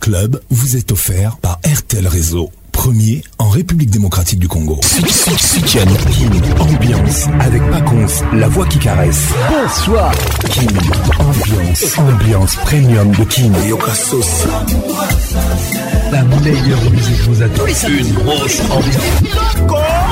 Club vous est offert par RTL Réseau, premier en République démocratique du Congo. Kim ambiance avec Paconce, la voix qui caresse. Bonsoir. Kim ambiance, ambiance premium de Kim. La meilleure musique vous attend. Une grosse ambiance.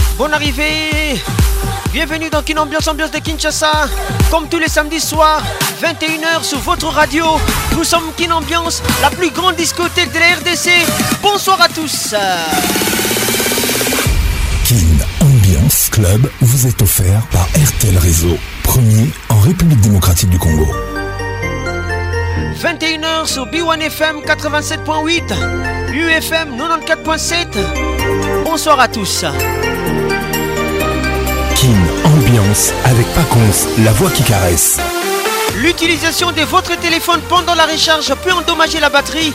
Bon arrivée. Bienvenue dans Kin Ambiance Ambiance de Kinshasa. Comme tous les samedis soirs, 21h sur votre radio. Nous sommes Kin Ambiance, la plus grande discothèque de la RDC. Bonsoir à tous. Kin Ambiance Club vous est offert par RTL Réseau, premier en République démocratique du Congo. 21h sur B1FM 87.8, UFM 94.7. Bonsoir à tous ambiance avec Pacons, la voix qui caresse. L'utilisation de votre téléphone pendant la recharge peut endommager la batterie.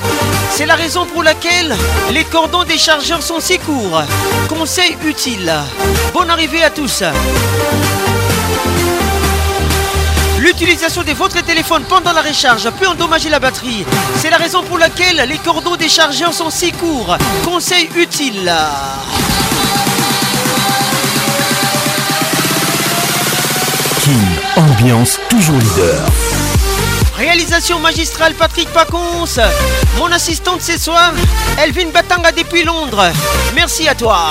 C'est la raison pour laquelle les cordons des chargeurs sont si courts. Conseil utile. Bonne arrivée à tous. L'utilisation de votre téléphone pendant la recharge peut endommager la batterie. C'est la raison pour laquelle les cordons des chargeurs sont si courts. Conseil utile. ambiance toujours leader. Réalisation magistrale Patrick Pacons. Mon assistante ce soir, Elvin Batanga depuis Londres. Merci à toi.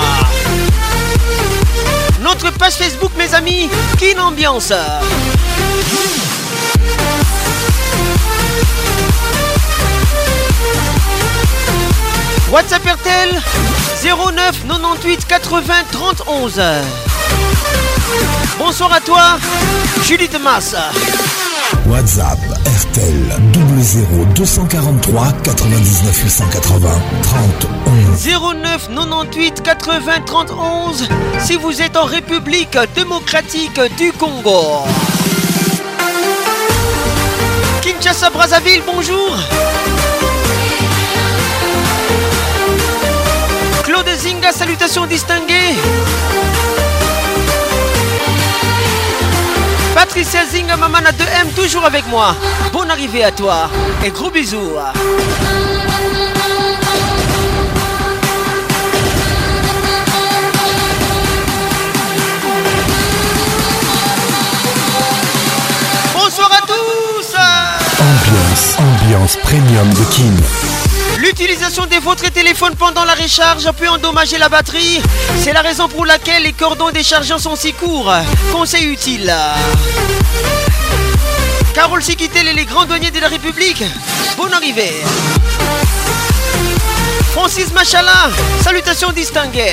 Notre page Facebook, mes amis, Kin Ambiance. WhatsApp RTL 09 98 80 31. Bonsoir à toi, Julie de Masse. WhatsApp RTL 00 243 99 880 30 09 98 80 31 si vous êtes en République démocratique du Congo. Kinshasa Brazzaville, bonjour. Claude Zinga, salutations distinguées. Patricia Zing, Mamana 2M, toujours avec moi. Bonne arrivée à toi et gros bisous. Bonsoir à tous Ambiance, ambiance premium de Kim. L'utilisation de votre téléphone pendant la recharge peut endommager la batterie. C'est la raison pour laquelle les cordons déchargeants sont si courts. Conseil utile. Carole Sikitel et les grands douaniers de la République, bonne arrivée. Francis Machala, salutations distinguées.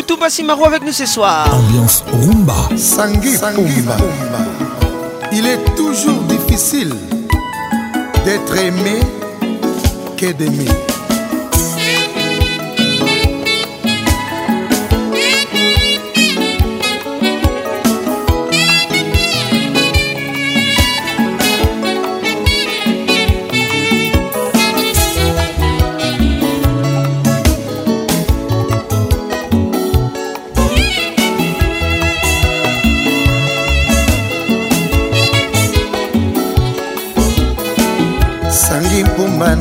Lutumba Simaro avec nous ce soir. Ambiance rumba. Sangui Pumba. Il est toujours difficile d'être aimé que d'aimer.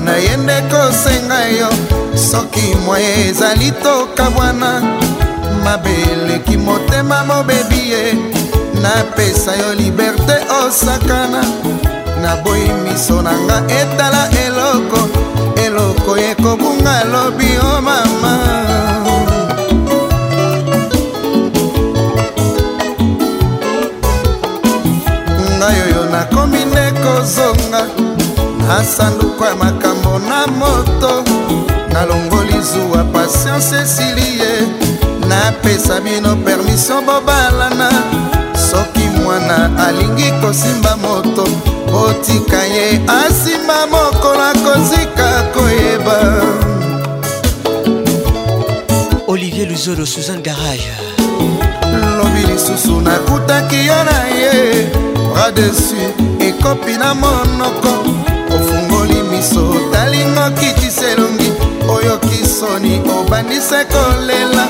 nayende kosenga yo soki mwaye ezali toka bwana mabeleki motema mobebi ye napesa yo liberte osakana naboyi miso na nga etala eloko eloko ekobunga lobi o mama ye asima mokolo akozika koyeba olivier luzolo suzan garage lobi lisusu nakutaki yo na ye radesu ekopi na monoko ofungoli miso otalingo kitiselongi oyoki soni obandise kolela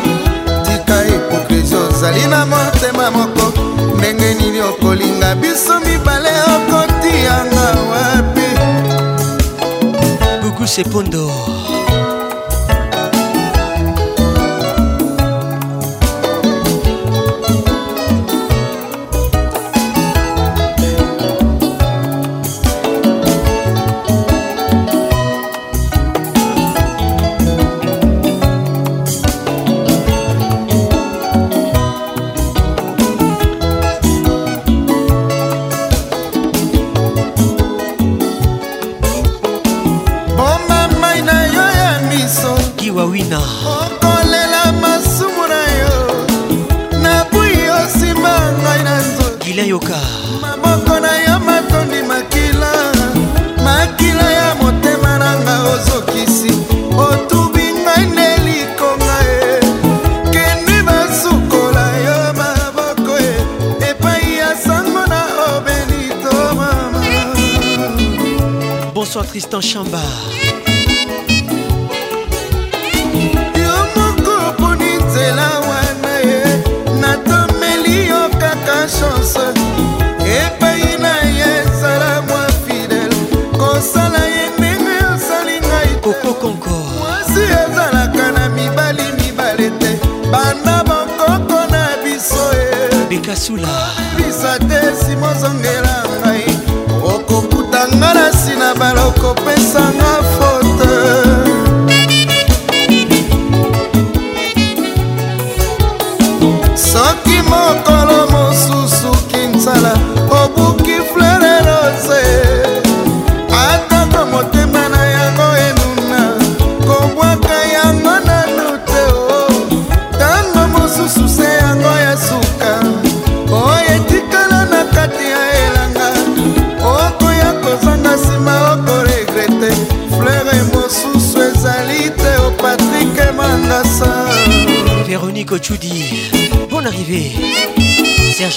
tika hipokrizi ozali na motema moko ndenge nini okolinga biso mibale okoli nanga wapi bukusepondo chambard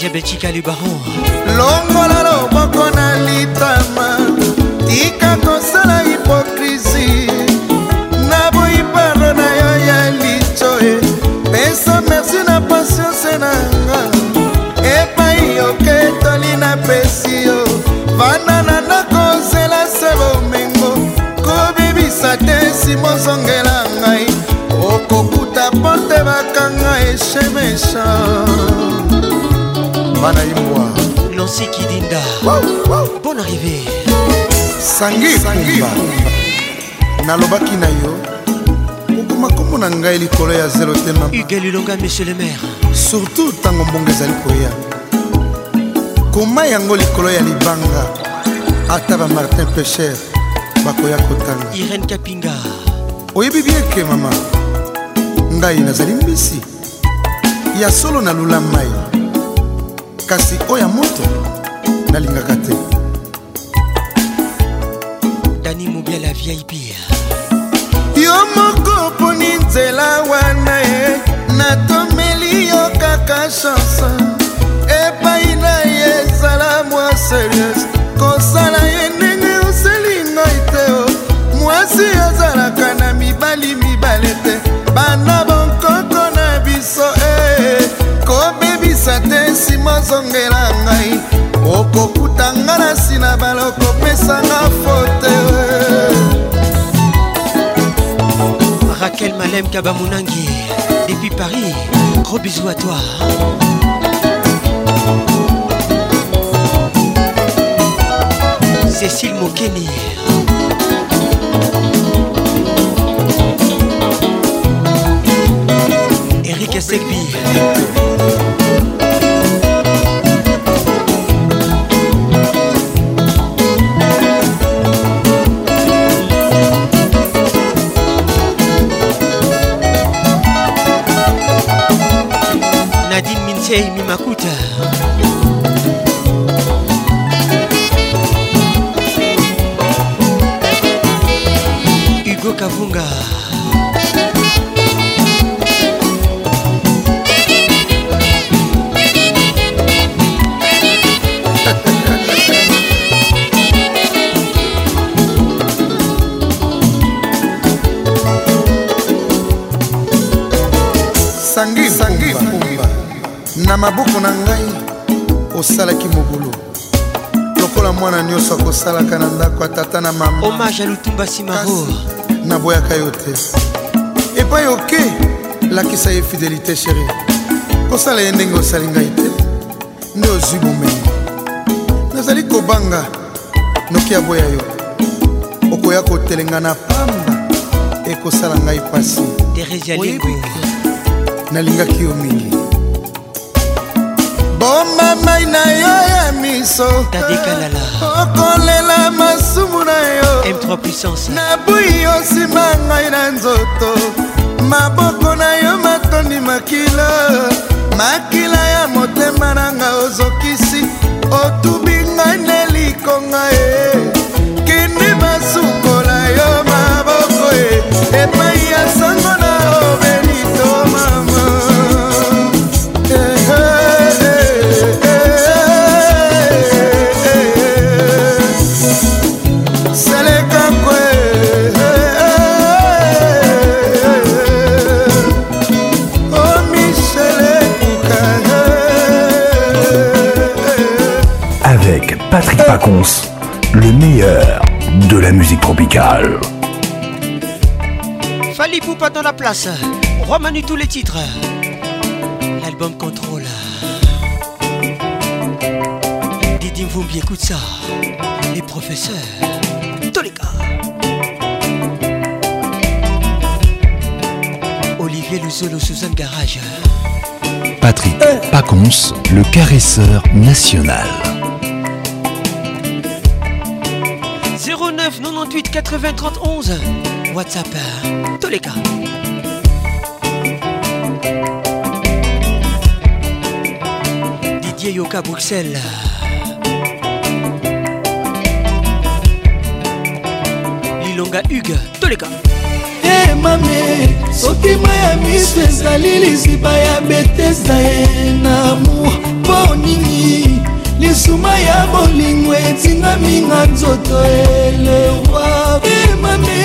diabétique calu baron sikidinda bon arrivé sangi kumba nalobaki na yo okoma nkombo na ngai likolo ya zelo te mama ugelilonga monsieur le maire surtout ntango mbongo ezali koya koma yango likolo ya libanga ata bamartin pecher bakoya kotanga irene kapinga oyebi bieke mama ngai nazali mbisi ya solo nalula mai kasi oyo ya moto nalingaka te dani mobiala vip yo moko mponi nzela wana e natomeli yo kaka chanse epai na ye ezala mwa serieuse kosala ye ndenge oseli ngai te o mwasi azalaka na mibali mibale te bana bonkoko na biso e kobebisa te nsima ozongela ngai okokuta nga na nsina balokopesanga fote raquel malem kabamunangi depuis paris gros bisou à toi cécile mokeni eric esebi Jamie Makuta Hugo Kavunga na maboko na ngai osalaki mobulu lokola mwana nyonso akosalaka na ndako ya tata na mama omage ya lutumba simaro naboyaka yo te epai oke lakisa ye fidelité sheri kosala ye ndenge osali ngai te nde ozwi bomengo nazali kobanga noki aboya yo okoya kotelenga na pamba ekosala ngai pasi nalingaki yo mingi boma mai na yo ya miso okolela masumu na yo nabuyi yo nsima ngai na nzoto maboko na yo matondi makila makila ya motema na nga ozokisi otubi ngai na likonga e kende basukola yo maboko e epai ya sango na Patrick euh. Pacons, le meilleur de la musique tropicale. Fali Poupa dans la place, Roi tous les titres. L'album Contrôle. Didim bien écoute ça. Les professeurs, tous les cas Olivier Luzolo, un Garage. Patrick euh. Pacons, le caresseur national. 98 80 31 WhatsApp euh, tous les cas Didier Yoka Bruxelles Lilonga Hugues tous les cas Hey, ma ya ya betesa amour nini lisuma ya bolingo etingami na nzoto elerwa emami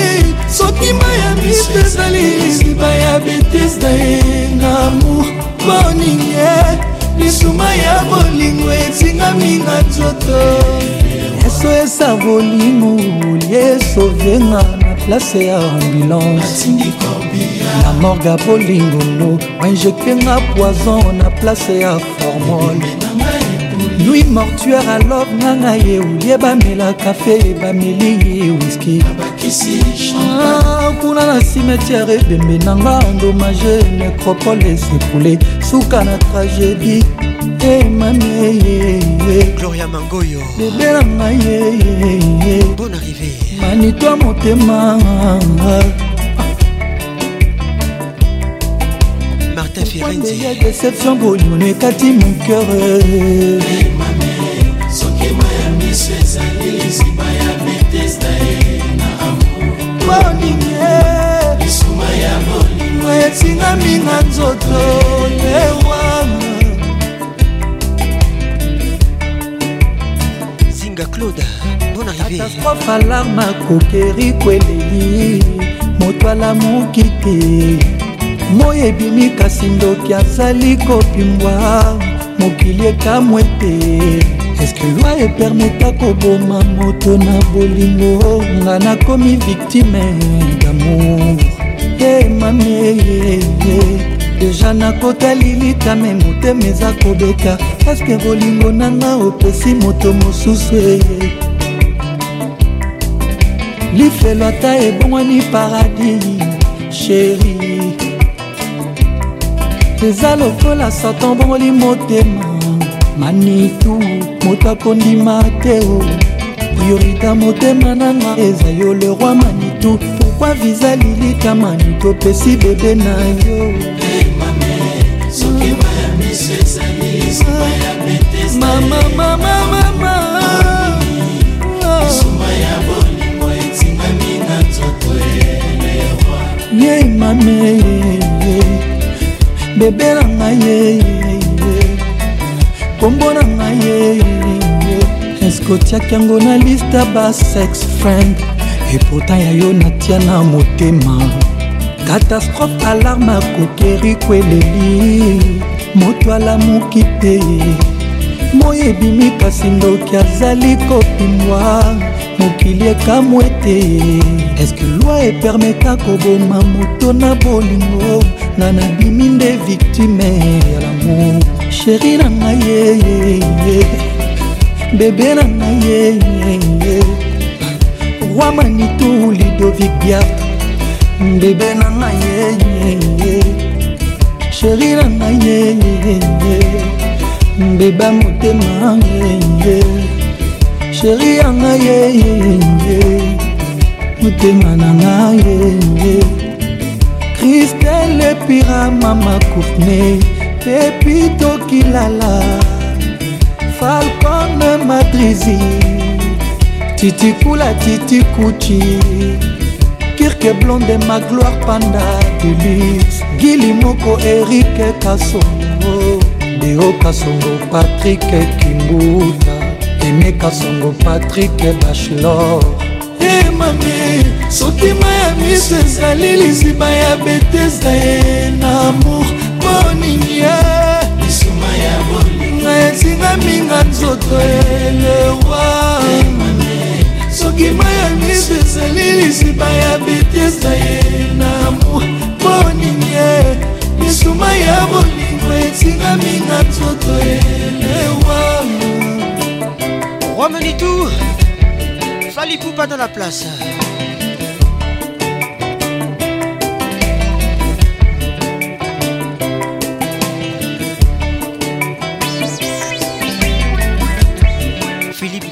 soki mai ya miso ezali liziba ya betesda engamour boninge eh. lisuma ya bolingo etingami na nzoto yeso esa bolingo yeso venga na place ya ambulance na morga bolingono injektenga poison na place ya formole lui mortuaire alob nanga ye olie bamela kafe bameli ye wiski ah, kuna na cimetière ebembe eh, nanga endommage necropole esekule suka na tragédie eh, eh, gloria mangoyo bebe na ngai ye bon arrivé manito ya motema ah, ah. Agatha Firenze ya déception boyono ekati mon cœur soki maya miso ezali liziba ya betesta ye na amour lisuma ya molimo esingami na nzoto ewana zinga claude bon arrivéatastrophe alama kokeri kweleli moto alamuki te moi ebimi kasi ndoki azali kopimbwa mokili ekamwe te eske loi epermeta koboma moto na bolingo nga nakomi viktime damour ye mameye deja nakotali litame motema eza kobeta paske bolingo nanga opesi moto mosusu eye lifelo ata ebongwani paradis sheri eza lokola satan bongoli motema manitu moto akondima te o priorita motema nanga eza yo le roi manitu pourkua viza lilika manitu opesi bebe na yo mama mama mama ye mame bebe na ngai ye eh, eh, eh. kombo na ngai ye eske otiaki yango na liste basex friend epota ya yo natia na motema katastrophe alarme akokeri kweleli moto alamuki te moi ebimi kasi ndoki azali kopimwa mokili ekamwe te eske lwi epermeta koboma moto na bolingo na nabimi nde victime ya lamour sheri na ngai yeyeye bebe na ngai yeyeye roi manitou lidovic biatre bebe na ngai yeyeye sheri na ngai yeyeye beba motema yeye sheri ya ngai yeyeye motema na ngai yeyeye epira mama courtney pepi tokilala falcone madrizi titikula titikuchi kirke blonde magloire panda delix gili moko erike kasongo deo kasongo patrik kimbuta eme kasongo patrik bachelor emami eh, hey, soki ma miso ezali liziba ya betesa ye na amour moningi ye etinga minga nzoto elewa soki mai ya miso ezali liziba ya betesa ye na amour moningi ye misuma ya bolingo etinga minga nzoto elewa romenitou fali poupa dans la place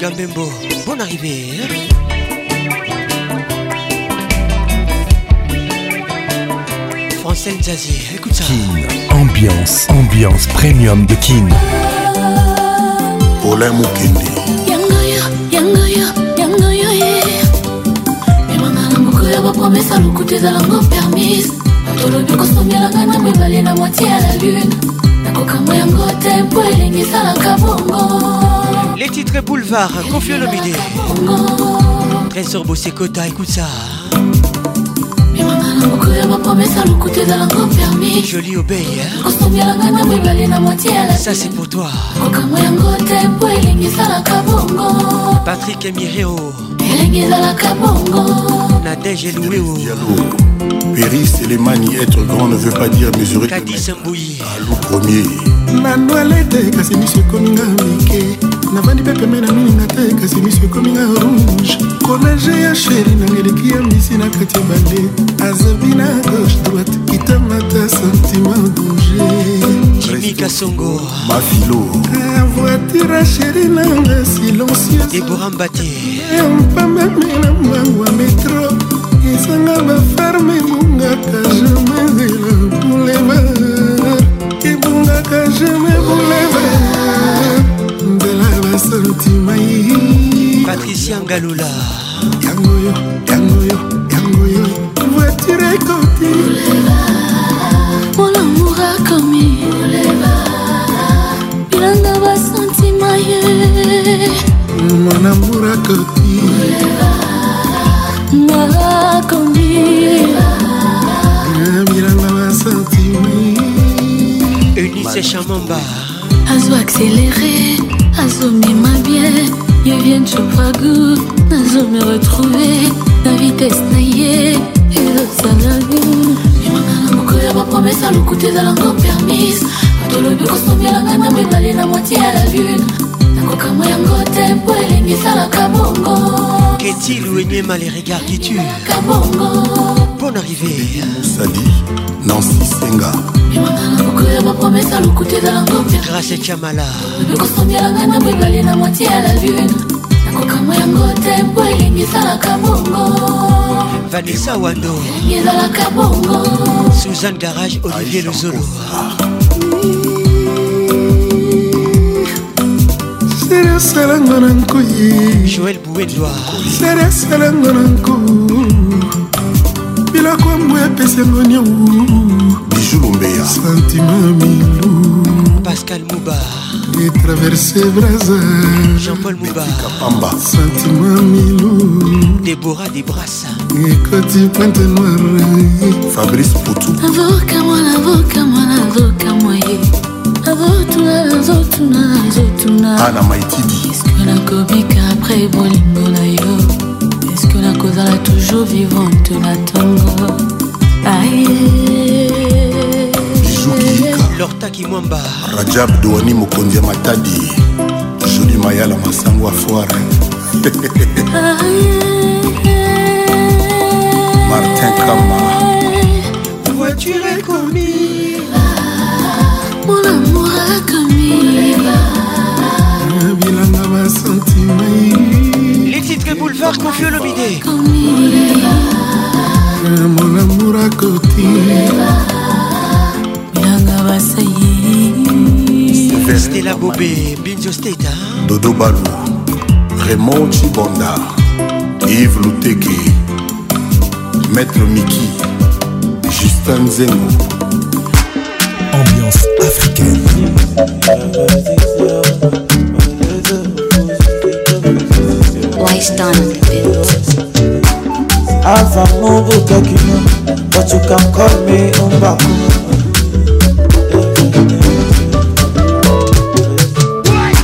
Gambembo, bonne arrivée. Français Jazzy, écoute ça. Kin, ambiance, ambiance premium de Kin. Olin Mukindi. promesa lokuta ezalango permise tolobi kosombielanga na mibale na motie ya la lune makambo yango te mpo elingi esalaka bongo les titres boulevard confie lobide trésor bosekota écoute ça joli obeye ça c'est pour toi patrick emireo nadege loueo Périsse et les manies, être grand ne veut pas dire mesurer. Kadis Mbouyi. Alou premier. Manuel, Manuelete, kasi monsieur Mickey. Kominga Mike. navandi mpe pembe na mininga te monsieur miso ekominga rouge kolage ya sheri nanga eleki ya misi na kati ya bande azabi na gauche droite itamata sentiment danger mafilo voiture ya sheri nanga silencieuse mpameme na mbangwa metro esanga bafarme ebongaka jamai dela boulevard ebongaka jamai boulevard nzela basantima patricia ngalola yangoyo yangoyo yangoyo voiture ekoti c'est chamamba azo accéléré azomema bien yo vien chopagu nazome retrouve na vitese na ye ezosalagu emangana mokolo ya bapromese alokuta ezalango permis atolobi kosombelanga na mibale na motie ya la lune nakokamwa yango te mpo elenge esalaka bongo Est-il ou Ketty mal les regards qui tuent. Bonne arrivée. Salut, Nancy Senga. Grâce à Chamala. Vanessa Wando. Suzanne Garage, Olivier Lozolo. Sereselengo nankuyi Joël Bouedloir Sereselengo nanku Biloko mwe pesi yango Bijou Lombeya Sentiment milu Pascal Mouba Et traversé brazin. Jean-Paul Mouba Pamba Sentiment milu des Debrassa Et Côte Pointe Noire Fabrice Poutou Avocat moi, avocat avocat ana maitidi est ce que la na la cause est toujours vivante Aïe ntongo qui rajab dowani mokonzi ya matadi joli mayala masango foire martin kama voiture boulevard Confio Lomide mon amour à côté bilanga basayi stela bobe binzo steta dodo balu raymond chibonda yves luteke maître miki justin nzengo ambiance africaine. Have a mobile document, but you can call me on back.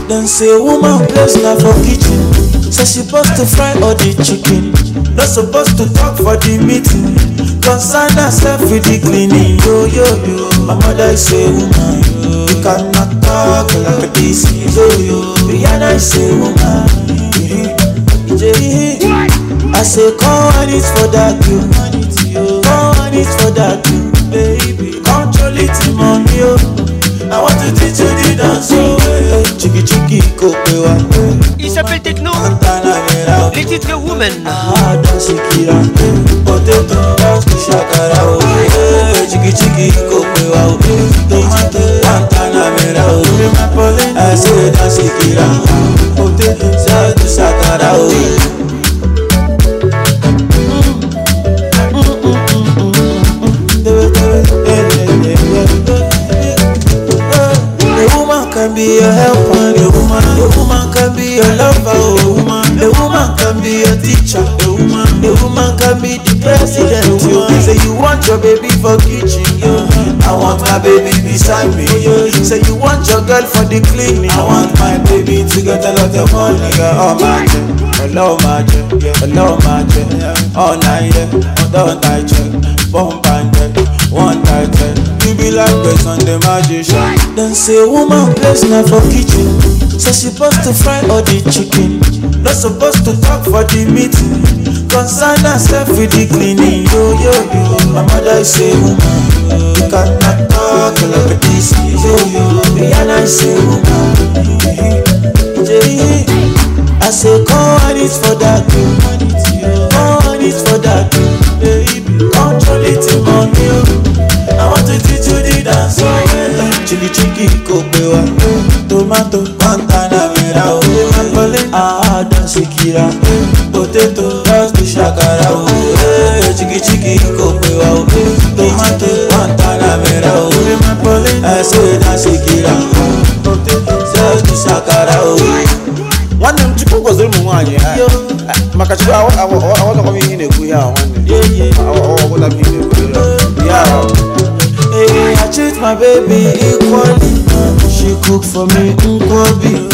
Them say woman place na for kitchen Say she supposed to fry all the chicken Not supposed to talk for the meeting Concern herself with the cleaning Yo, yo, yo My mother is a woman You cannot talk like this Yo, yo Rihanna is a woman I say come on it for that you. Come on it for that you, Baby Control it in money yo I want to teach you the dance yo Chiki chiki kopewa Il s'appelle Techno Les titres Woman ah, Dansikira Potato Shakara oh. Chiki chiki kopewa oh. Tomate Pantanamera Ese oh. dansikira Potato Shakara be your helper. A woman, a woman can be your lover. A oh, woman, a woman can be your teacher. A woman, a woman can be the president. woman. say you want your baby for kitchen. I want my baby beside me. Say you want your girl for the cleaning. I want my baby to get a lot of money. Oh my God, hello my God, hello my God. All night, yeah, all night, yeah. Bump and yeah. one night eh, stand you be like person the magician dem say woman place na for kitchen so she supposed to fry all the chicken no suppose to talk for the meeting concern herself with the cleaning yo yo yo my mother say woman you cannot talk like this yo yo rihanna say woman jerry i say come on it for that girl come on it for that girl baby come join ọmọ mi o àwọn tó ti tún di dáńsọ wẹ́lẹ̀ chili chiki kò pé wa tomato montana mira, o akọlé àádán ṣèkìrà potato just the ṣàkàrà o chiki chiki kò pé wa o tomato montana mira, o akọlé ẹsẹ̀ dá ṣèkìrà potato just the shakara, o. ah, ah, chukwu gọziri I treat my baby equally. She cook for me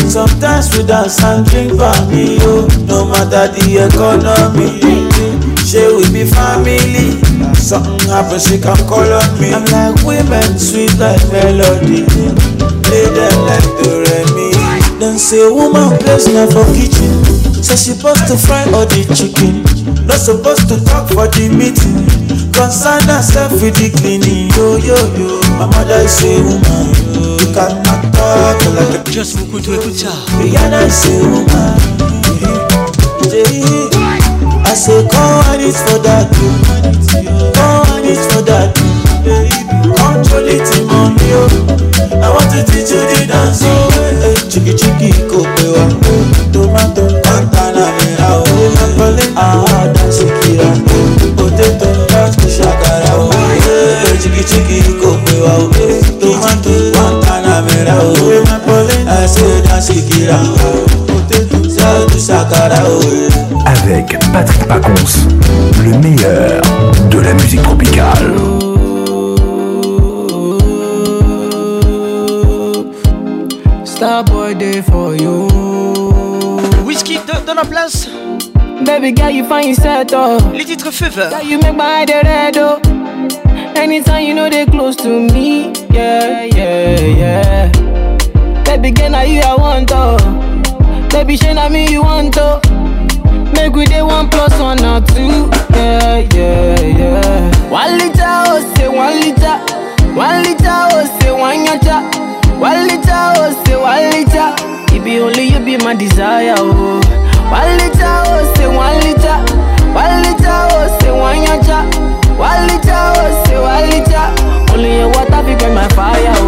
Sometimes we dance and drink oh. No matter the economy, she will be family. Something happens, she can call on me. I'm like women, sweet like melody. Play them like me. Then say woman plays na for kitchen Say she supposed to fry all the chicken Not supposed to talk for the meeting Concern herself with the cleaning Yo yo yo My mother say woman You cannot talk like a Just beaucoup to écoute ça I say woman I say come on it for that Come on it for that Control it in money, oh. I want to teach you the dance, oh. Hey, chiki chiki kopewa, tomato katana mera, oh. Napoli aha dance kira, potato dance kushakara, oh. Hey, chiki chiki kopewa, oh. Tomato katana mera, oh. Napoli aha dance kira, potato dance kushakara, oh. Avec Patrick Pacons, le meilleur de la musique tropicale. Star boy day for you. Whiskey dans la place. Baby girl, you find yourself oh. Les titres fever. Girl, you make my head red oh. Anytime you know they close to me, yeah yeah yeah. Baby girl, now you I want oh. Baby, she now me you want oh. Make we day one plus one or two, yeah yeah yeah. One liter oh say one liter, one liter oh say one yacha. Walita, oh say walita It be only you be my desire, oh Walita, oh say walita Walita, oh say wanyacha Walita, oh say walita Only your water be my fire, oh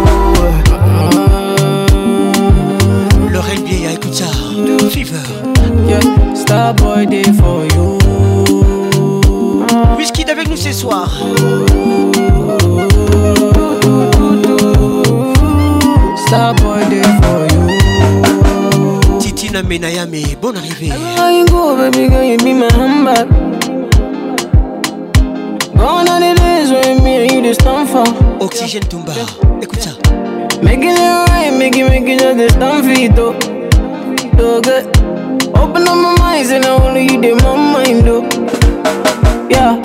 L'oreille bien, écoute ça Fever Yeah, Starboy day for you Whisky d'avec nous ce soir oh. Star boy for you. Titina Menayami, bon arrivée. Everywhere go, baby girl, you be my handbag. Gone are the days when me and you just stand for. Oxygen Tumba, écoute ça. Making it right, making making just this stand for you, though. Oh good. Open up my eyes and I only you did my mind, though. Yeah.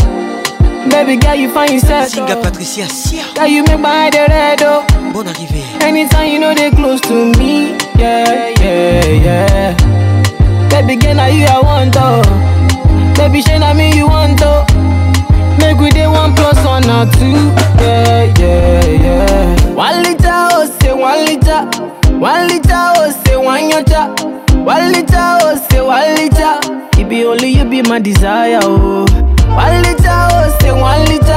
Baby girl, you find yourself. Singa Patricia Sia. Girl, you make my the red oh. Bonne arrivée. Anytime you know they close to me, yeah, yeah, yeah. Baby girl, now you I want oh. Baby, she now me you want oh. Make we day one plus one or two, yeah, yeah, yeah. One liter oh, say one liter. One liter oh, say one yota. One liter oh, say one liter baby, only you be my desire, oh. One liter, oh, say one liter.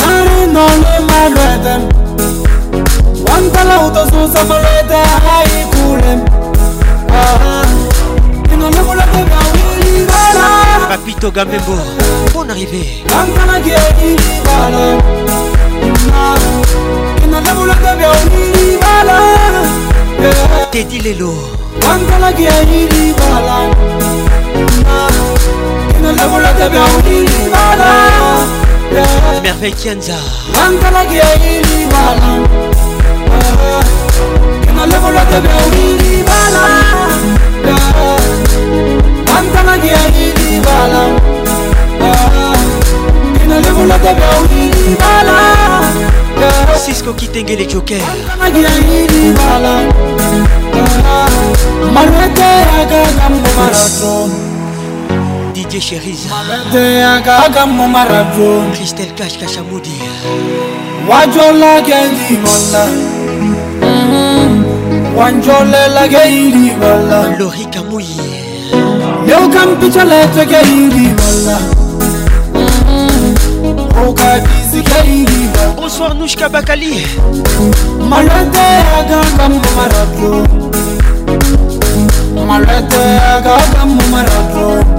marino lemalwete wantalautosusa malwete aikulem Papito Gamembo, bon arrivée. Teddy Lelo. Merveille Kianza Cisco Kitenge les Jokers Manuete agagambo marathon DJ Cheriza Maladeyaga mumarabo Christelle Cash Kashamudi Wajola gendi mola mhm. Wanjole la gendi mola Lori Kamuyi Yo kam pichale te gendi mola mhm. Oka bizi gendi mola Bonsoir Nouchka Bakali Maladeyaga mumarabo Maladeyaga mumarabo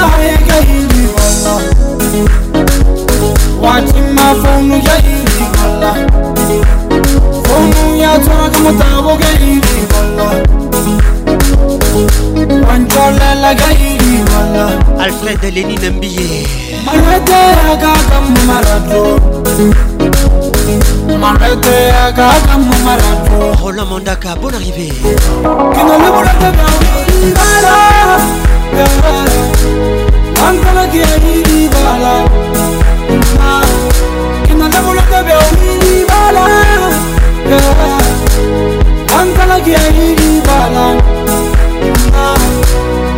ya gaidi wallah watima fonu gaidi wallah fonu ya tona kama tabo gaidi wallah wancholela gaidi wallah alfred leni nambiye marete ya gaga marado marete ya gaga marado roland mandaka bonne arrivée kino lebulakaka mbala kangala ankalaki ayini bala kinandakolaka beomini bala ankalaki ayini bala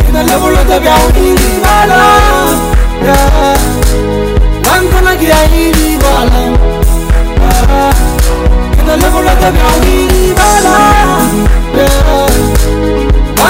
kinandakolaka beomini bala ankalaki ayini bala kinandakolaka beomini bala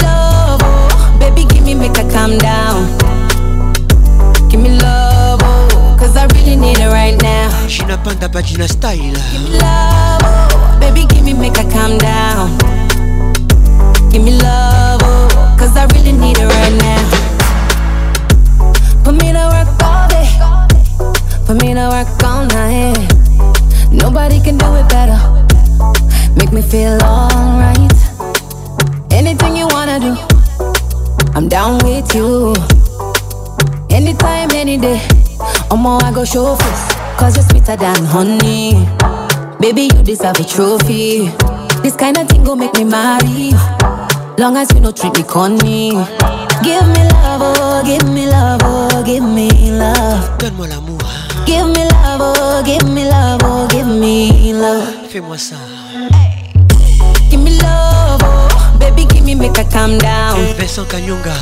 love, oh. Baby, give me, make I calm down. Give me love, oh. Cause I really need it right now. She na Panda na style. Give me love, oh. Baby, give me, make I calm down. Give me love, oh. Cause I really need it right now. Put me to work all day. Put me to work all night. Nobody can do it better. Make me feel alright. Anything you wanna do, I'm down with you. Anytime, any day, Omo, I go show face. Cause you're sweeter than honey. Baby, you deserve a trophy. This kind of thing go make me marry. Long as you no treat me corny. Give me love, oh, give me love, oh, give me love. Give me love, oh, give me love, oh, give me love. Fais-moi ça. Baby, give me, make I calm down. Vessel Kanyunga.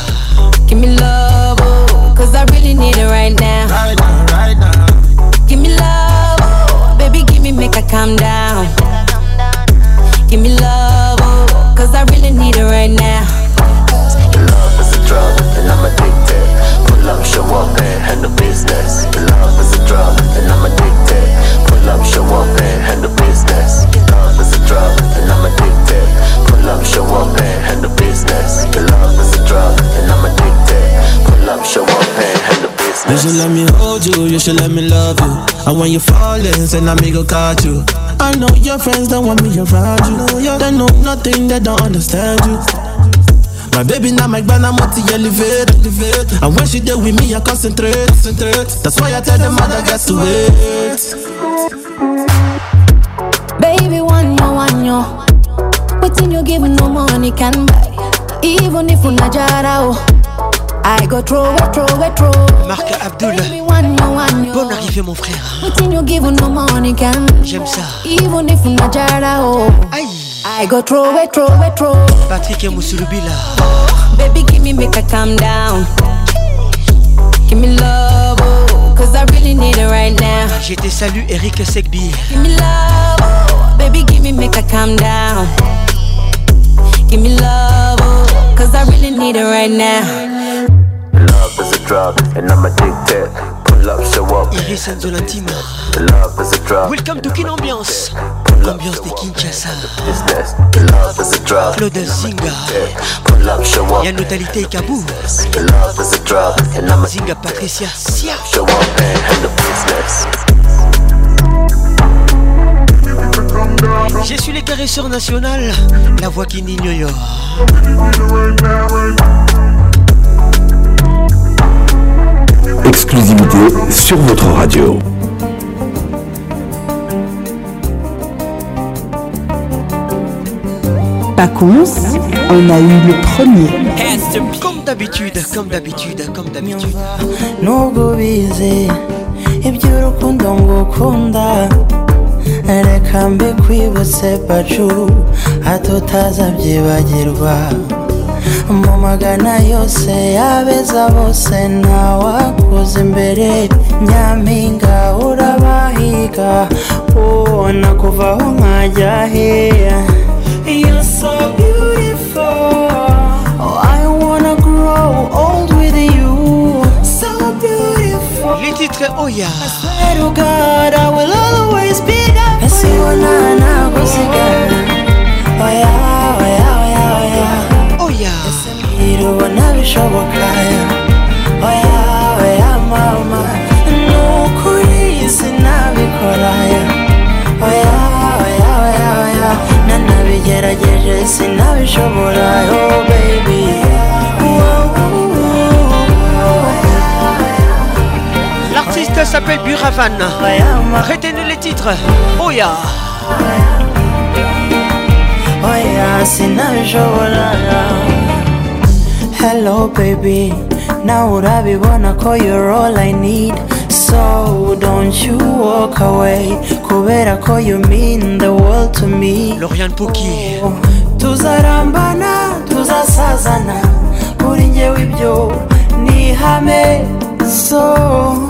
Give me love, oh, cause I really need it right now. Right now, right now. Give me love, oh, baby, give me, make I calm down. Give me love, oh, cause I really need it right now. Love is a drug, and I'm addicted. Pull up, show up, and handle business. Love is a drug, and I'm addicted. Pull up, show up, and handle business. Love drug, and I'm addicted. Pull up, show up, and handle business. Your love is a drug, and I'm addicted. Pull up, show up, and handle business. You should let me hold you, you should let me love you. And when you falling, send me go catch you. I know your friends don't want me around you. They know nothing, they don't understand you. My baby now my grand, I'm multi the elevator And when she there with me, I concentrate, That's why I tell them I got to wait. you no money can Even if I go Marc Abdul. Bonne arrivée mon frère. Hein. J'aime ça. Even if I go Patrick et Baby, give me make a calm down. Give me love, oh, cause I really need it right now. J'étais salut Eric Segbi. Give me love, oh, baby, give me make a calm down give me love, oh, cause I really need it right now. Love is a drug, and I'm addicted. Pull up, show up. Il est scène de l'intime. Love is a drug. Welcome to Kin Ambiance. L'ambiance des Kinshasa. Love is a drug. Claude Zinga. Pull up, show up. Y'a Notalité et Kabou. Love is a drug, and I'm a Zinga Patricia. Sia. Show up and the business. Je suis les caresseurs national, la voix qui n'ignore. Exclusivité sur votre radio. Pacons, on a eu le premier. Comme d'habitude, comme d'habitude, comme d'habitude. reka mbi kwibutse pacu hato byibagirwa mu magana yose yabeza bose ntawakuza imbere nyampinga urabahiga ubona kuva nkajya heya You're so oh, oh I swear to God I will always be there sibona ntagusigara oya oya oya oya oya mbwira ubona bishoboka oya oya mama ni ukuri sinabikora oya oya oya oya nanabigerageje sinabishobora yobe s'appelle Buravan. Retenez les titres. Oya. Oya, Hello, baby. Now wanna call you all I need. So don't you walk away. Kubera call you mean the world to me. Lorian Pouki. Oh, tuzarambana, tuzasazana. Kuri wibyo, ibyo ni Hame So.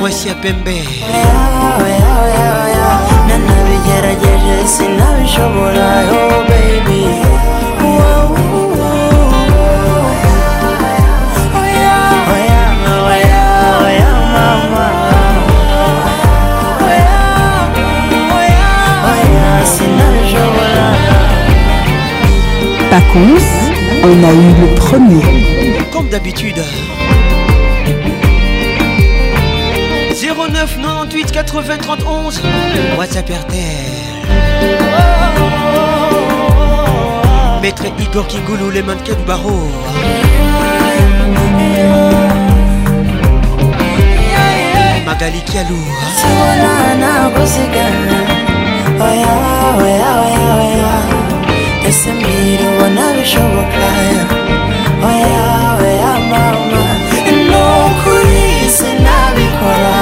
voici à pembe nanabigerageje on a eu le premier. Comme d'habitude. 9 98 80 31 WhatsApp RTL Maître Igor Kingoulou les mannequins Barreau Magali Kialou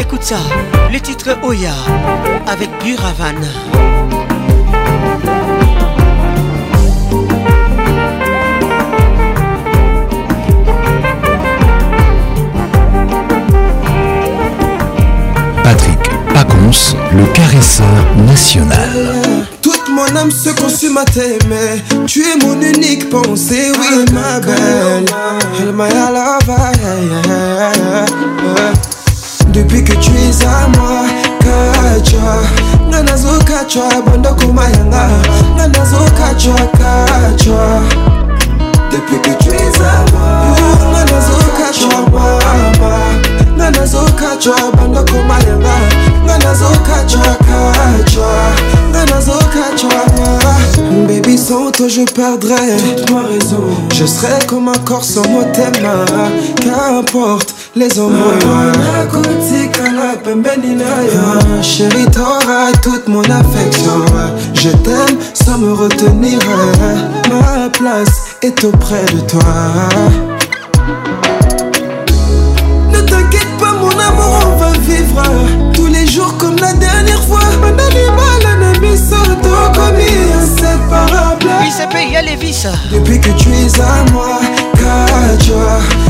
Écoute ça, le titre Oya avec Buravan. Patrick Pacons, le caresseur national. Toute mon âme se consume à t'aimer. Tu es mon unique pensée, oui, ma belle. Elle m'a la depuis que tu es à moi kacha Nanazo nazo kacha banda Nanazo nga nazo depuis que tu es à moi Nanazo kacha mama nga nazo kacha banda komayanga Baby sans toi je perdrai, raison Je serai comme un corps sans mot thème Qu'importe les hommes ah, la pembeni na ah, toute mon affection je t'aime sans me retenir ma place est auprès de toi Ne t'inquiète pas mon amour on va vivre tous les jours comme la dernière fois. Un animal, un ami, un commis un pas il s'est payé les vis. Depuis que tu es à moi, Kaja.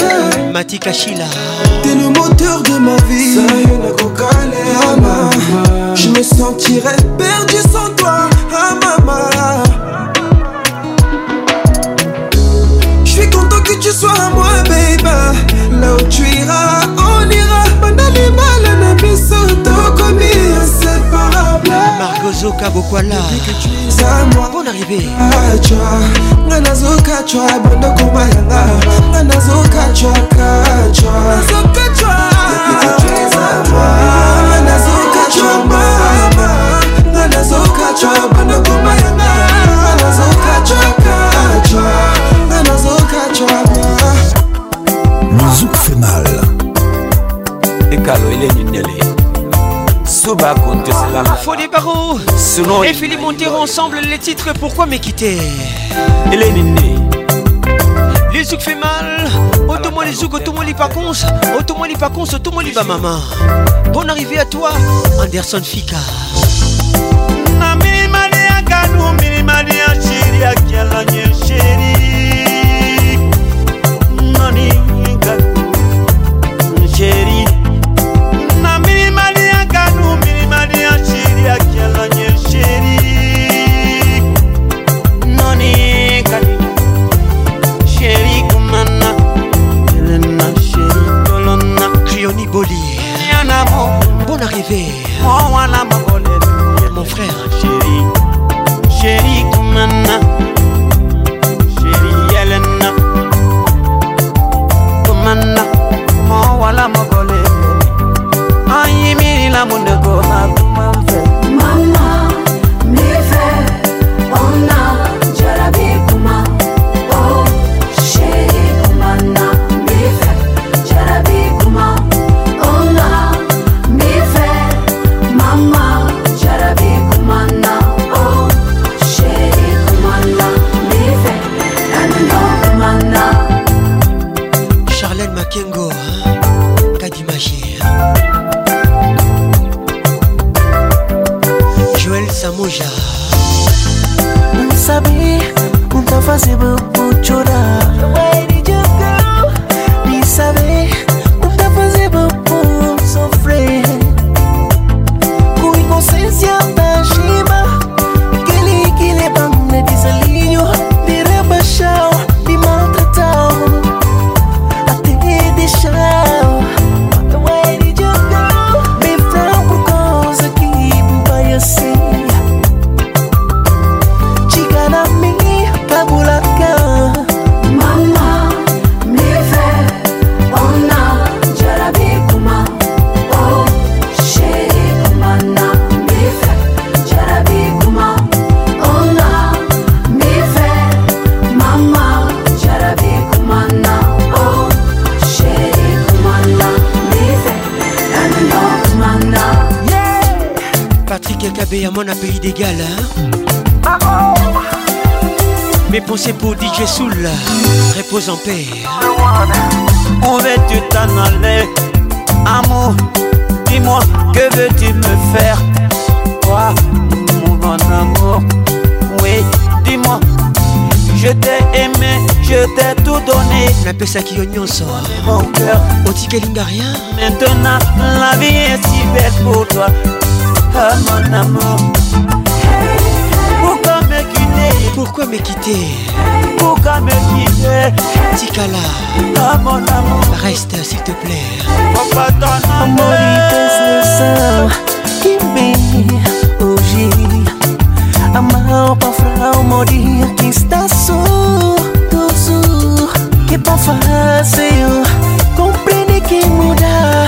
mati kashila t'es le moteur de ma vie je me sentirais perdu sans toi ah mama nazoka bokwala bon arrivé ah, nga nazokacwa bondo koma yanga nga nazokacwa kacwa ah. nga nazokacwa mama nga nazokacwa bondo koma yanga nga nazokacwa kacwa nga nazokacwa ma le zouk fait mal ekalo elenindele Souba Baro et Philippe Montero ensemble les titres Pourquoi me quitter Les zouk fait mal Automoli les zouk, automoli pacons, cons Automoli par cons, automoli ba maman Bonne arrivée à toi Anderson Fika Na milimani ya kanu milimani ya shiri ya kialanye chérie Não Saber, não tá fazendo por chorar à mon pays d'égal. Hein? Mes pensées pour DJ Soul, repose en paix. Hein. Où veux tu t'en aller, amour. Dis-moi, que veux-tu me faire, toi, mon amour? Oui, dis-moi, je t'ai aimé, je t'ai tout donné. La paix, qui sort Mon cœur. Au ticket rien. Maintenant, la vie est si belle pour toi. pourquoi mon amour Pourquoi me quitter Pourquoi me quitter Pourquoi me quitter Tikala ah, mon amour Reste s'il te plaît Oh pas ton amour Kimbe hoje Amar para o morir que está surdo Que para fazer Compreende que mudar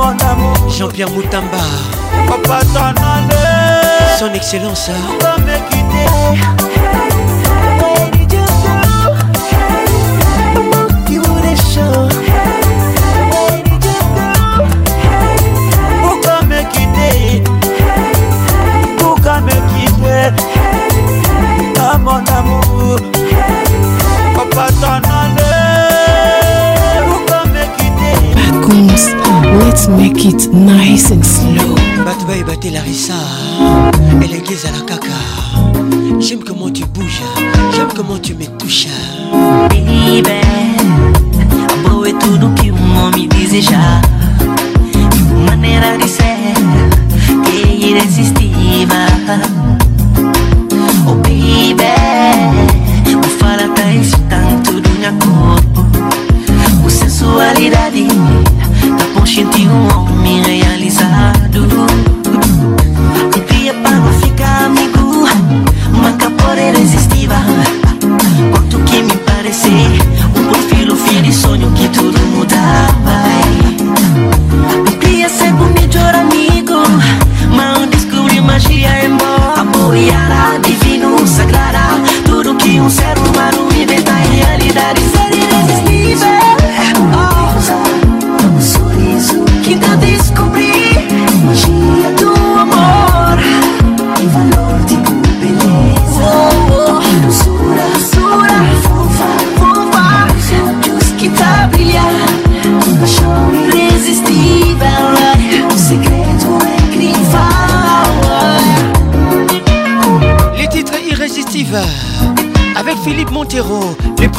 mon amour Jean-Pierre Moutamba Papa t'en son excellence Let's make it nice and slow. Batba et Larissa, elle est gaise à la caca. J'aime comment tu bouges, j'aime comment tu me touches. Baby, et tout ce que um homem deseja. Maneira de ser que irresistível. Oh baby, o fala tá excitando todo meu corpo. O sensualidade. consciente um homem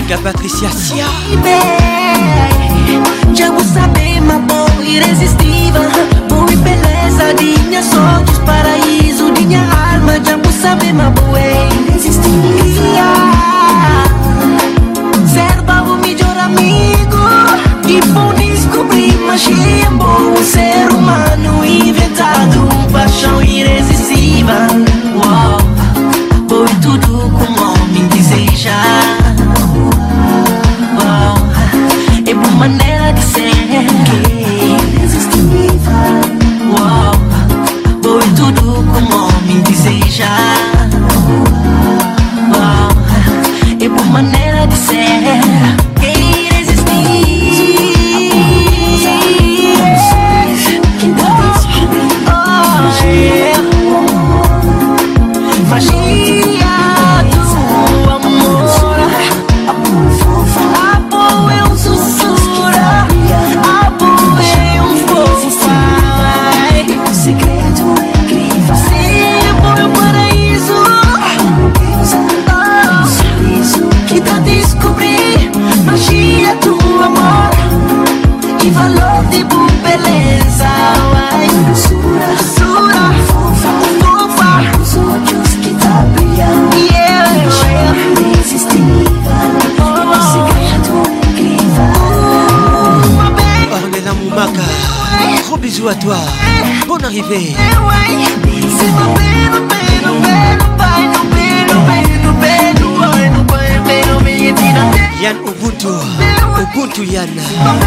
Ginga Patricia Cia Já vou saber, uma boa irresistível Boa e beleza, minha sorte, paraíso minha alma, Já vou saber, uma boa é irresistível Ser o melhor amigo E bom descobrir magia Bom ser humano inventado Paixão irresistível bébé. Yann Ubuntu, Ubuntu Yann.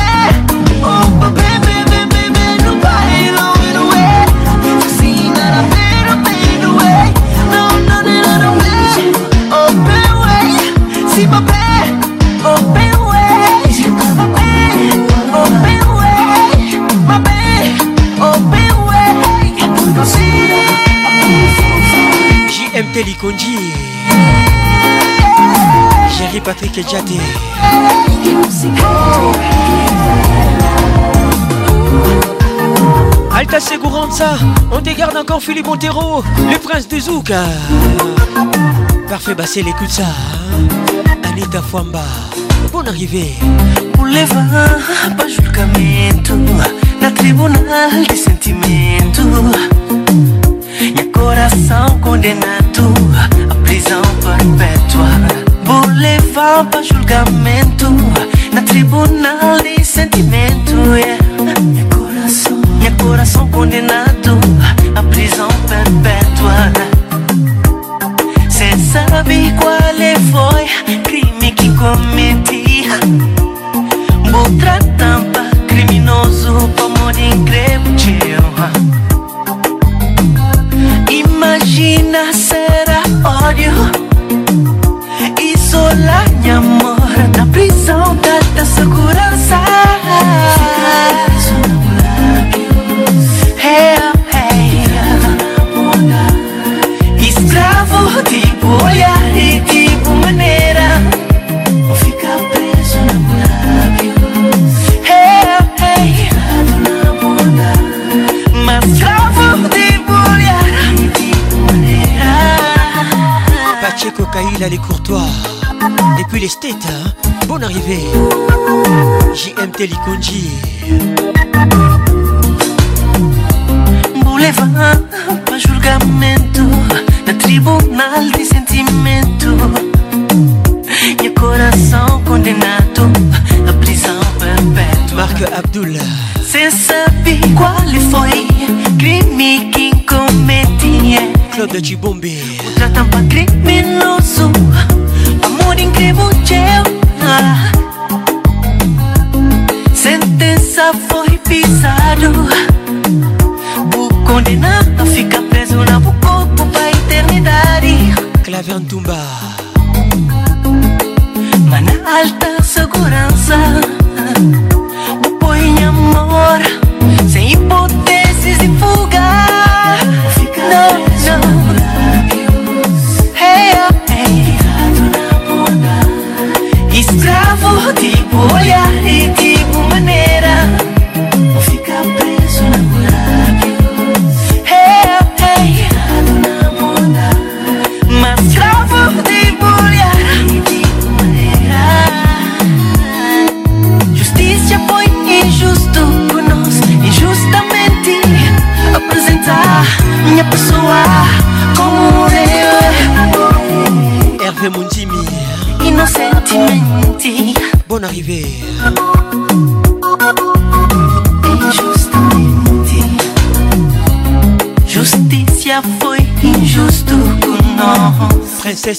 Jati. Alta Seguranza, on te garde encore Philippe Montero, le prince de Zouk. Parfait, et écoute ça. Hein. Anita Fwamba, bonne arrivée. Uleva pa julgamento la tribunal de sentimento. Meu coração condenado à prisão perpétua. levar pra julgamento Na tribunal de sentimento yeah. Meu coração, meu coração condenado A prisão perpétua Cê sabe qual foi Crime que cometi Voilà les courtois. Et puis les states, hein. bonne arrivée. JMT Likonji. Boulevard pa julgamento na tribunal de sentimento. E coração condenado à prisão perpétua. Marc Abdullah. Sem saber qual foi crime que cometi. Claude Tchibombi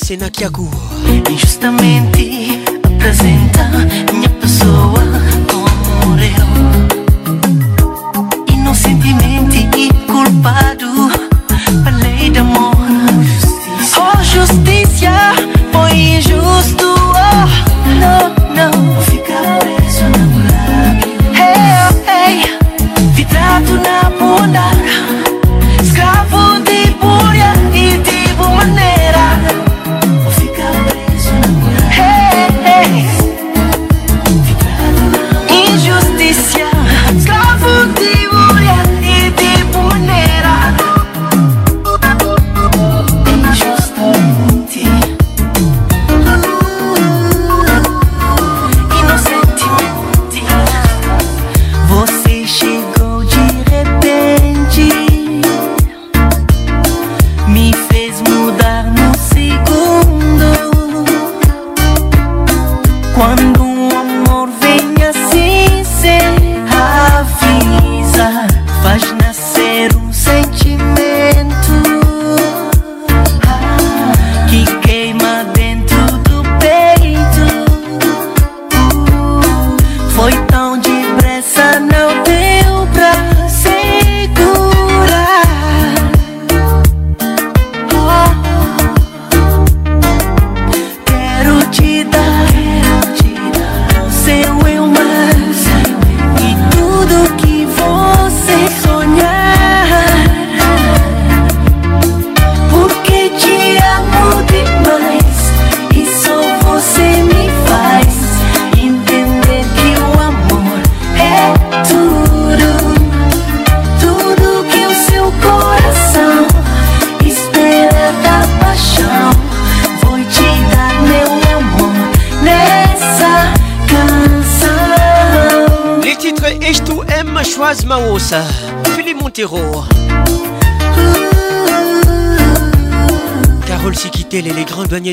C'est Nakia Kuo.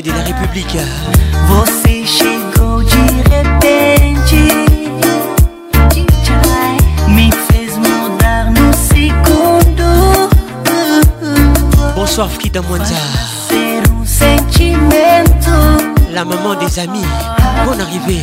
douanier de la ah. République. Você chegou de repente. Me fez mudar no segundo. Bonsoir Frida Mwanza. Ser um sentimento. La maman des amis. Bonne arrivée.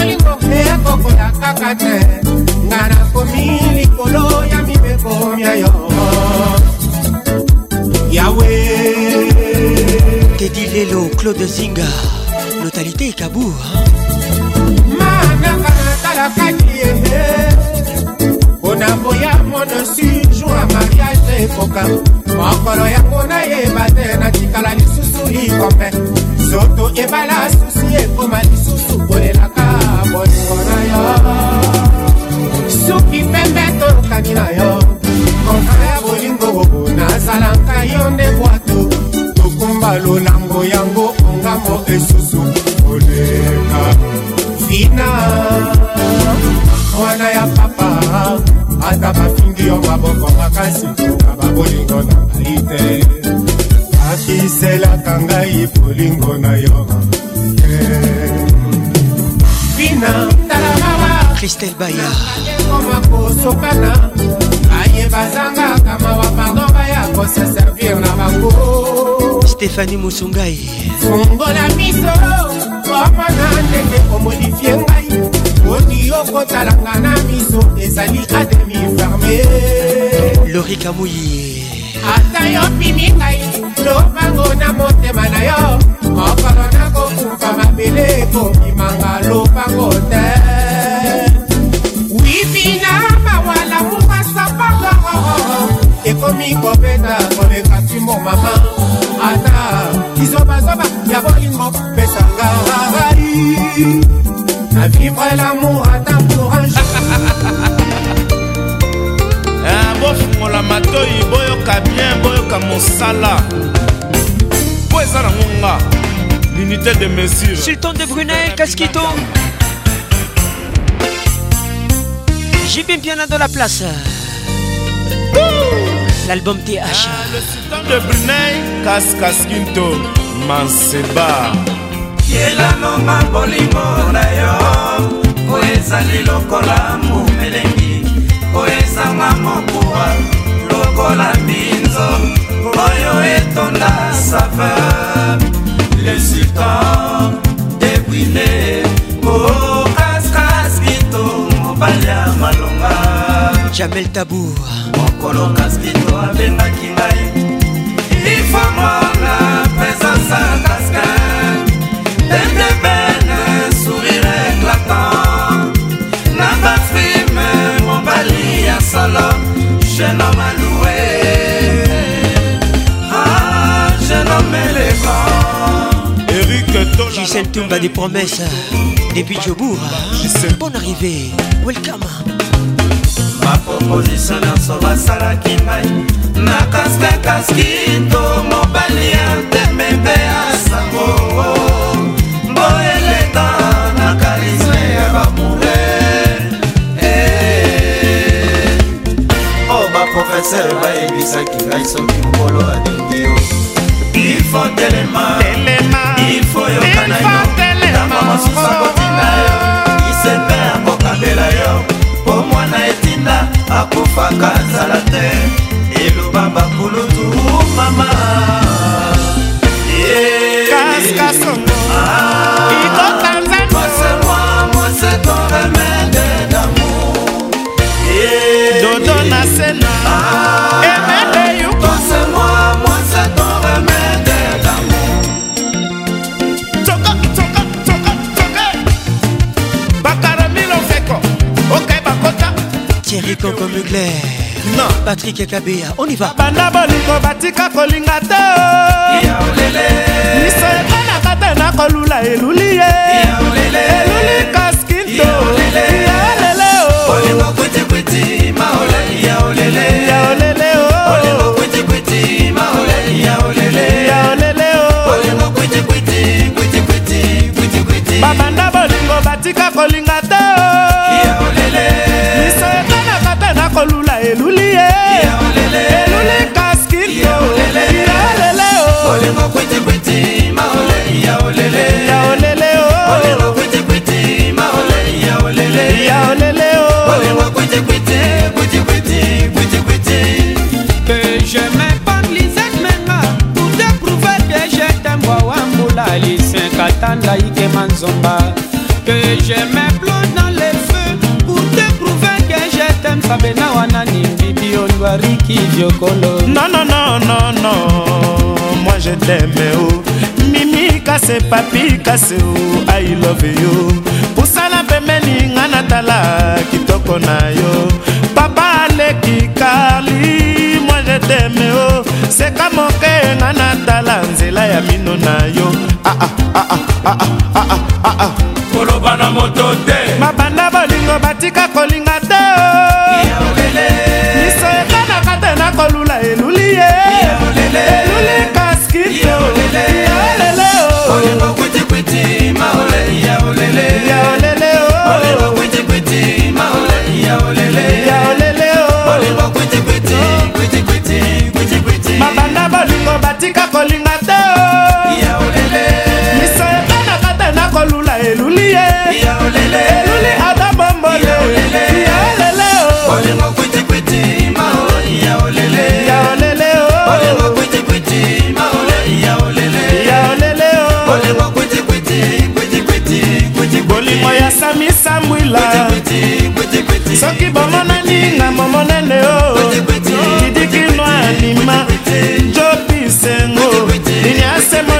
bolingo mpe akokola kaka te nga nakomi likolo ya mibeko ya yo yawe tedi lelo claude zinga notalité ekabour manaka natalakaki ye mpona boya monosi jour ya mariage ekoka mokolo yango nayeba te natikala lisusu likombe soto ebala susi ekoma lisusu kolela bolingo na yo soki pembe toyokani na yo kontra ya bolingo nazalaka yo nde bwato tokumba lolango yango ongambo esusu koleka fina mwana ya papa ata bafingi yo maboko makasi na babolingo na ngai te akiselaka ngai bolingo na yo te eh. vina christelle bayakosokana ayebazanga kama bapardon baya koseservir na bango stéphanie mosungai fungola miso komona ndenge komodifie ngai oti okotalanga na miso ezali ademi ferme lori kamuyi ata yo pimi ngai lobango na motema na yo mokolo na kokufa mabele ekobimanga lopango te wibina mawala mukasapaka ekomi kobeta koleka nsimbo mama ata kizobazoba ya bolingo pesanga rai na vivre lamour ata pour un eh, bofungola matoi boyoka bien boyoka mosala po eza nango nga Unité de mesure. Sultan de Brunei, Casquito. J'ai bien bien dans la place. L'album TH. Ah, le sultan de Brunei, Casquinto, Manseba. yelano mabolimo na yo po ezali lokola momelengi po ezanga mokuwa lokola minzo oyo etonda saveur esika debrile o kaskaskito mobali ya malonga jamel tabour mokolo kaskito abengaki ngai ifomona presence ya kaska tendebene sourire eclatant na bafrime mobali ya solo genoma Gisèle Toumba des promesses depuis Djoboura. Bonne arrivée, welcome. Ma proposition nyonso basalaki ngai nakaskakaski to mobali ya temembe ya sango mbo eleka na karisme ya bamure o baprofeser bayebisaki ngai soki mokolo alingi yo ifotelema ifoyoka na yo ntango mosusu akotinda yo isepe akokabela yo mpo mwana etinda akufaka azala te eloba bakulutu mama kanko mugler non patrik kabea on y va banda bolingo batika kolinga te miso epanaka te nakolula elula Kizomba Que je m'explose dans les feux Pour te prouver que je t'aime Sabena wanani Bibi Ondwari Kiziokolo Non, non, non, non, non Moi je t'aime, oh Mimi kase, papi kase, oh I love you Pusala pembeni nga natala Kitoko na yo Papa aleki kali Moi je t'aime, oh seka moke nga natala nzela ya mino na yo ah, ah, ah, ah, ah, ah, ah. ah. Ah. koloba na moto te mabanda bolingo batika kolinga te oh. miso ekanaka te na kolula eluli ye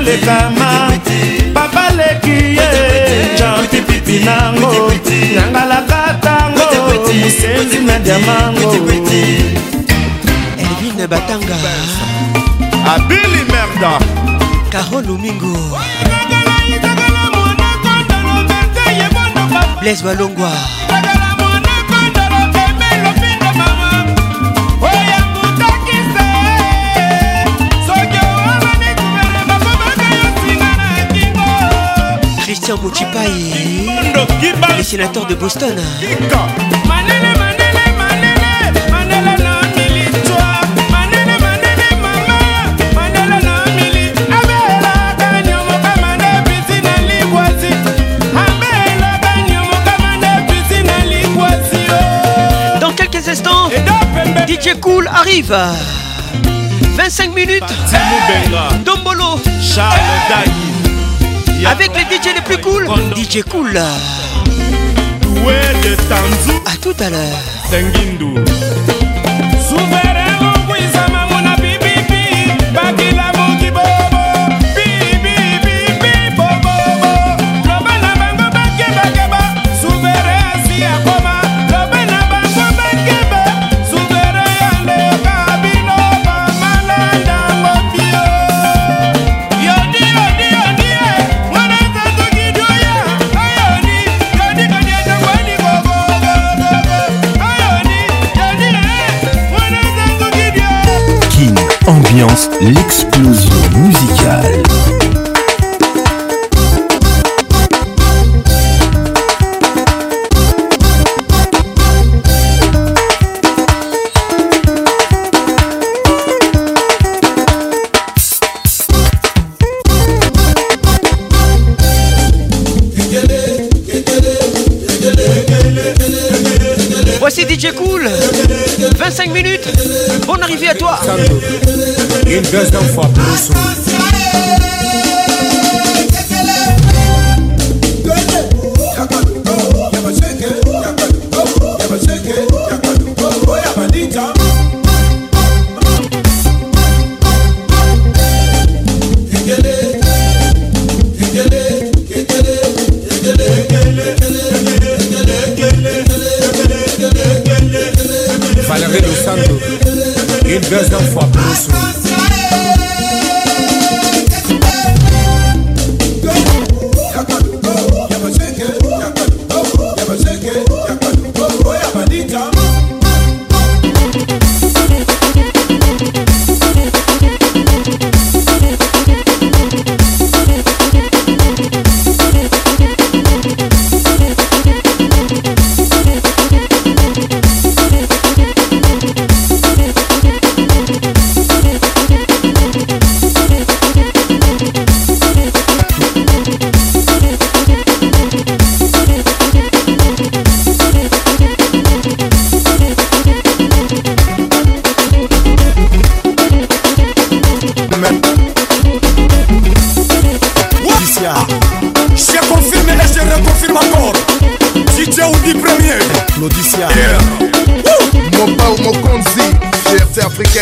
kolekama papa leki ye jampi pipi nango nyangalaka tango mosenzi na diamango elvine batanga abili merda karolo mingo blaise balongwa Christian Moutipaï Les sénateurs de Boston Dans quelques instants DJ Cool arrive 25 minutes Dombolo Charles Avec les DJ les plus cool DJ cool A tout à l'heure l'explosion musicale. Gazão é fabuloso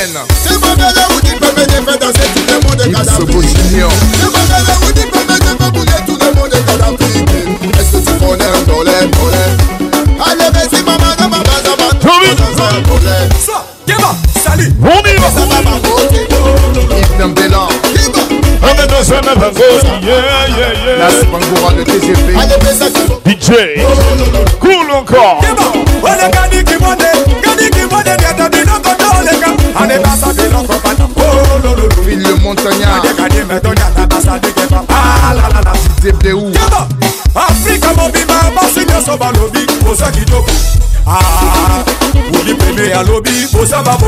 Amen. Ce de de ce Cool encore Força pra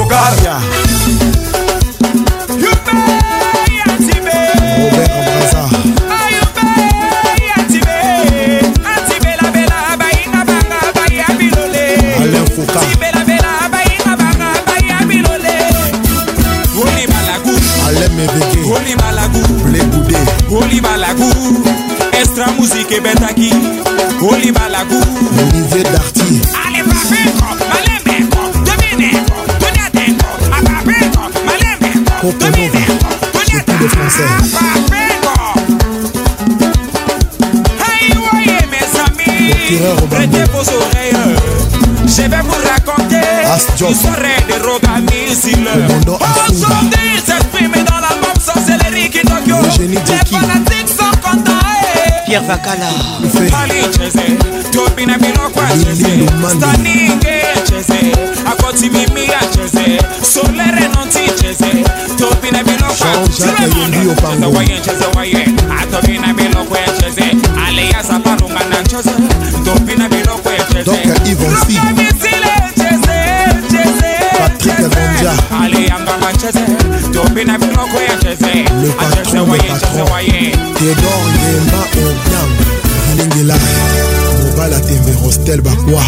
job. Soirée de Roga Missile. Aujourd'hui, s'exprimer dans la map sans céleri qui Tokyo. Les fanatiques sont contents. Pierre Vakala. Ali Chese, Tobina Binokwa Chese, Staninge Chese, Akoti Mimia Chese, Solere Nanti Chese, Tobina Binokwa Chese, Wayen Chese Wayen, Atobina Binokwa waye achese waye achese waye tedor yemba obiang balingela mobala tembe rostel bakwa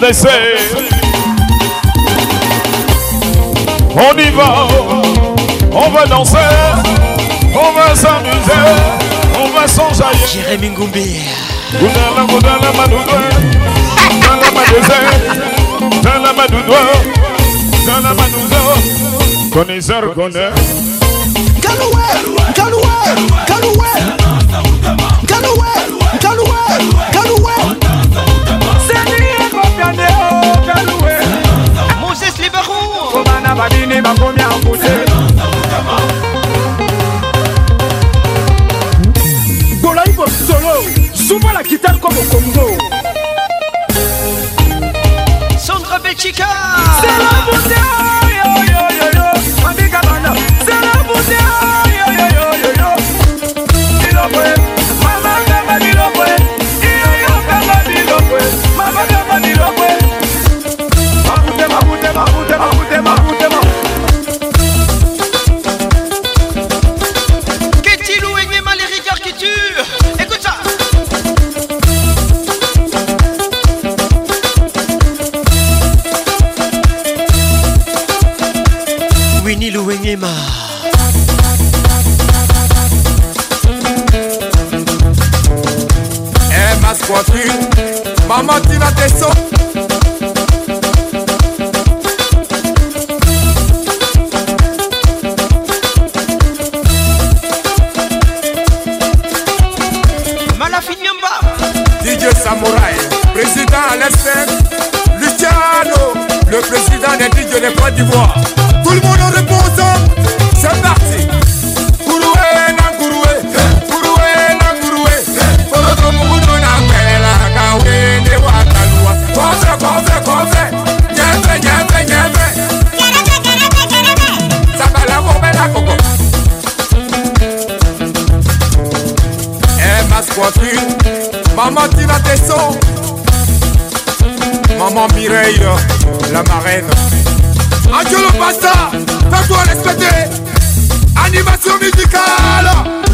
décès On y va, on va danser, on va s'amuser, on va s'enjailler. Jérémy Ngoumbi. Goudala, Connaisseur, Galoué, galoué, galoué, banini bakomi akuse golai bosolo zuba la kitare kwa bokongo Maman Maman Tina sons maman Mireille, la marraine. tu le pasta, fais-toi respecter. Animation musicale.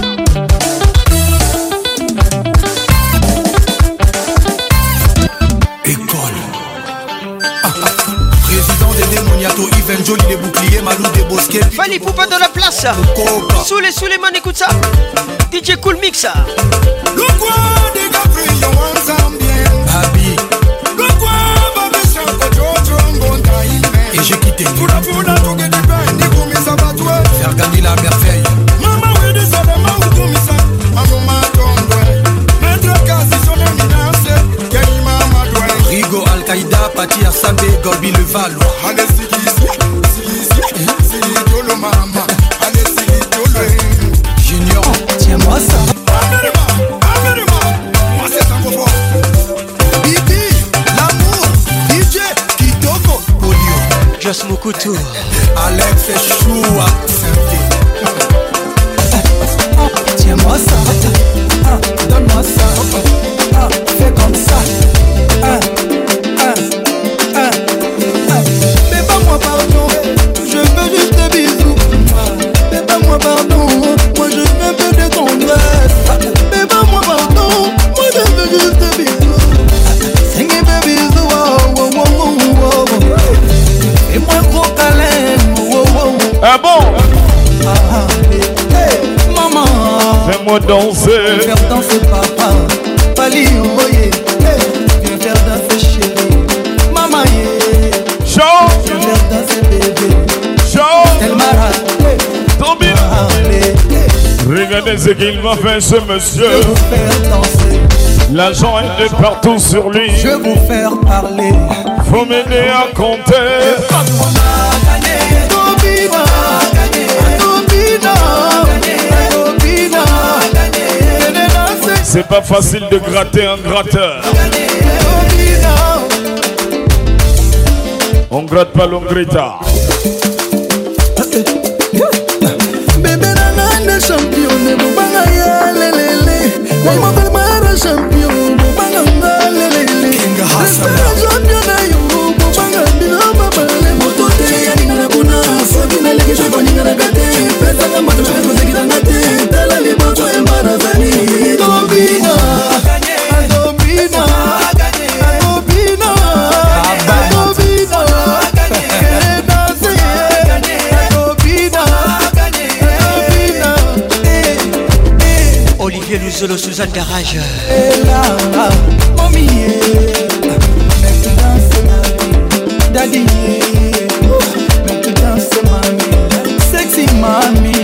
des démoniato, Yven Jolie, les boucliers, Malou des bosquets. Fanny Poupa dans la place. Sous les sous les mains, écoute ça. DJ Cool Mix. Babi. Et j'ai quitté. Faire gagner la merveille. ya sambe gorbi levalo junior tiens-moi ça Just Mokutu Alex Choua Fais-moi danser. Viens faire danser, papa. Pali, oye. Viens faire danser, chérie. Maman, yé. Viens faire danser, bébé. Chant. Elle m'a moi Regardez ce qu'il va fait, ce monsieur. Je vous faire danser. L'argent est de partout sur lui. Je vais vous faire parler. Faut m'aider à compter. C'est pas facile de gratter un gratteur. On gratte pas l'ongrita. Zolo Suzanne Garage Daddy, make you dance, mommy, sexy mommy.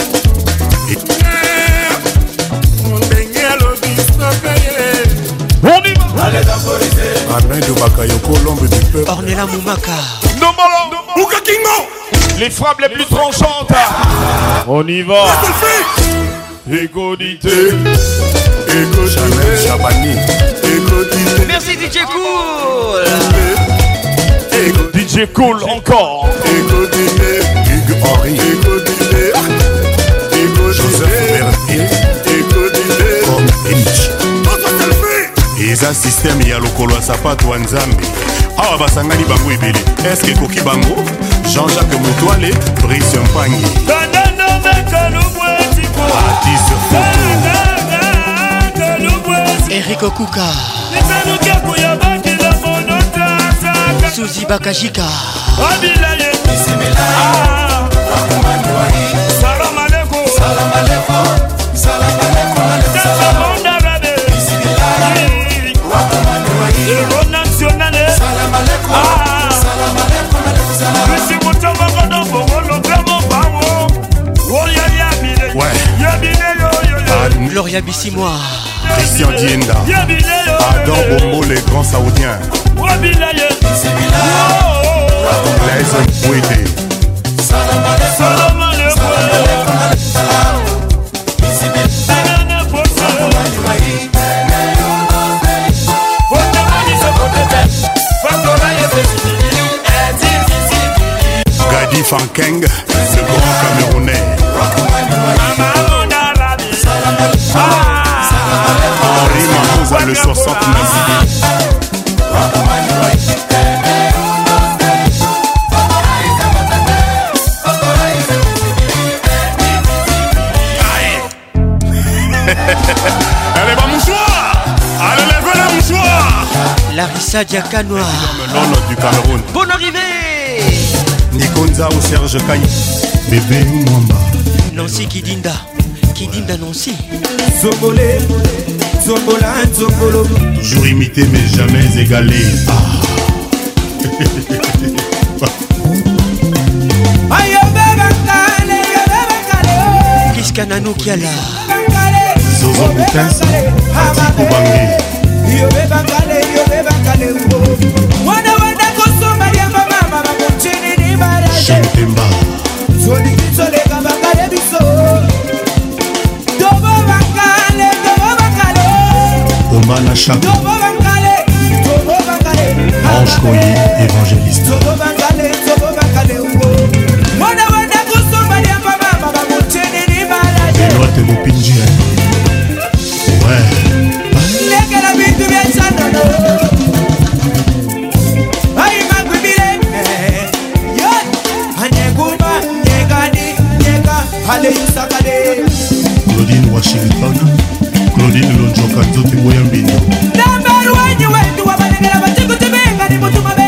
Alain de du peuple. Moumaka. Les frappes les plus tranchantes. On y va. Merci DJ Cool. DJ Cool encore. eza sisteme ya lokolo ya sapato ya nzambe awa basangani bango ebele eske ekoki bango jean-jacques motwale brise mpangi erik okuka suzi bakajika Salam alaikum. Salam alaikum. bureau national bisi motongo kono bongolope mobango oyo yabile yabile yoyo gloria bisimoi christian dienda adam bombo le grand saoudien wabila ye blaise mbwete salama le mbwete Keng, le grand Camerounais. Henri Mamouza le 69. Allez, va mouchoir Allez, mouchoir Larissa Diakanoa, du Cameroun. ekonza ou serge kany bebe mwamba nansi kidinda kidinda nansi zokole zokola zokolo toujours imité mais jamais égalé ah. kiskanano oh, oh. kiala zozo oh, butansi atikobange yobe bakale yobe bakale mwana jeune pemba solingi toleka bakale biso tobo bakale tobo bakale omana chapo tobo bakale tobo bakale ange koye évangéliste tobo bakale tobo bakale mwana wana kosomba ya mama mama motenini malade elote mopinji ouais ndekela bintu bya sanana claudine washington claudine lonjoka nzote moyambino ndambaru wenyi wendu wabalengela batikuti bengani mutuma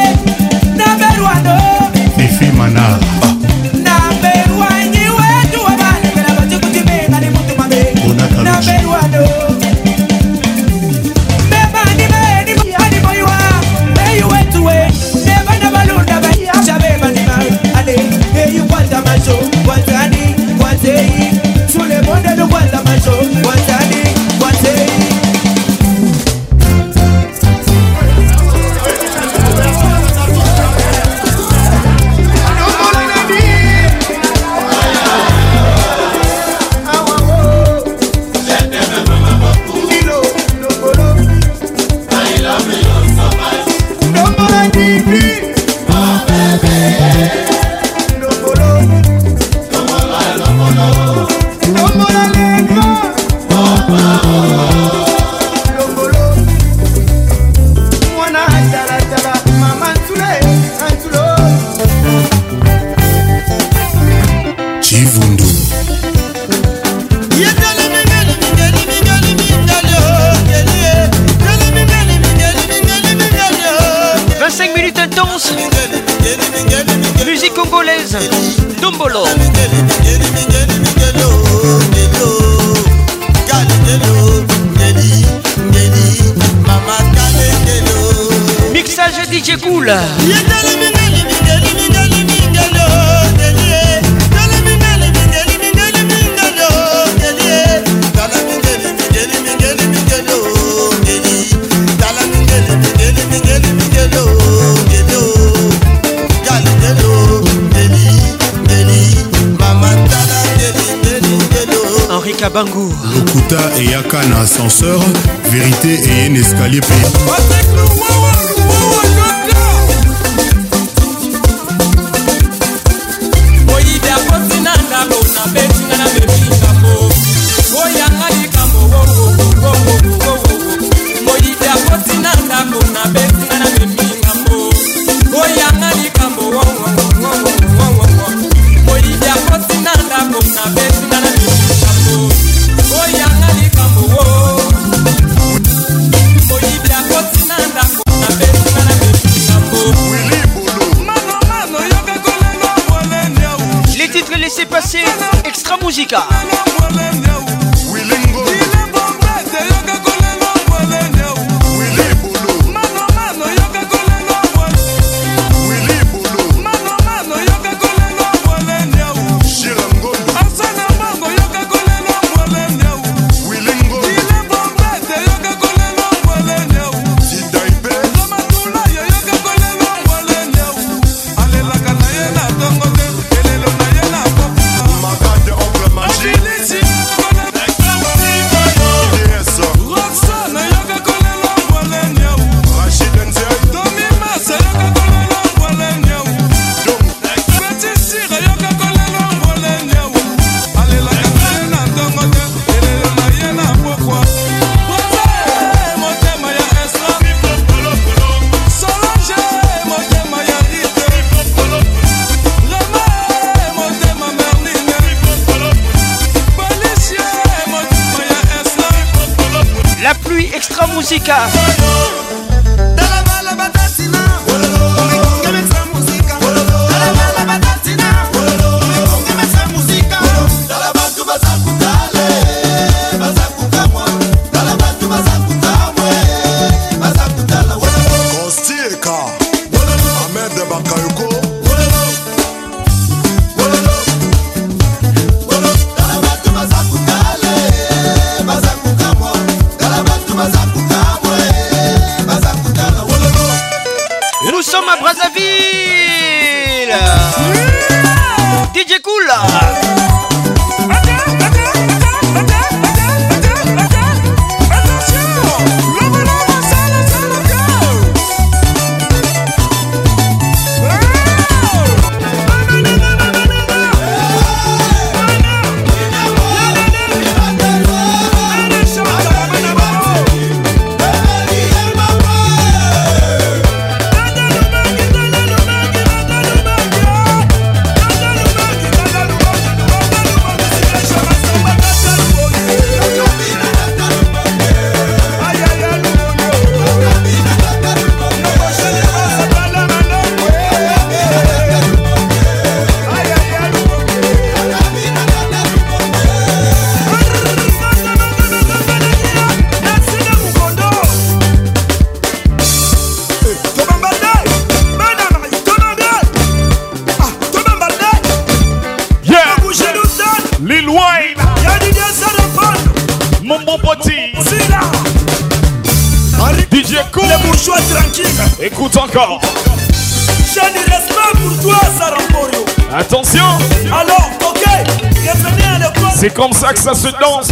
access to dance.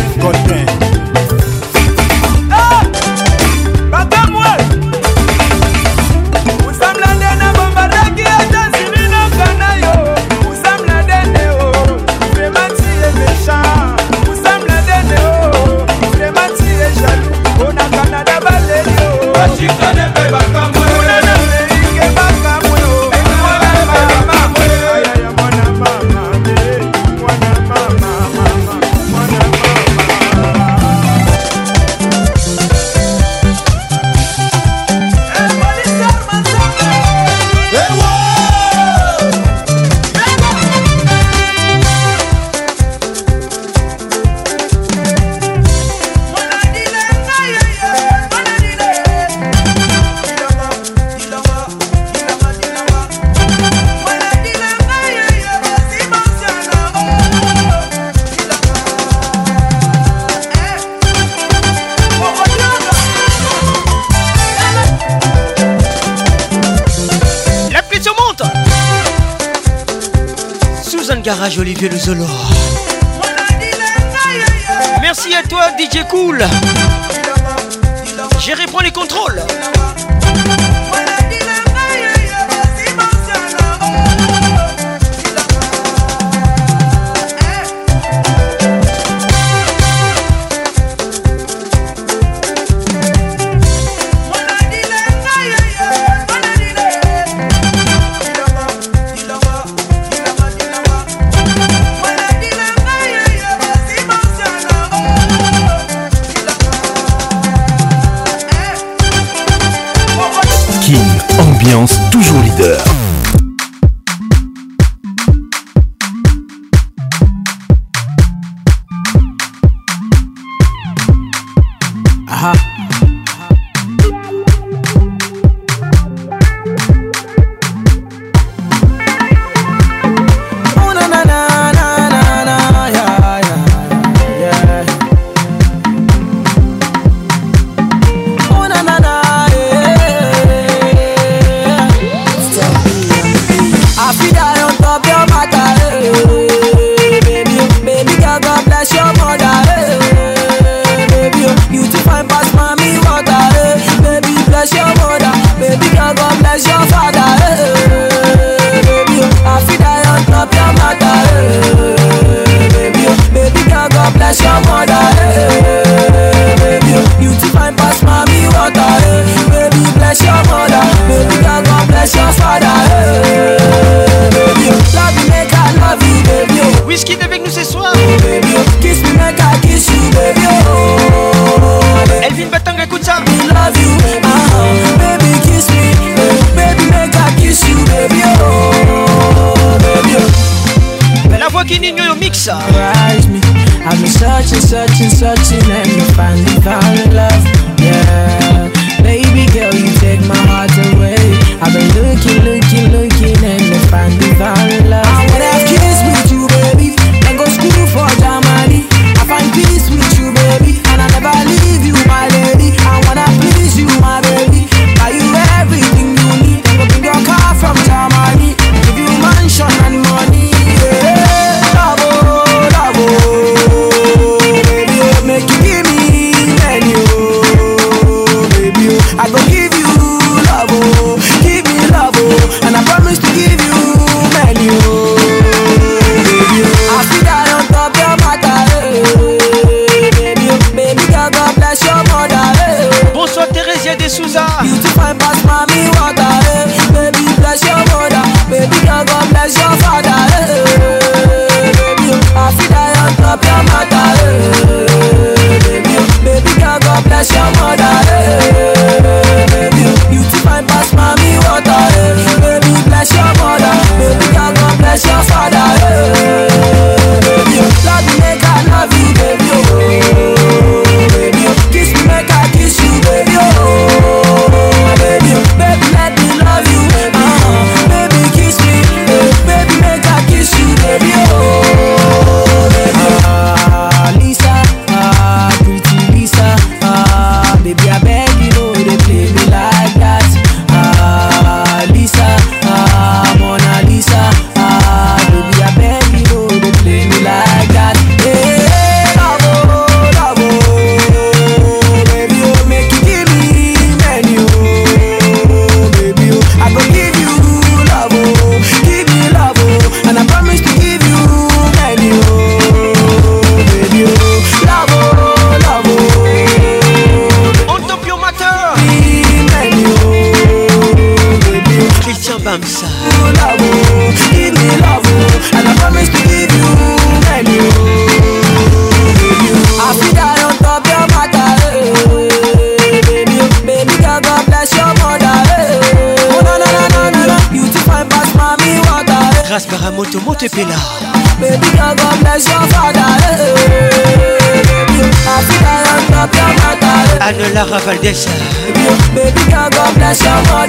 tepela eh. eh. anelara valdes eh. oh.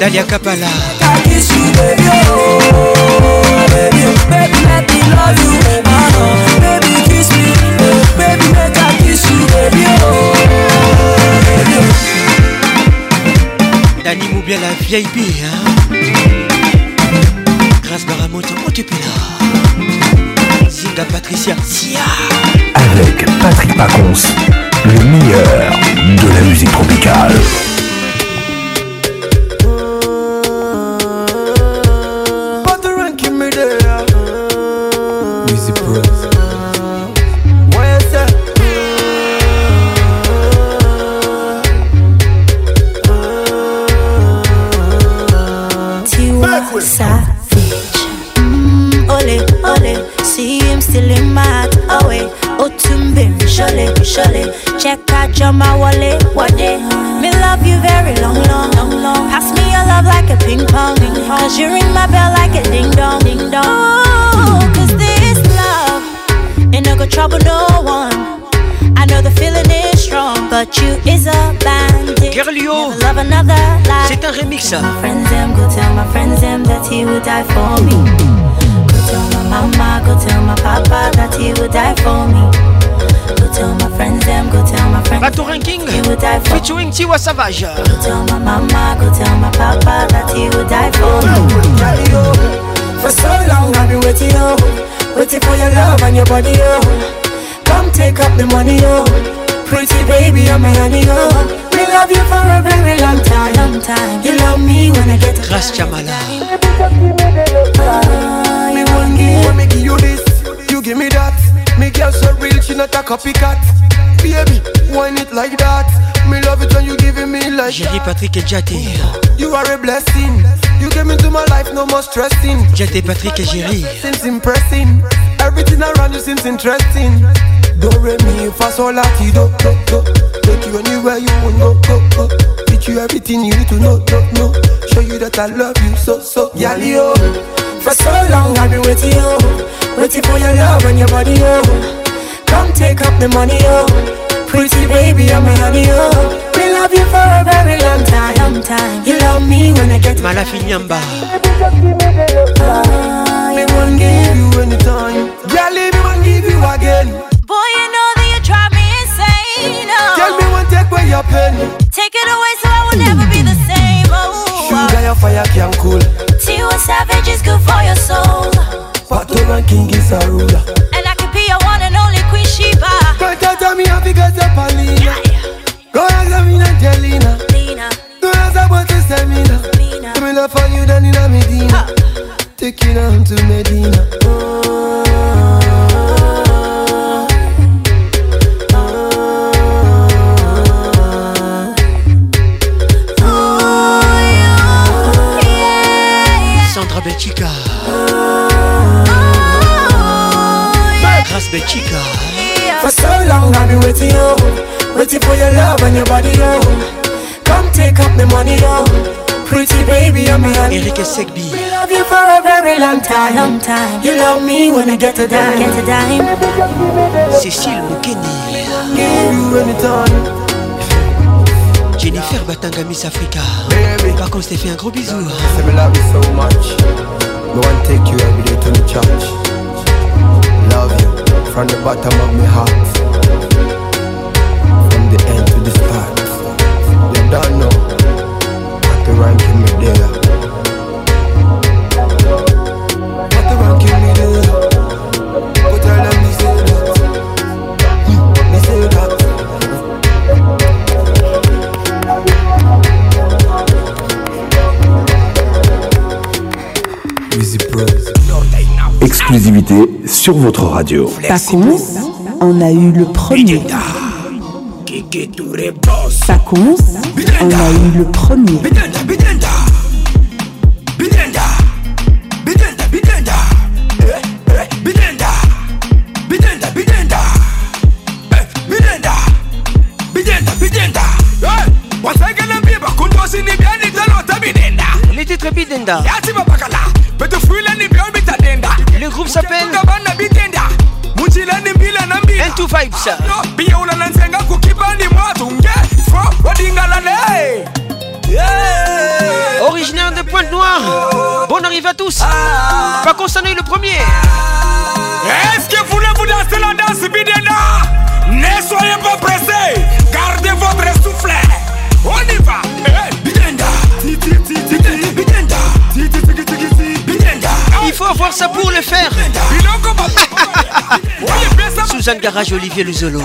dalia kapala VIP, hein Grâce Baramoto, Montepina Zinga Patricia, Sia Avec Patrick Pacons, le meilleur de la musique tropicale. my Friends them, go tell my friends them that he would die for me. Go tell my mama, go tell my papa that he would die for me. Go go tell tell my my friends friends them, Bateau Ranking featuring Tiwa Savage. For so long I've been waiting, oh, waiting for your love and your body, oh. Come take up the money, oh. Pretty baby, I'm a honey, oh love you for a very long time. Long time. You love me when I get Grâce Chamala. Me one give. me give you this, you give me that. Me girl so real, she not a copycat. Baby, wine it like that. Me love it when you giving me like Jerry Patrick et Jaté. You are a blessing. You came into my life, no more stressing. Jaté Patrick et Jerry. Seems impressing. Everything around you seems interesting. Do not mi me sol la ti do do do anywhere you want go, go, go. Teach you everything you need to know, know, know. Show you that I love you so, so. Yali, oh. For so long I've been waiting, you, oh. Waiting for your love and your body, oh. Come take up the money, oh. Pretty baby, I'm a honey, oh. We love you for a very long time, long time. You love me when I get Malafi Nyamba. Oh, ah, I won't give you any time. Yeah, your pen. Take it away so I will never be the same. Oh, sugar your fire can cool. Uh. Tea was savage is good for your soul. Patron and king is a ruler. And I can be your one and only Queen Sheba. Better tell me how to get the Palina. Yeah, yeah. Go examine Angelina. Lina. Do as I want to me now. Give me love for you than in a Medina. Take Taking her home to Medina. Oh. chica. Grace oh, chica? For so long I've been waiting yo Waiting for your love and your body yo Come take up the money yo Pretty baby I'm in Erika Segbi We love you for a very long time, long time. You love me when I get a dime, get a dime. Cécile Give you anytime Jennifer Batanga Miss Africa Kako je t'ai fait un gros bisou Love you from the bottom of my heart sur votre radio. on a eu le premier. on a eu le premier. bidenda s'appelle n Vibes Originaire de Pointe Noire bon arrive à tous Pas concerné le premier Est-ce que vous voulez-vous danser la danse Bidenda Ne soyez pas pressés Gardez votre souffle On y va Il faut avoir ça pour le faire Suzanne Garage Olivier Luzolo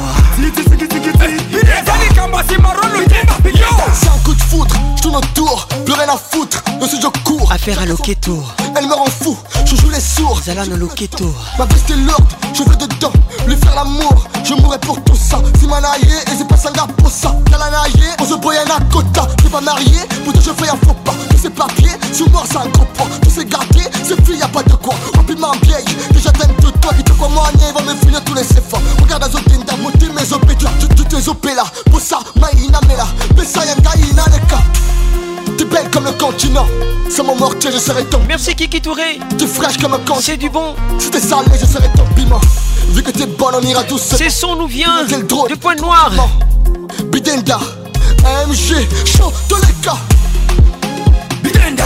C'est un coup de foudre, je tourne autour, plus rien à foutre, ce jeu cours. Affaire à Loketo Elle me rend fou, je joue les sourds Zalan Loketo Ma veste est lourde, je veux dedans, lui faire l'amour je mourrais pour tout ça. Si ma naïe, et c'est pas sanga pour ça. la naïe, on se à un Tu T'es pas marié, toi je fais un faux pas. Tous ces papiers, je suis mort, c'est un Tous ces c'est y'a pas de quoi. Rapidement vieille, déjà t'aimes de toi. Qui te croit moi, Va me finir tous les efforts. Regarde Ta mes opé, tu t'es opé là. Pour ça, maïna, Mela, Mais ça, T'es belle comme le continent. C'est mon mortier, je serai ton. Merci Kiki Touré. T'es fraîche comme un continent. C'est du bon. Si t'es salé, je serai ton piment. Vu que t'es bonne, on ira tous. Ces sons nous viennent de Point Noir. Bidenda, AMG, Chante les cas. Bidenda.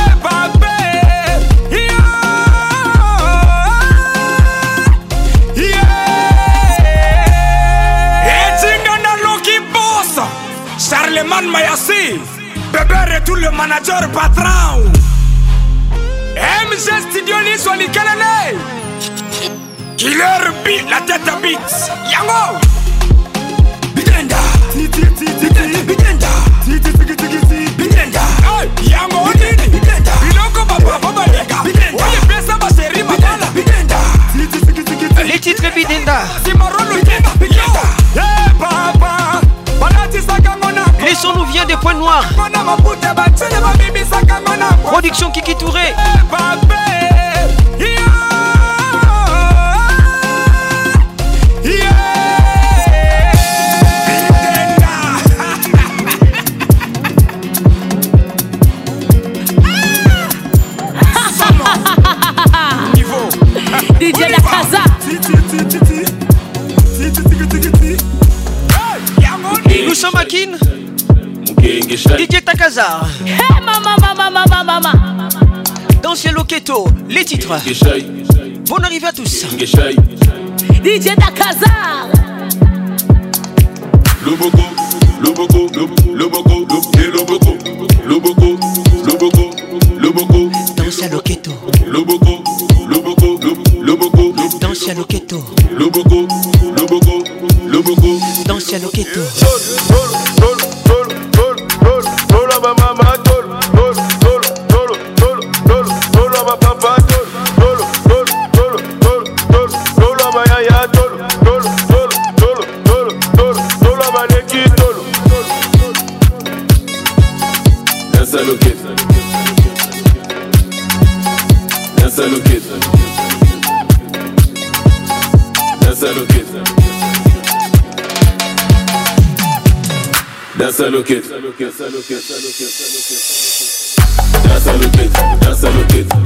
le man Mayassi, Bébé tout le manager patron. MG Studio Niso Nikelele, Killer beat, la tête à beat, Yango. Bitenda, Bitenda, Yango, Baba Baba Les titres Bitenda, C'est son nous vient des points noirs. Production Kiki Touré. Nous sommes DJ Takazar. Hey mama mama mama mama. Dansez Loketo, les titres. Bonne arrivée à tous. DJ Takazar. Loboko, Loboko, Loboko, Loboko, Loboko, Loboko, Loboko. Danse à Loketo. Loboko, Loboko, Loboko. Danse à Loketo. Loboko, Loboko, Loboko. Danse à Loketo. look it, that's how look it, that's how look it.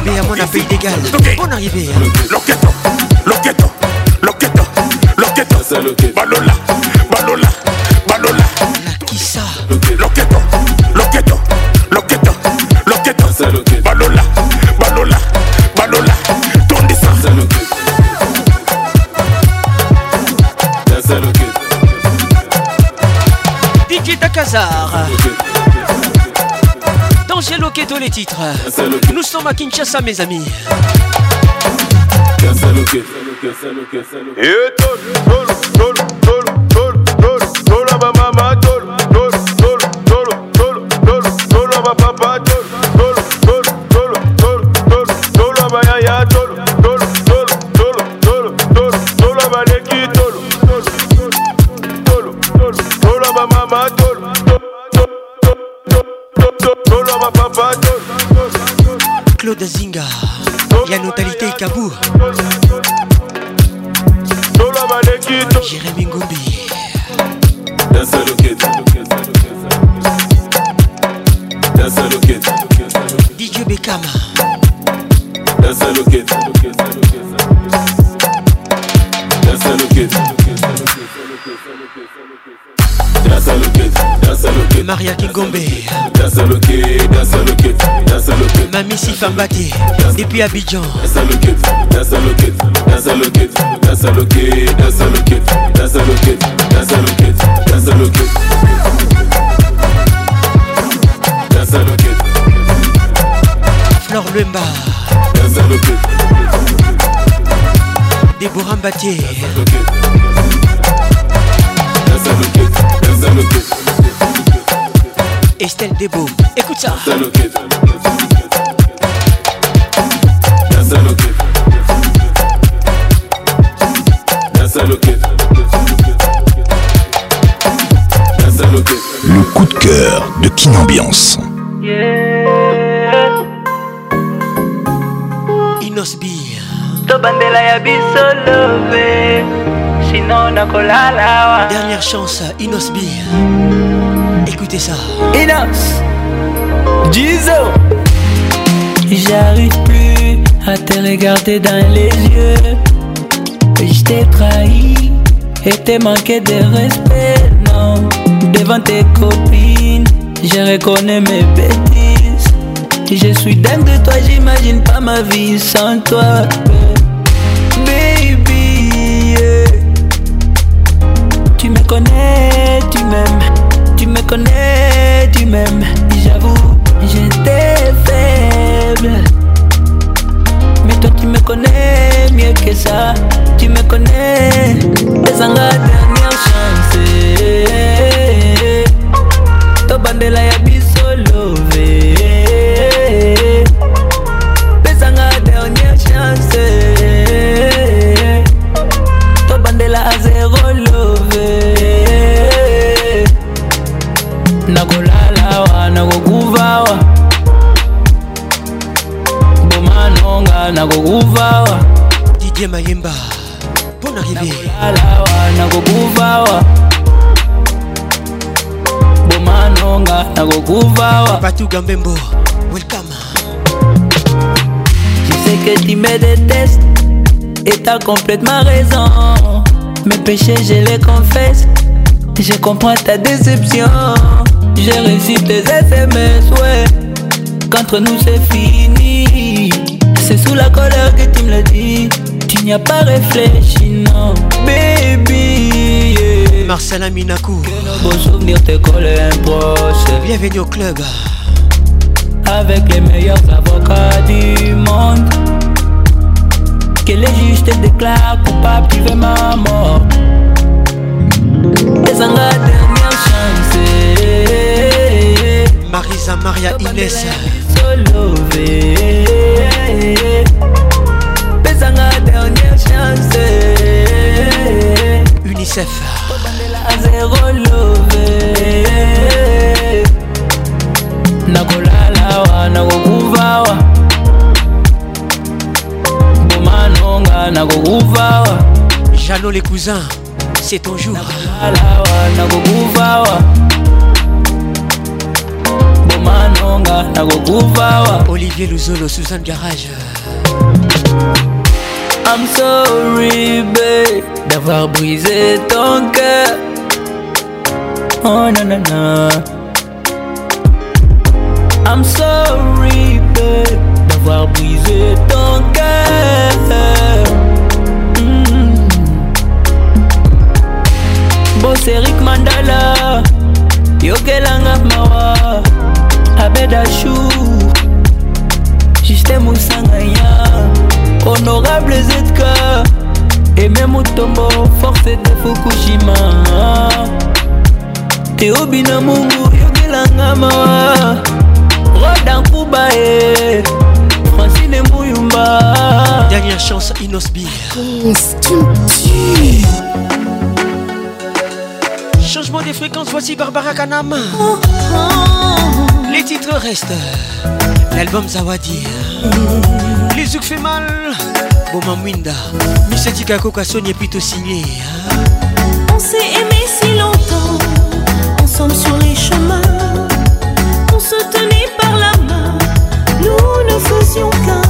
cabé à mon appel d'égal. On idée hein. Loqueto, loqueto, loqueto, loqueto. Balola, balola, balola. La qui ça? Loqueto, loqueto, loqueto, loqueto. Balola, balola, balola. Donde ça? DJ Takaza. les titres. Nous sommes à Kinshasa, mes amis. Et Fambake depuis Abidjan. Flore Lemba. Déborah Mbatier. Estelle Debo, écoute ça. Le coup de cœur de Kinambiance. Ambiance. Yeah. Inosbi. bandela ya biso love sino nakolalawa dernière chance inosbi écoutez ça inos jizo j'arrive plus à te regarder dans les yeux. Je t'ai trahi et t'ai manqué de respect, non. Devant tes copines, je reconnais mes bêtises. Je suis dingue de toi, j'imagine pas ma vie sans toi. Baby, tu me connais, tu m'aimes. Tu me connais, tu m'aimes. J'avoue, j'étais faible. Toi tu me connais mieux que ça Tu me connais ezanga dernière chance tobandela ya bi nakokuvawa didie mayemba mpona rivierawa nakokuvawa bomanonga nakokuvawa patuga mbembo welcome tu sais que tu me détestes et t'as complètement raison mes péchés je les confesse je comprends ta déception j'ai reçu tes SMS ouais qu'entre nous c'est fini C'est sous la colère que tu me l'as dit. Tu n'y as pas réfléchi, non, baby. Marcel Marcela Minakou. Que nos beaux souvenirs te collent un proche. Bienvenue au club. Avec les meilleurs avocats du monde. Que les juges te déclarent coupable, tu veux ma mort. la dernière chance. Eh, eh, eh. Marisa Maria Inès. nakokuvawa les cousins c'est ton jour nakokuvawa bomanonga nakokuvawa Olivier Luzolo Suzanne Garage I'm sorry babe d'avoir brisé ton cœur Oh nanana I'm sorry babe d'avoir brisé ton cœur bos erik mandala yokelanga mawa abedashour justin mosangaya honorable zk eme motombo force de fukushima teobina mungu yokelanga mawa rodan kuba e francine mbuyumba dernière chance inosbi yes, des fréquences, voici Barbara Kanam. Les titres restent. L'album Zawadi. Les Zouk fait mal. Boma Mwinda. Missati Kako Sonye plutôt signé. On s'est aimé si longtemps. Ensemble sur les chemins. On se tenait par la main. Nous ne faisions qu'un.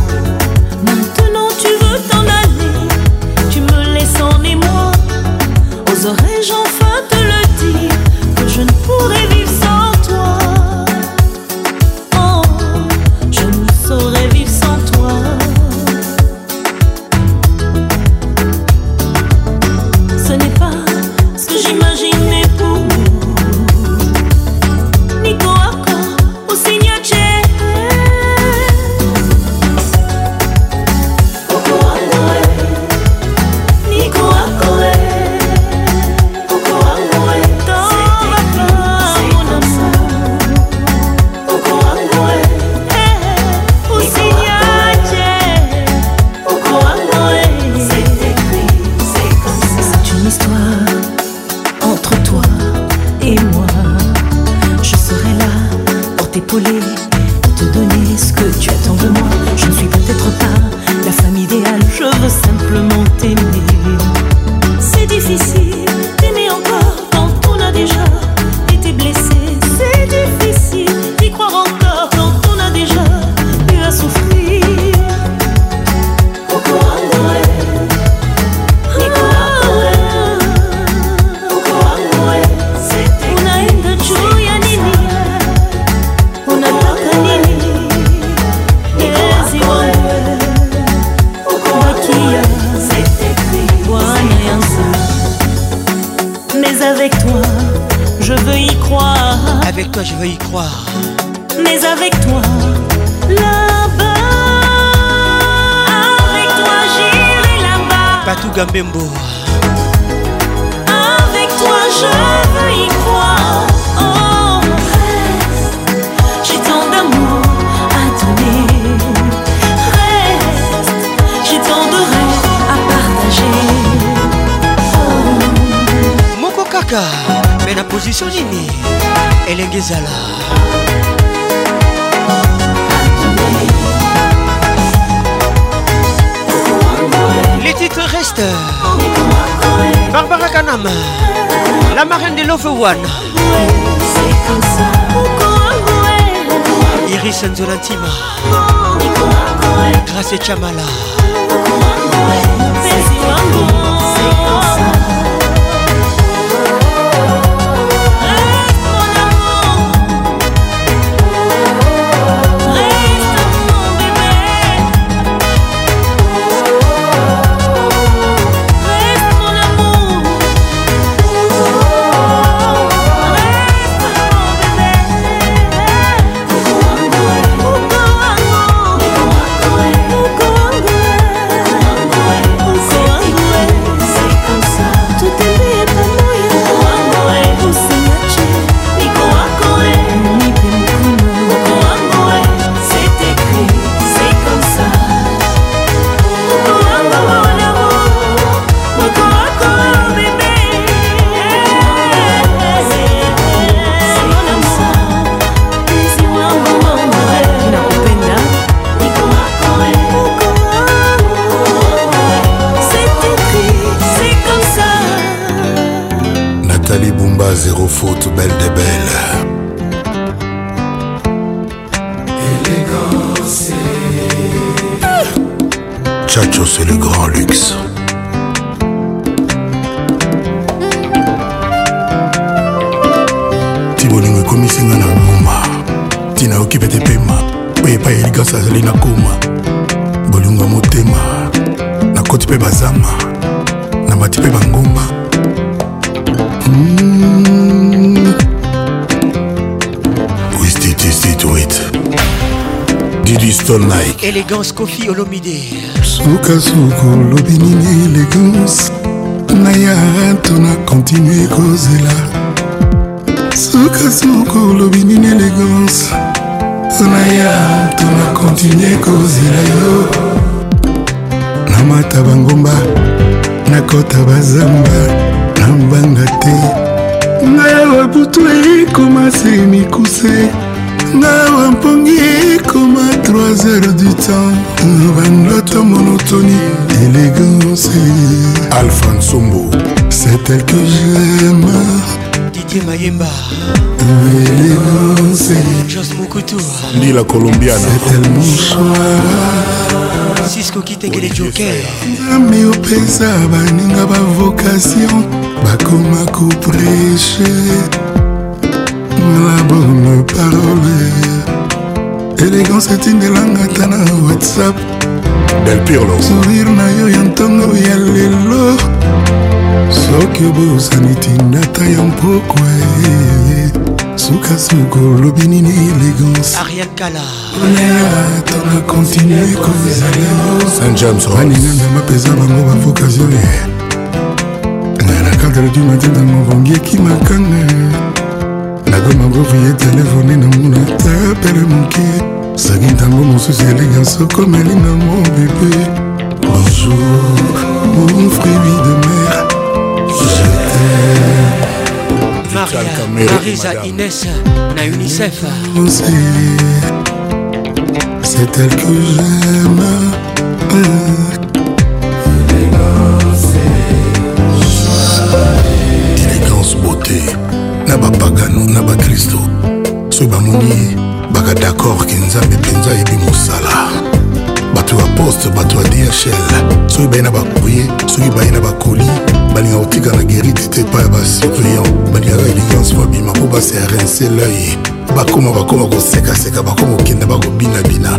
feu one Iris Nzolantima Grâce et Chamala pas zéro faute, belle de belle. Ah! Chacho, c'est le grand luxe. tibolingo ekomisi nga na nguma ntina oki pete pema oyo epai elikasi azali na koma bolingo ya motema nakoti mpe bazama nabati mpe bangomba mm. to it didi stone nike élégance kofi olomide sukasuka olobi nini élégance naya tona continue kozela sukasuka olobi nini élégance naya tona continue kozela yo namata bangomba nakota bazamba nambanga te ngai awa butu ekoma se mikuse na bampongi ekoma 3 heures du temps bandoto monotoni élégance alphonsombo c'est elle que j'aime didier mayemba élégance jos mokutu ndila colombiana c'est elle mon choix sisko kitekele joker nzambe opesa baninga bavocation bakoma kopreche la bonne parole élégance etindelanga ata na whatsapp del pirlo sourire na yo ya ntongo ya lelo soki obosani tindata ya mpokwe sukasuka olobi nini élégance ariakalatonga continue kozalabaninanga mapeza bango bavocasione na cadre du matin ndango vongieki makanga awe magovi ye telefoni namona tapele moke saki ntango mosusu elinga sokomeli nango bebe bonjour mon fruit de mer marisa ines na unicef c'est elle que j'aime Élégance, beauté na bapagano na bakristo soki bamoni ye baka dakord ke nzambe mpenza ayebi mosala bato ya poste bato ya dhl soki baye na bakourrier soki baye na bakoli balingaka kotika na gerite te epai ya basurveillant balingaka elegance babima mpo baserrince l'œil bakoma bakoma kosekaseka bakoma kokenda bakobinabina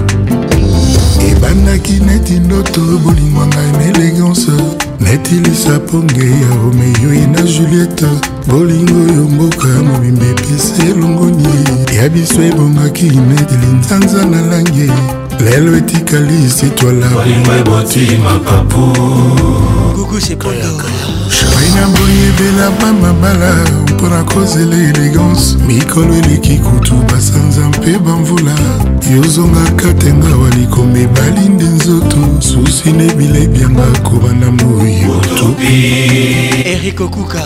ebandaki neti ndoto bolingwa ngai na elegance neti lisaponge ya romeyo ye na juliette bolingo yo mboka mobimba epesi elongoni ya biso ebongaki nekili nzanza na langi lelo etikali sitwala bolingo eboti mapapu gugu sepondo rougeaina boyebela bamabala mpona kozela elegance mikolo eleki kutu basanza mpe bamvula yozongaka tenga walikombe balinde nzoto susi na ebilebi yanga kobanda moyo topi erik okuka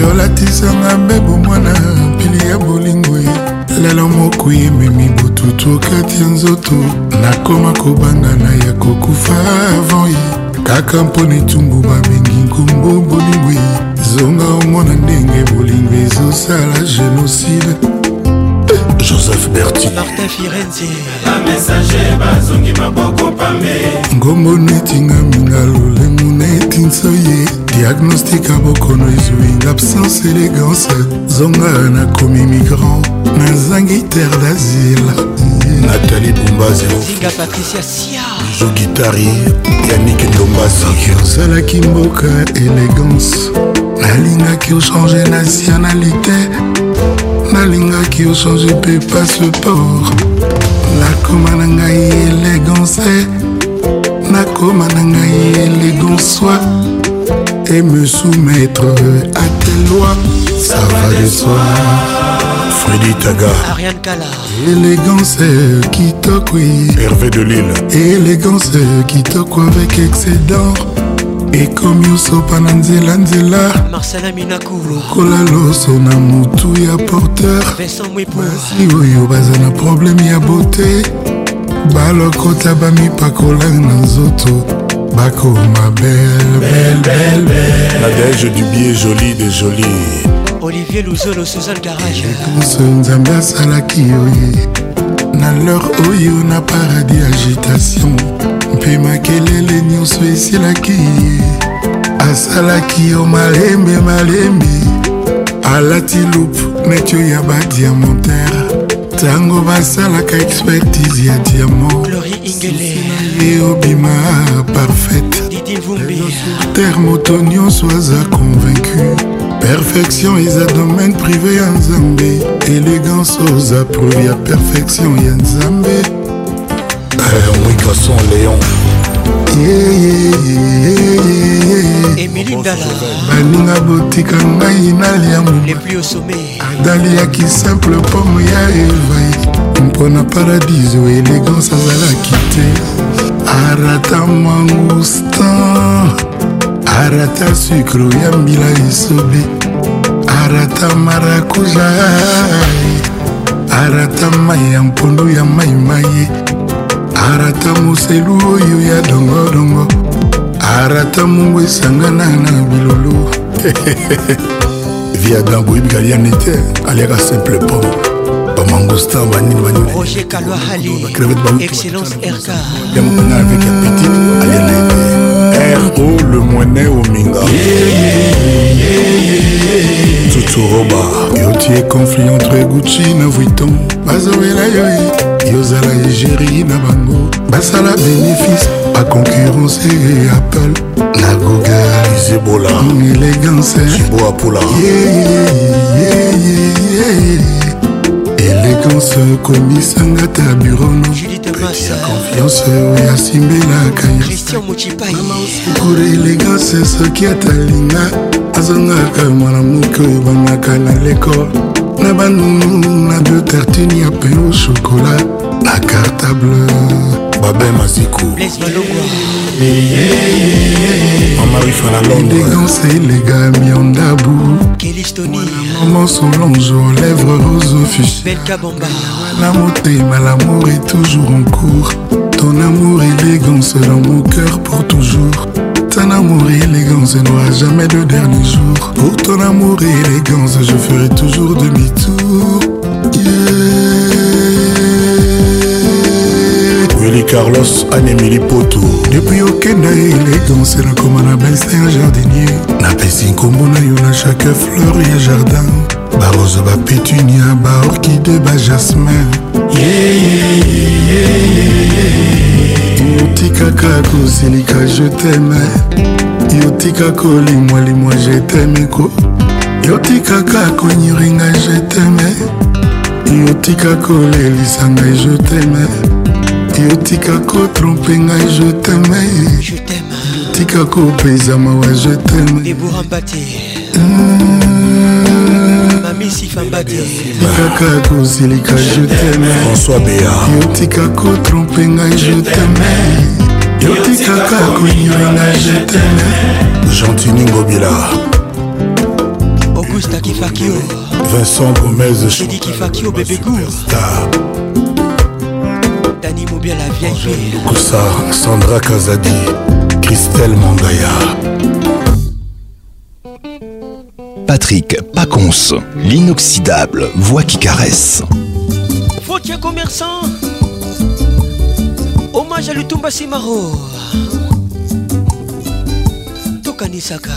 yolatisanga mbebo mwana mpili ya bolingo lelo moko ememi bututu okati ya nzoto nakoma kobanga na ya kokufa avant ye kaka mpona etumbu babengi nkombo bolingwi zonga omona ndenge bolingo ezosala génocide joseph bertingombo netinga minga lolemu netinso ye diagnostika bokono ezwinga absence élégance zonga nakomi migrant nazangi terre d'asile nathalie bombazi eh. bizo gitari yaniki ndombasi osalaki mboka elegance nalingaki ochange nationalité nalingaki ochange mpe passeport nakoma na ngai elegance eh. nakoma na ngai elegansoi et me soumettre à tes lois ça va de soi Freddy Taga Ariane Kala Élégance kitoko Hervé de Lille Élégance kitoko avec excédent ekomi osopa na nzelanzela lokola loso na motu ya porteur basi oyo baza na probleme ya bote balokota bamipakola na nzoto bakoma belbelbelbelbelnadege du bie joli de jolie olivier luzolo suzanne garage nyonso nzambe asalaki yo oh ye na lor oyo oh na paradis agitation mpe makelele nyonso esilaki ye asalaki yo oh, malembe malembe alati loupe neti oyo ya badiamantere ntango basalaka expertise ya diamantye obima parfaite termoto nyonso aza convaincu perfection eza domaine privé ya nzambe élégance oza preuve ya perfection ya nzambe mwikason léon baninga botika ngai naliamodaliaki simple pome ya evai mpo na paradiso élégance azalaki te arata mangustan arata sucre ya mbila esobe arata marakuja arata mai ya mpondo ya maimai mai. arata moselu oyo ya dongodongo arata mongo esangana na bilolo viadan boyebika aliani te aliaka simple pom bamangostin banini baninibacrevete bautya mokanga avec apetite aliana ro le moinet ominga tuturoba yotie conflit entre gucci na vuitton bazowela yo e, yozala egérie na bango basala bénéfice baconcurrence e apple na google zebola élégance boapula yeah, yeah, yeah, yeah, yeah. vacances komisanga ta bureaunoya confiance oyo asimbelaka yasekura elegance soki atalinga azongaka mwana moke oyo bamaka na leko na banunu na deux tartine ya peo chokola na cartable babe masiku élégance eh. élégale miandabu maman solange aux lèvres rose office la motema l'amour est toujours en cours ton amour élégance dans mon cœur pour toujours ton amour et élégance n'aura jamais de dernier jour. Pour ton amour et élégance, je ferai toujours demi-tour. Yeah. angeli carlos anemili poto depuis okenda elegance nakoma na bese ya jardinier napesi nkombo na yo na chaque fleur ya jardin barose bapetunia baorkide bajasmin yotikaka kosilika jeteme yotika kolimwalimwa jetemeko yotikaka konyiringa jeteme yotika kolelisa ngai jeteme yo tika trompé nga je t'aime, tika kopesa mawa je t'aime. temetikaka hmm. Zilika je François Yo tikako trompé nga je Yo tikako konyola je t'aimais gentini ngobila augusta kifakio vincent gomez edi bébé bebegou la vieille Sandra Christelle Mangaya Patrick Pacons, l'inoxydable voix qui caresse Fautier commerçant Hommage à Tokanisaka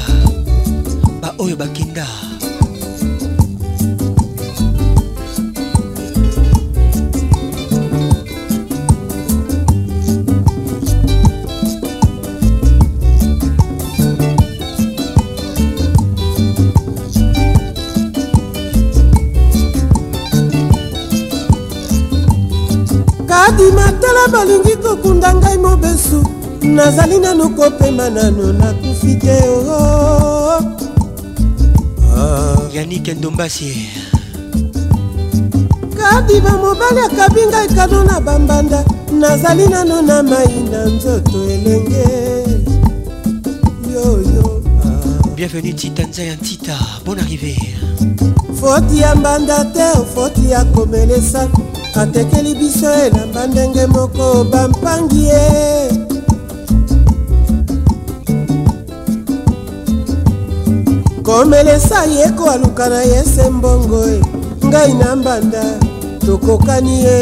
okunda ngai mobesu nazali nano kopema nano nakufi te ah. yanike ndombasi kadiba mobali akabi ngai kano na bambanda nazali nano na mai na nzoto elenge yoyo ah. bienvenu titanza ya ntita bon arrivé foti ya mbanda te foti ya komelesa atekeli biso elamba ndenge moko bampangi ye komelesa ye koaluka na ye se mbongo e ngai na mbanda tokokani ye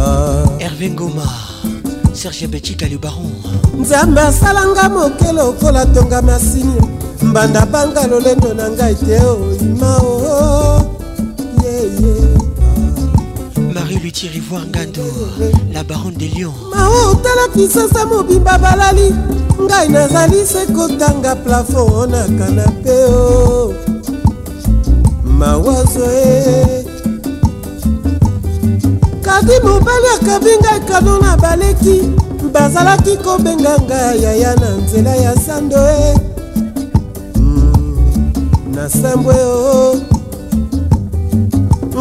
ah. herve ngoma serge betika le baron nzambe asalanga moke lokola tonga masini mbanda banga lolendo na ngai te oima o oh, oh. luthier rivoir ngando la baronne de lyon maotala kisasa mobimba balali ngai nazali se kotanga plafond na kanape o oh. mawazo e kadi mobali akabi ngai kado na baleki bazalaki kobenga ngai yaya na nzela ya sando e mm, na sambwe o oh.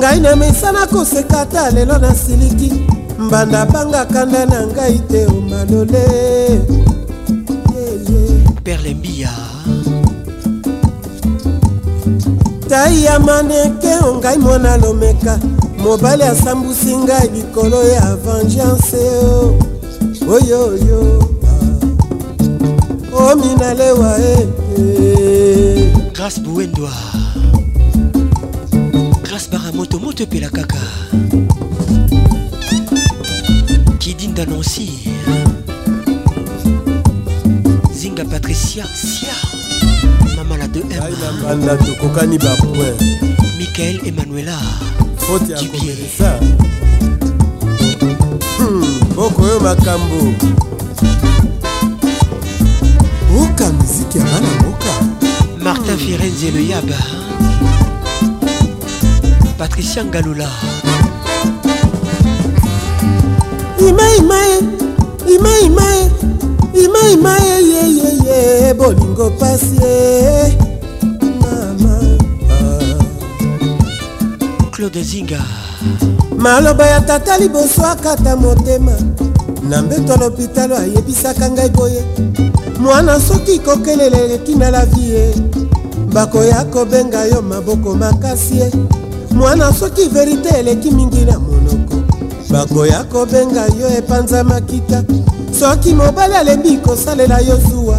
ngai na misana koseka ata lelo nasiliki mbanda banga kanda na ngai te omalole perlembia tai ya maneke ongai mwana lomeka mobali asambusi ngai likolo ya vengeance oyoyo ominalewa ah. e eh, eh. grâce bouendoir moto moto epela kaka kidine danonci zinga patricia sia mama la 2m tokokani bapoin michael emanuela fotyakomelesa moko hmm, oyo makambo oka miziki ya bana mboka martin firenze le yaba patricia ngalola imaimae imaimae imaimae yeyeye bolingo pasi ye mama ah. claude zinga maloba ya tata liboso akata motema na mbeto lopitalo ayebisaka ngai boye mwana soki kokelela eleki na la vie bakoya kobenga yo maboko makasi ye mwana soki verite eleki mingi na monoko bakoya kobenga yo epanzamaki ta soki mobali alembi kosalela yo zuwa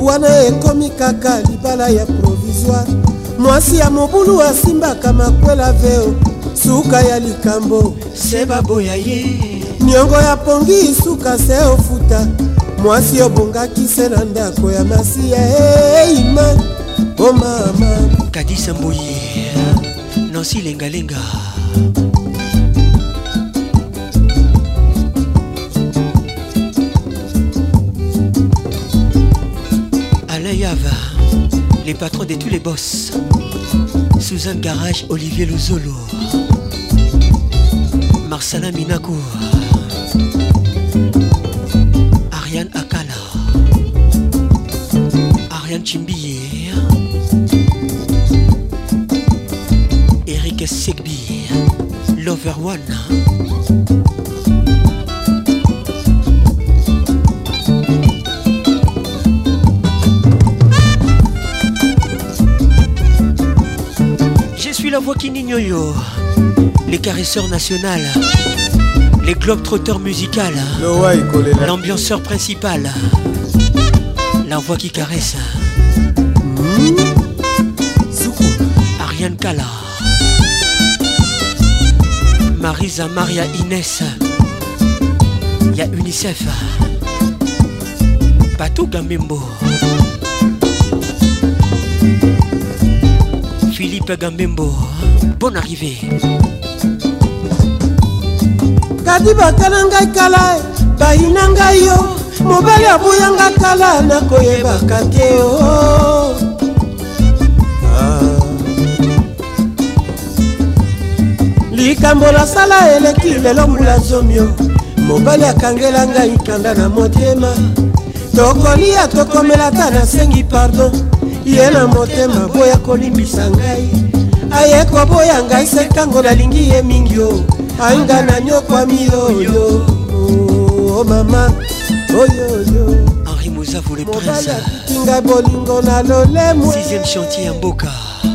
wana ekomi kaka libala ya provisoire mwasi ya mobulu asimbaka makwela veo suka ya likambo se baboya ye niongo ya pongi suka se ofuta mwasi obongaki se na ndako ya masiya eima hey, omama oh, kadisa mboye nancy linga. alain les patrons de tous les boss un garage olivier lozolo Marcela minakou ariane akala ariane chimbi Lover One. Je suis la voix qui yo les caresseurs nationales, les trotteurs musicales, l'ambianceur principal, la voix qui caresse. Mmh. Ariane Kala. Marisa Maria Inès Il y a UNICEF Patou Gambembo Philippe Gambembo Bonne arrivée kadi bakala ngai kala bayina ngai yo mobali abuyanga kala nakoyebaka te o likambo nasala eleki lelo mbula zomio mobali akangela ngai kanda na motema tokolia tokomela ta nasengi pardon ye na motema boya kolimbisa ngai aye koboya ngai se ntango nalingi ye mingi o anga na nyokwami oyo o oh, mama oyoyo mobali akiti ngai bolingo na lolemo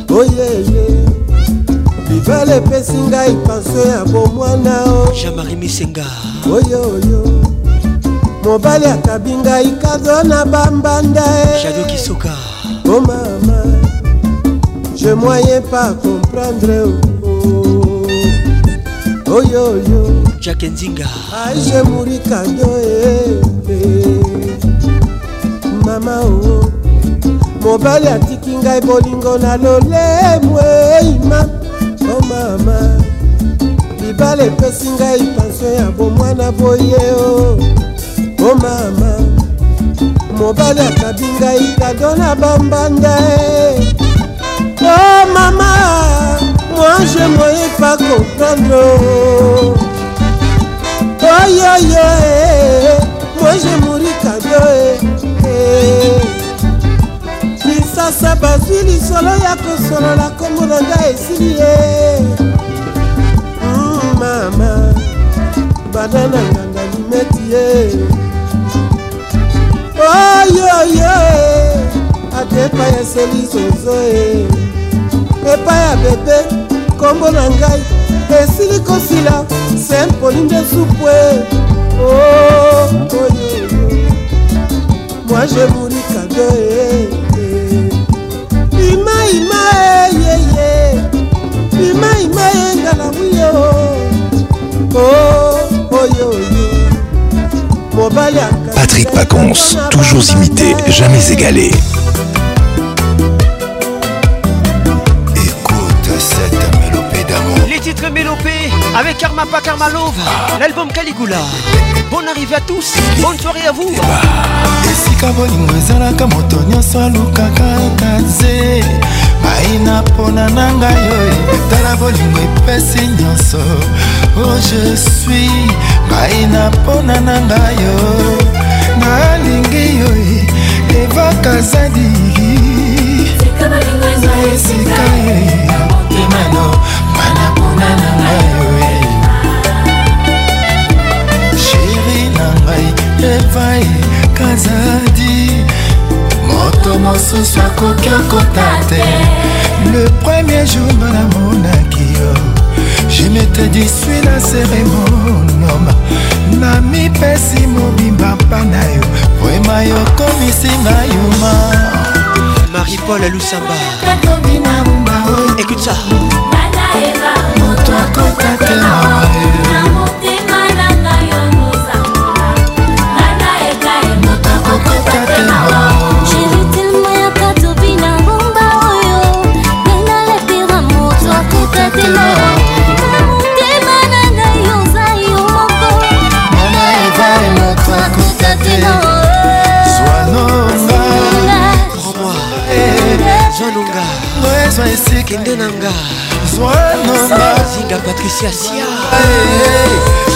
oyeye rival epesi ngai panso ya bomwana o jamari misenga oyoyo mobali akabi ngai kado na bambanda e jado kisoka o oh mama je moyen pas comprendre o oyoyo jake nzinga ai je muri kado e mama o oh. mobali atiki ngai bolingo na lolemwe mama mama libala epesi ngai pansio ya bomwana boye o o mama mobali akabi ngai kado na bambanda e o mama moi je moye pa comprendre oyoyo oh, e eh, moi je mori kado e lisasa eh. bazwi lisolo ya kosolola kombo na ngai esili ye bana na nganga limeti ye oyoyo ate epai eseli zozo e epai ya bebe nkombo na ngai esili kosila sempoli nde supue oh, oyoyo moi je vouli cadeau ima ima eyeye eh, ima ima engalamu eh, yo oh. oh. Patrick Pacons, toujours imité, jamais égalé. Écoute cette mélopée d'amour. Les titres mélopées avec Karma Pakarmalov, Love. Ah. l'album Caligula. Bonne arrivée à tous, bonne soirée à vous. esika oh, je suis baina mpona na ngai yo nalingi yo e, evakazadiki na esika ye ya motemano mana mpona na ngai yo e. sheri na ngai evai kazadi moto mosusu akoki okota te le premier jour banamonaki yo je m'étais dit suis na seremonoma na mipesi mobimba mpa na yo poema yo komisinga yuma marie-paul alusamba ekomi na rumba oyo ekuta moto akotatelama besoin esekende na nga zinga patricia sia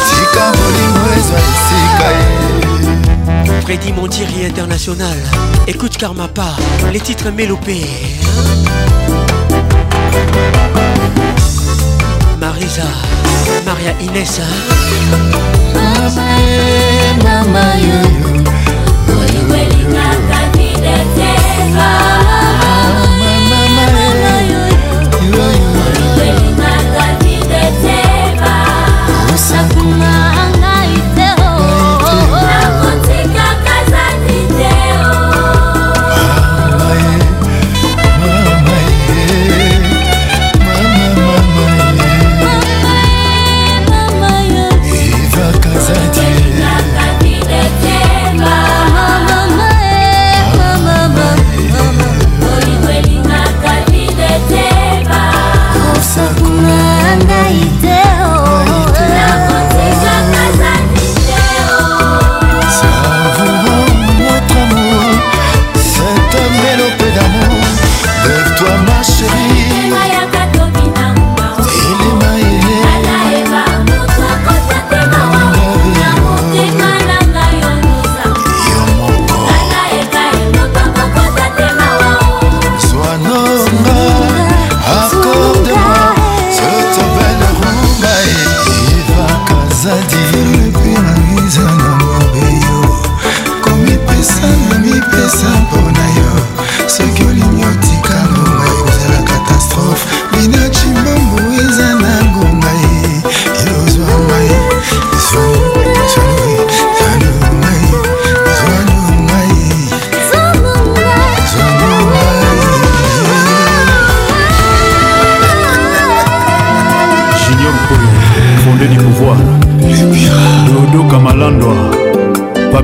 tika bolingo ezwa esika ye Freddy Montieri International Écoute Karmapa Les titres mélopés Marisa Maria Inès Mama yo Mama yo usakumanga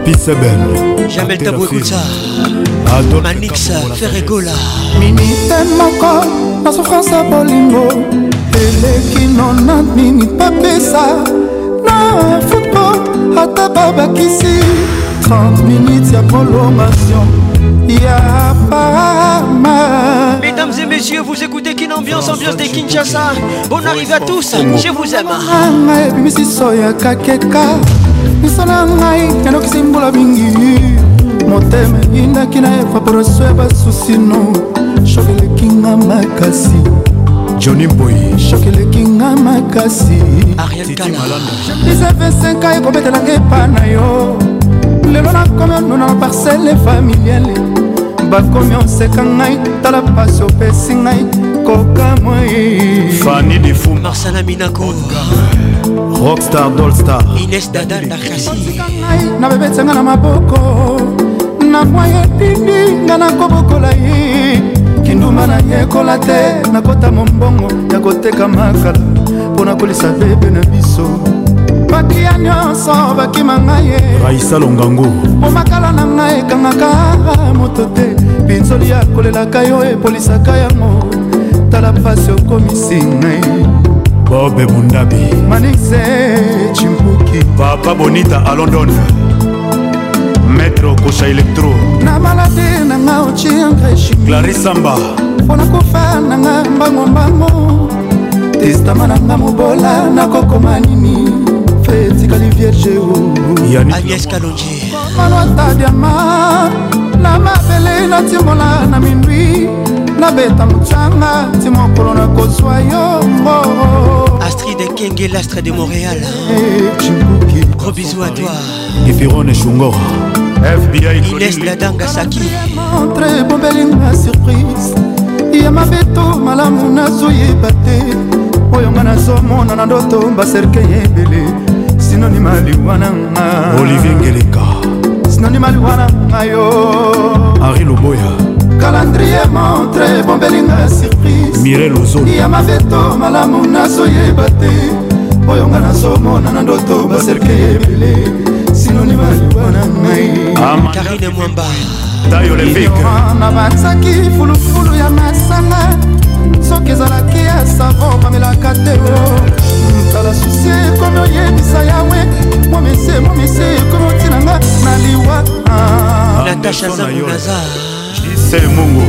papi seben jamel tabokuta manix ferregola minite moko na souffrance ya bolingo eleki nona minute bapesa na football ata babakisi 30 minutes ya prolongation ya pama mesdames et messieurs vous ambiance, ambiance de Kinshasa. Bonne arrivée à tous, je vous aime. ebimisiso ya kakeka misala ya ngai yanokisi mbula mingi motema eyindaki na evaporation ya basusino sokeleki nga makasi joni boy sokeleki nga makasi isefesenka ekobetelanga epa na yo lelo nakomi onuna na parcele familiale bakomi oseka ngai tala pasi opesi ngai okoka moi fani defu marsala minako rockstar dolstar ines dadan dakasi nabebetisanga na maboko namwa yetindi nga nakobokola ye kindumba nayekola te nakota mombongo ya koteka makala mpo na kolisa bebe na biso bakia nyonso bakima ngai ye raisa longango omakala na ngai ekangaka moto te pinzoli akolelaka yo epolisaka yango tala mpasi okomisi ngai bobe mundabi manise chimbuki papa bonita alondon maître kosha electro na malade nanga ociangreshi clarisamba mpona kofa nanga mbangombango testama nanga mobola nakokoma nini fe etikali vierge agnes kalonji komanwata diama na mabele natimbola na mindwi nabeta mocanga ti mokolo nakozwa yongo astrid ekenge lastre de montréal eh, gros bisou à toi efirone shungor ines ladanga saki montre ebombelina surprise ya mabeto malamu nazoyeba te oyo nga nazomona na ndoto baserke ya ebele sinonima liwana nga olivier ngeleka sinonima liwana nga yo henri loboya calendrier montre ebombelinga surprisya mabeto malamu nazoyeba te oyo nga nazomona na ndoto baserke ebele sinonima liwa na ngaikarine mwamba na banzaki fulufulu ya masanga soki ezalaki ya savo bamelaka te tala susi ekomi oyebisa yawe momise momise ekomi otinanga na liwa natasha zamunaza marcel mungu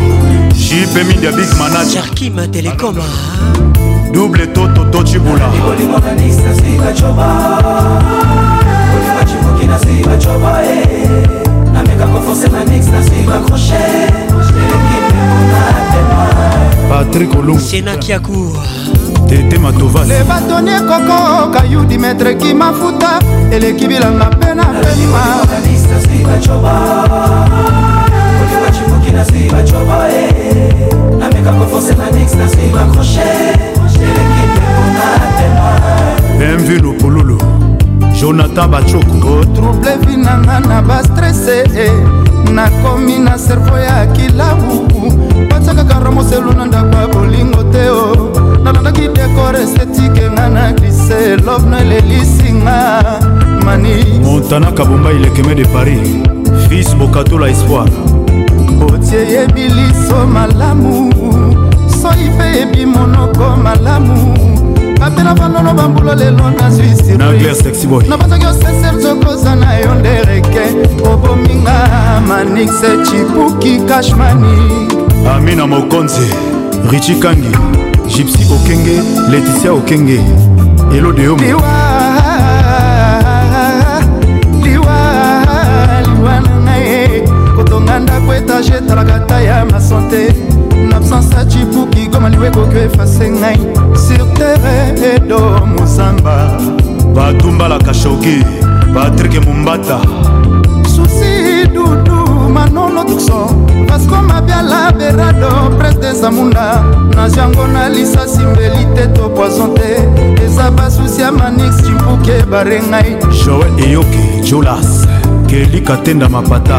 jipe mindia big managerkim telekoma double toto tocibula patrik olungusenakiakour tete matovallebatoni ekokoka yu dimetre kimafuta eleki bilanga mpe na pema Sophie na suivi bachoba eh Na meka ko forcer na nix na suivi accroché Bienvenue Lopololo Jonathan Bachoko Retrouble vinanga na ba stressé nakomi na servo ya kilau batiakaka romoselu na ndako ya bolingo te o nalandaki dekor estetike nga na glise lobno elelisinga mani montanaka bombai lekeme de paris fils bokatola espoir otie yebi liso malamu soi mpe yebi monoko malamu bapela bandono bambula lelo nazwi sirnabanzaki oseser zokoza na yo ndereke obominga manixe chipuki kashmani amina mokonzi richi kangi gypsy okenge leticia okenge elode yo ezalaka ta ya masante nabsence acibuki goma liwe ekoki efase ngai sur terre edo mozamba batumbalaka shoki patrik mombata susi dudu manono tukso vasco mabiala berado prince de zamunda nage yango na lisasi mbeli te to poison te eza basusi ya manix cibuki ebare ngai joel eyoki julas kelika tenda mapata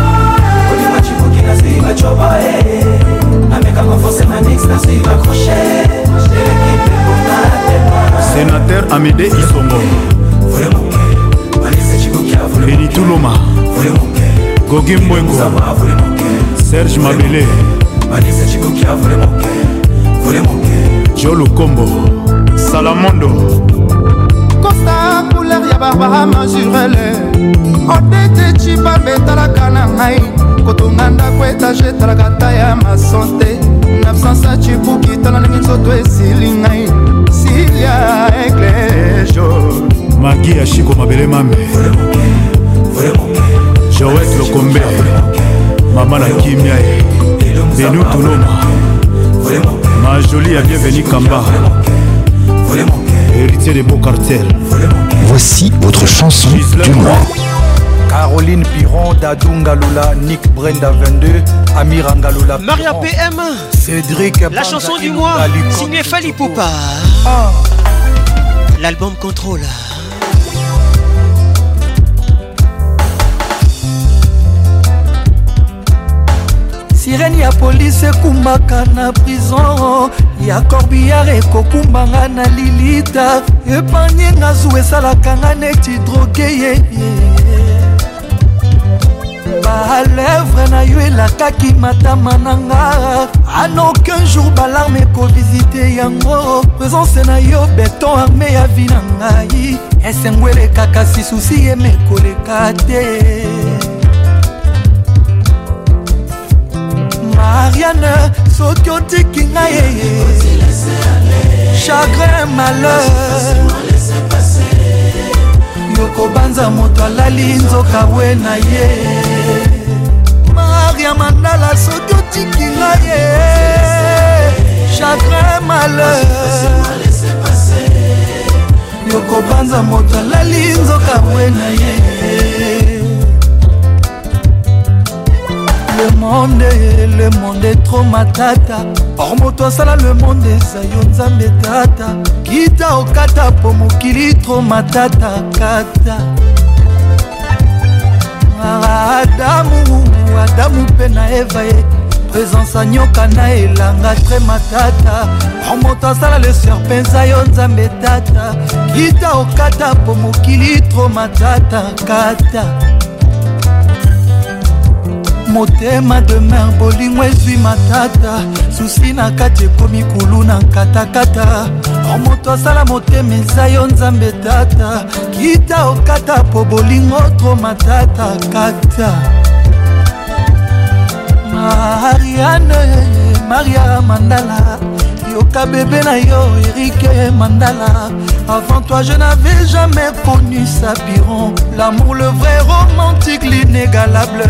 na suivre Choba Avec un enfant c'est ma nix na suivre crochet J'ai l'équipe pour ta Sénateur Amédé Isongo Béni Touloma Gogi Mbwengo Serge Mabele jolo kombo salamondo kosa couleur ya barbara majurele odete cibambe etalaka na ngai kotonga ndako etage etalaka ta ya masante na absence ya cibuki tala ndenge nzoto esili ngai silia eglejo magi ya shiko mabele mame joet lokombe mama na kimia ye benu tunoma majoli ya bienveni kamba héritier de beau cartel voici votre chanson du mois Caroline Piron, Dadunga Lula, Nick Brenda 22, Amir Angalula. Maria PM. Cédric. La Banza chanson du mois, signé Fali Poupa. Ah. L'album Contrôle. sirene ya polise ekumbaka na prison ya corbillare ekokumbanga na lilita epanyenga zu esalaka nga neti droge yeye balèvre na yo elakaki matama na nga anokin jour balarme ekovisite yango présence na yo beton arme ya vi na ngai esengo elekaka si susi yeme koleka te mariane soki otiki ngai eye chagrin malheur yokobanza moto alali nzoka we na ye mare ya mandala soki otiki nga ye eh, chagrin malheur yokobanza moto alali nzoka mwena ye eh. le monde le monde etro matata or moto asala le monde eza yo nzambe tata kita okata po mokili tro matata kata adamu malamu adamu mpe na eva ye présence anyoka na elanga tre matata omoto asala leser mpenza yo nzambe tata kita okata po mokili tro matata kata motema demer bolingo ezwi matata susi na kati ekomi kulu na katakata omoto asala motema eza yo nzambe tata kita okata po bolingo tro matata kata, kata. ariane maria mandala yoka bebe na yo erike mandala avant toi je n'avais jamais connu sapiron l'amour le vrai romantique l'inégalable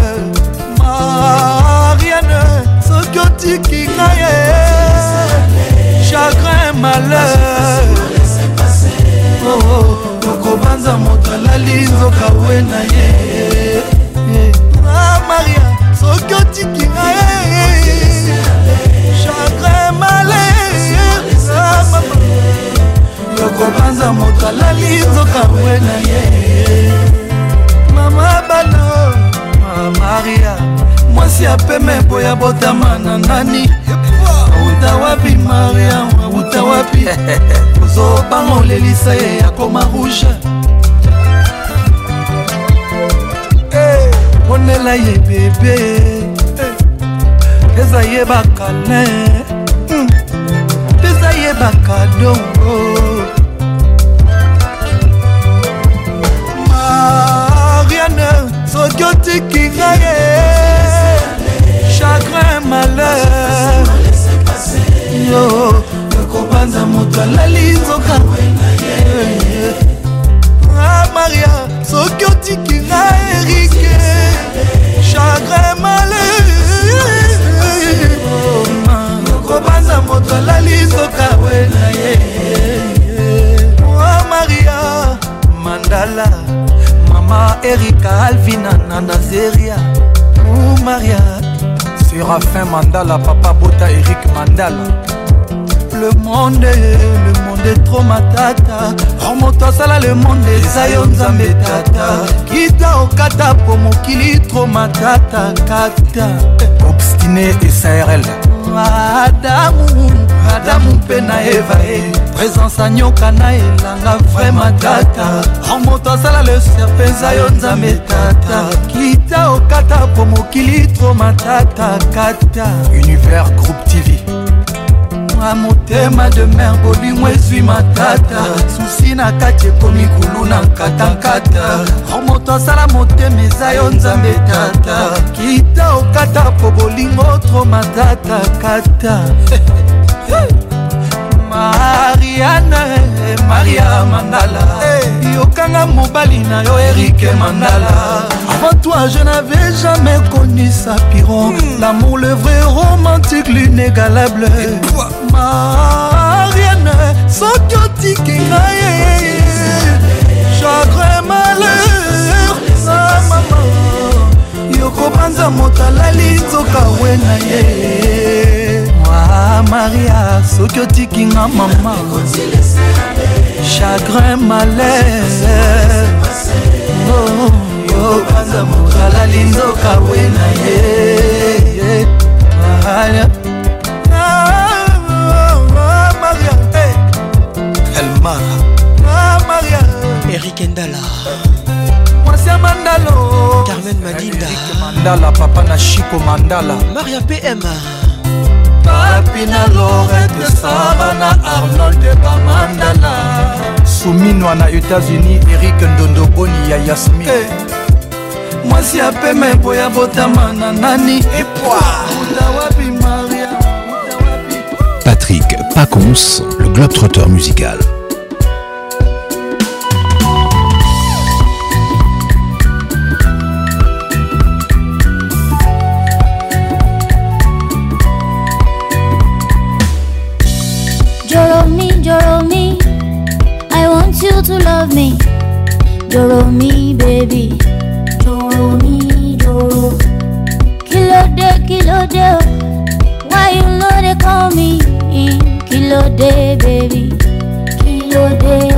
mariane soki otiki nga ye chagrin malheur tokobanza oh, oh. moto alali nzoka we na ye atiki ngaye chagrin malere ah, yokobanza moto alali nzoka we na ye mama bano maria mwasi apeme boya botama na nani uta wapi mariam uta wapi ozobanga olelisa ye akoma rouge ponela eh, ye bebe pesa yebaka le hmm. pesa yebaka dongo mariane soki otiki ngaye chagrin malheur yo kobanza moto alali nzoka ah, maria soki otiki nga erike chagrin malheur kosa moto alali soka we na ye o maria mandala mama erika alvina na nazeria o maria serafin mandala papa bota erik mandala le monde le monde est trop matata romoto oh, asala le monde eza yo nzambe tata kita okata po mokili trop matata kata obstine esarl adamu adamu mpe na eva e présence anyoka na elanga vraima tata moto asala leser mpenza yo nzambe tata kita okata po mokili tro matata kata univers groupe tv nanga motema de mer bolingo ezwi matata susi na kati ekomi kulu na nkatankata romoto asala motema eza yo nzambe tata kita okata po bolingo tro matata kata mariane maria mandala hey. yokanga mobali na yo erike mandala avant toi je n'avais jamais connu sa piron hmm. l'amour le vrai romantique l'inégalable hey, mariane soki otiki ngai chagre malheur na mama yokopanza moto alali nzoka we na ye mwa maria soki otiki nga mama chagrin malheur oh, yopanza moto alali nzoka we na ye Ndala Kendala Mwasi Mandalo Carmen Madinda Mandala Papa Nashiko Mandala Maria PM na Lorette Savana Arnold Bamandala Soumino na États-Unis Eric Ndondo ya Yasmin hey. Eh. mwasi ya pema epoya botama na nani epwa Patrick Pacons, le globe-trotteur musical. to love me. Doro mi, baby. Doro mi, Kilo de, kilo de. Why you know they call me? kilo de, baby. Kilo de.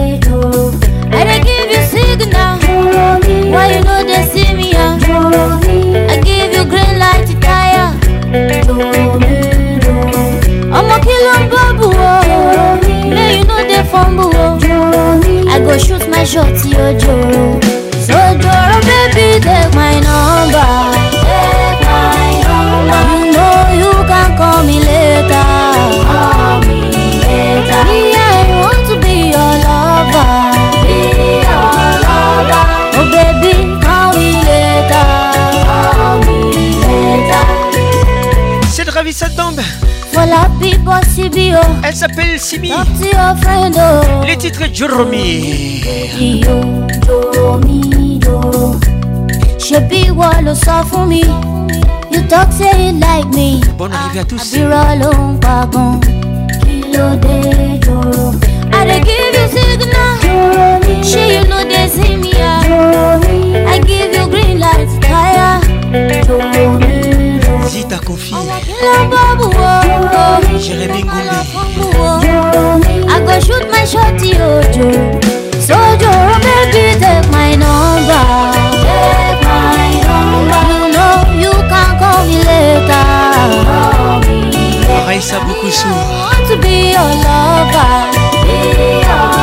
shorty Ojoro. So Ojoro, baby, take my number. Take my number. You know you can call me later. Call me later. Me, I want to be your lover. Be your lover. Oh, baby, call me later. Call me later. C'est Dravis Adambe. Elle s'appelle Simi. Les titres Joromi. Bonne arrivée à tous. I give you signal. Shey you know I give you green light, fire. zita kofi jérémi ngumbi I go shoot my shot ojo sojo baby take my number take my number you know you can call me later Raisa Bukusu I want to be your lover be your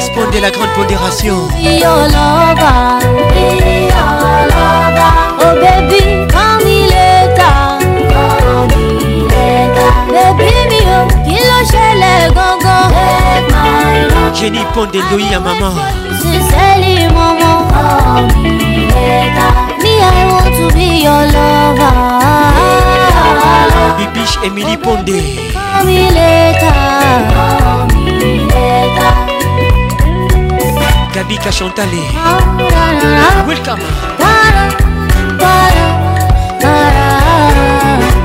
Asponde la grande pondération. Your lover, your lover. Oh baby, quand il est tard, quand il est tard. Baby, mio, qu'il loche les gongons. Jenny Ponde Louis à maman. C'est celle maman. Quand il est tard. Me, I want to be your lover. Bibiche Emily oh, Ponde. Quand il est tard, quand il est tard. Gabika Chantalé. Welcome.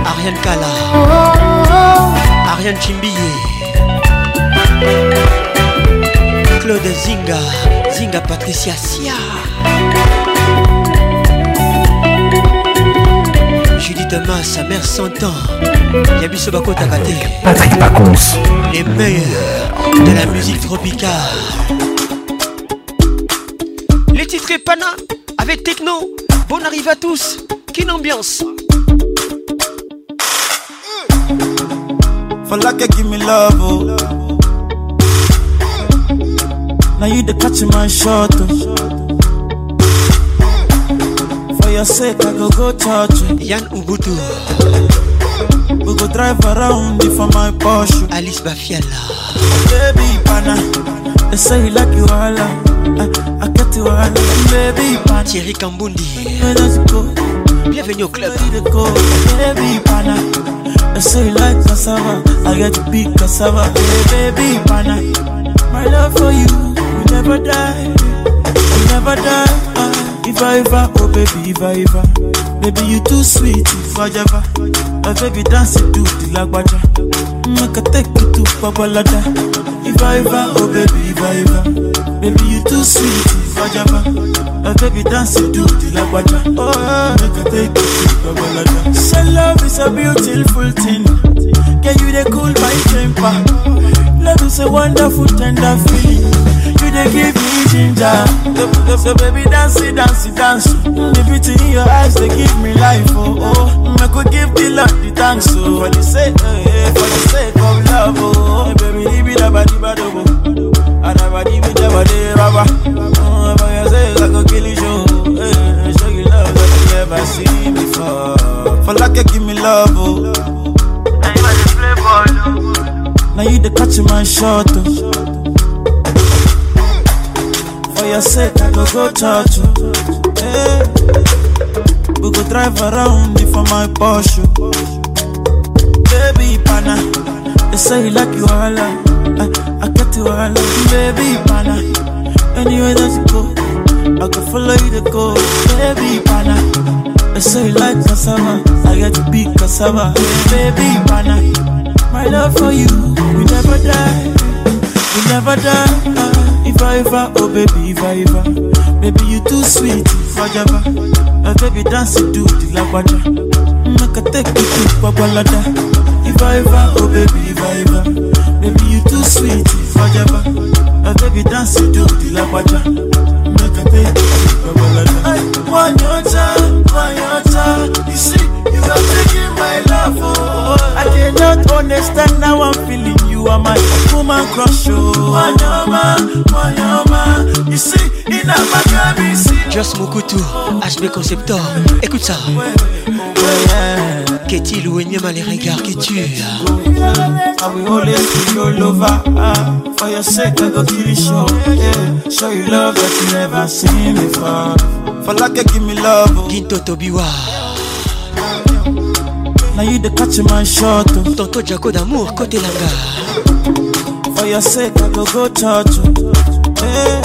Ariane Kala. Ariane Chimbiye. Claude Zinga. Zinga Patricia Sia. Judith sa mère s'entend ans. Yabiso Tabaté Patrick Les meilleurs de la musique tropicale. Les titres Pana avec Techno. Bon arrive à tous. Quelle ambiance. que give me love. Oh. Now you the catch my shot. Oh. For your sake, I go go church. Oh. Yann Ubutu. We go drive around if for my Porsche. Oh. Alice Bafiala. Baby, pana. They say you like you Thierry Kambundi Bienvenue au club Baby pana I say like cassava I get to big cassava Baby pana My love for you will never die will never die If I ever, oh baby, if I ever Baby, you too sweet, if I ever My baby dance to the lagwaja I can take you to Babalada If I ever, oh baby, if I ever Baby, you too sweet, Bajaba. A baby dance you do, like Baja. Oh, make a take it to Babalaja. So love is a beautiful thing. Can you dey cool my temper? Love is a wonderful, tender feeling. You dey give me ginger. So baby, dance it, dance it, dance. The beauty in your eyes, they give me life. Oh, oh. I could give the love the thanks. Oh, for the sake, eh, for the sake of love. Oh, baby, leave it about the bad. And I body bitch, I body rubber. Oh, if I say I go kill you, hey, show you love that you never seen before. For like you give me love, oh. Now you the catch my shot, oh. For your sake, I go go touch you. Oh. Hey. Eh. We go drive around for my Porsche, oh. baby pana. They say you like you all, like. Eh. I got to I love you, baby, pana. Anyway, that's it go. I can follow you to go, baby, pana. They say you like cassava, I got to be cassava, baby, pana. My love for you, we never die, we never die. Uh, if I ever, oh baby, if I ever, baby you too sweet, if I ever, uh, baby dance you do the lagwaja, make a take you to Babalada. If I ever, oh baby, if I ever. Baby, you too sweet, fajaba. A baby dance you do, the lawaja. Make a baby, I want your time, want your You see, you are taking my love, oh. I cannot understand how I'm feeling. You are my woman crush, oh. Want your man, You see. Just Mokutu, HB Conceptor, écoute ça. Qu'est-il yeah. ou Enyama les regards qui tuent? I will always be your oh, lover. Ah, for your sake, I go to the show. Show you love that you never seen before. For like, give me love. Gintoto oh. Ginto Tobiwa. Now you the catch my shot. Oh. Tonto Jaco d'amour, côté langa. For your sake, I go go touch. Yeah.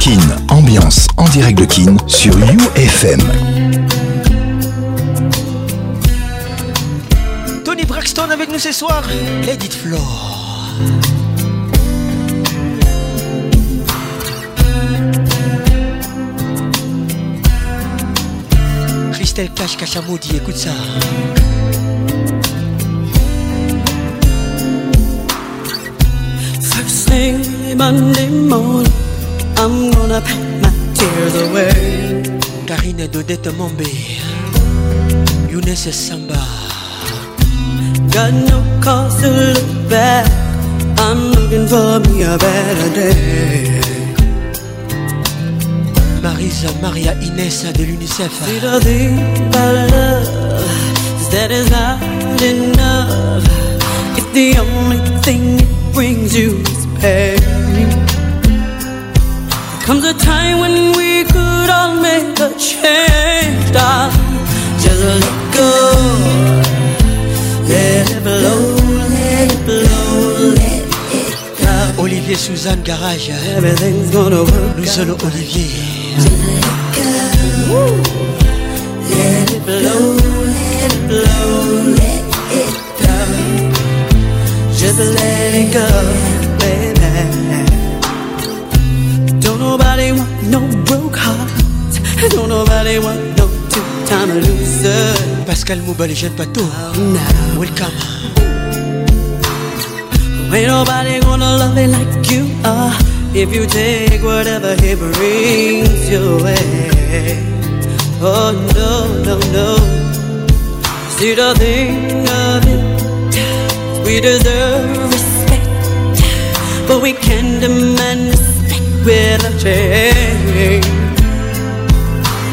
Kin, ambiance en direct de Kin sur UFM. Tony Braxton avec nous ce soir, Lady Flo. Christelle Cash écoute ça. First thing Monday morning gonna pack my tears away. Karine Dodette Mombe, Younes Samba. Got no cause to look back. I'm looking for me a better day. Marisa Maria Inessa de l'UNICEF. See the thing about love is that is not enough. If the only thing it brings you is pain. comes a time when we could all make a change, darling. Just let go, let it blow, let it blow, let it go. Olivier Suzanne Garage, everything's gonna work. Nous solo Olivier. Just let go, let it blow, let it blow, let it go. Just let it go. Don't nobody want no two-time loser. Pascal Mouba, les jeunes pato Oh, now. Welcome. Ain't nobody gonna love me like you are. If you take whatever he brings your way. Oh, no, no, no. See the thing of it. We deserve respect. But we can't demand respect without change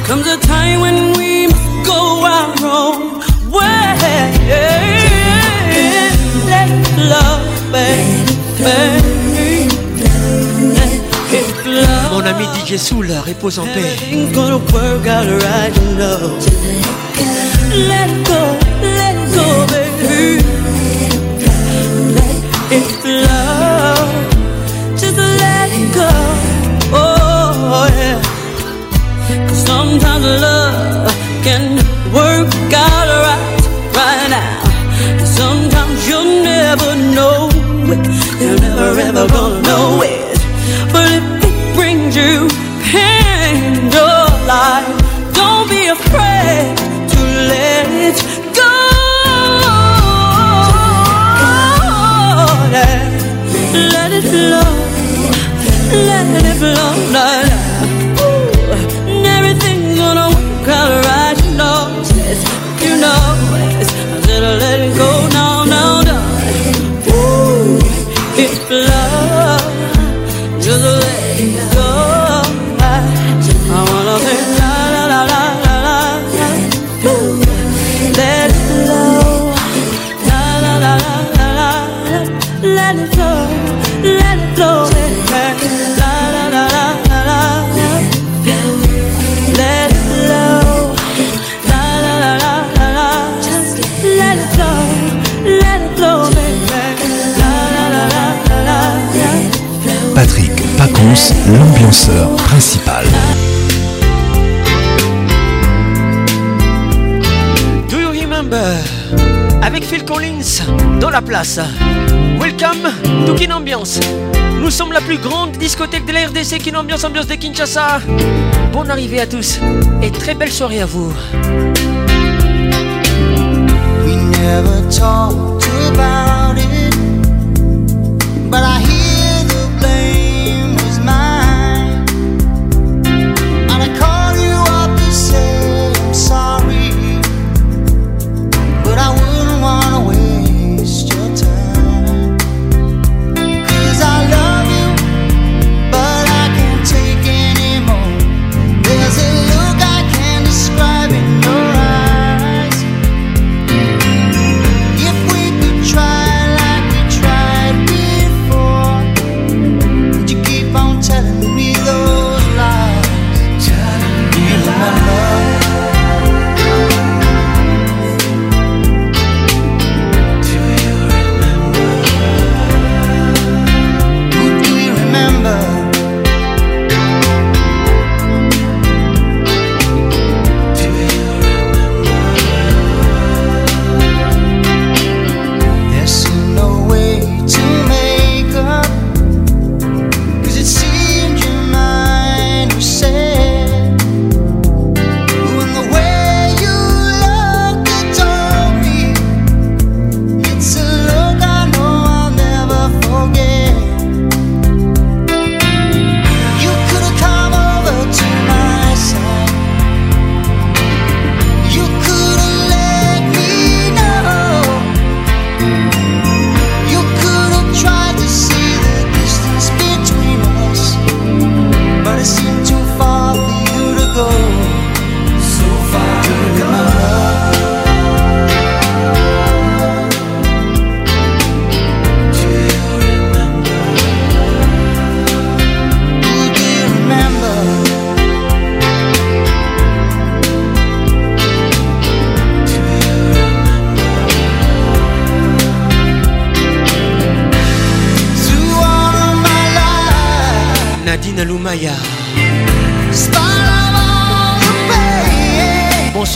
comes a time when we go our own way. Let love Mon ami DJ Soul, repose en paix. Let go, let go, baby. Let it flow. can work out right, right now. sometimes you'll never know it. You're never ever gonna know it. But if it brings you pain, your life, don't be afraid to let it go. Let it flow. Let l'ambianceur principal. Do you remember Avec Phil Collins dans la place. Welcome to Kinambiance Nous sommes la plus grande discothèque de la RDC Kin Ambiance, ambiance de Kinshasa. Bonne arrivée à tous et très belle soirée à vous. We but I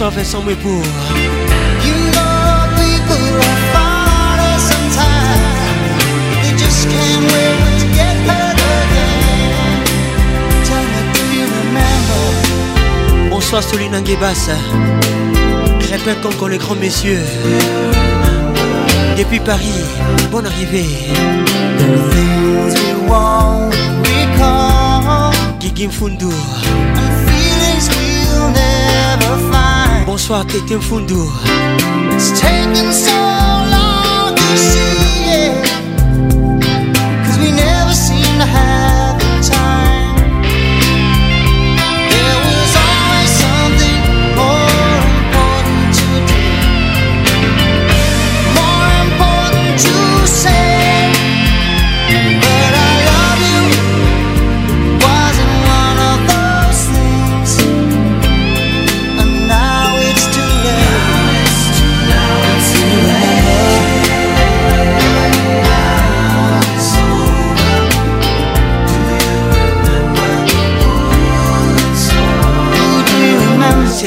Yourself is somewhere poor. You know people are funny sometimes. They just can't wait to get hurt again. Tell me, do you remember? Bonsoir Soline Anguebas. Crépin comme les grands messieurs. Depuis Paris, bonne arrivée. we we want, Gigi Mfundu. And feelings we'll never find. Bonsoir, Tété Mfundu. It's taken so long to see.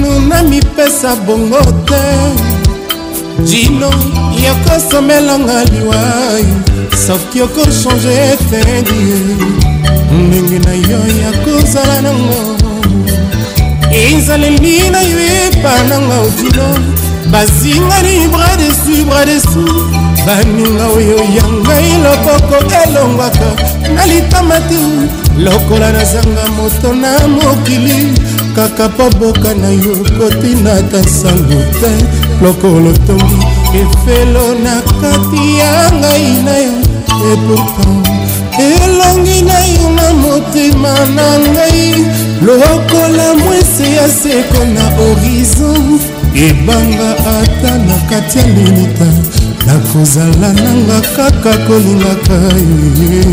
jino namipesa bongo te jino yokosomelanga liwai soki okochange etendi ndenge na yo yakozala nango ezaleli na yo epananga ojino bazinga ni bras desu bras desu baninga oyo ya ngai loboko elongwaka na litama te lokola nazanga moto na mokili kaka mpo boka na yo kotina ta sango te lokolo tongi efelo na kati ya ngai na yo epourtant elongi na yo na motema na ngai lokola mwese ya seko na horizon ebanga ata na kati ya lelita nakozala nanga kaka kolingaka ye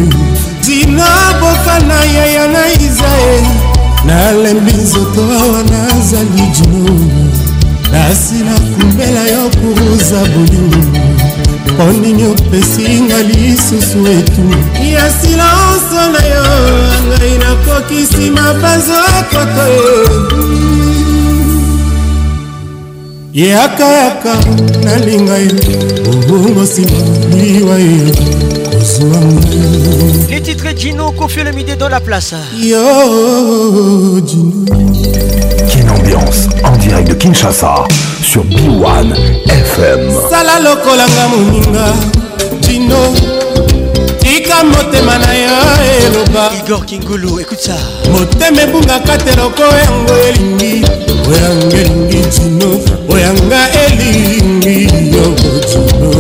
dina boka na yaya na israeli nalembi nzoto awa nazali jino nasila kumbela yo kuruza bolingo mpo nini opesinga lisusu etu ya silanso na yo ngai nakokisi mabanzo koto yakayaka e. nalinga yo obongo nsima liwa yo kozwa moyo André Gino, Kofi le midi dans la place. Yo, Gino. Kin Ambiance, en direct de Kinshasa, sur B1 FM. Sala lokolanga muninga, Gino. tika motema na yo eloba igor kingulu écoute ça motema ebungaka te loko yango elingi oyanga elingi jino oyanga elingi yo bojino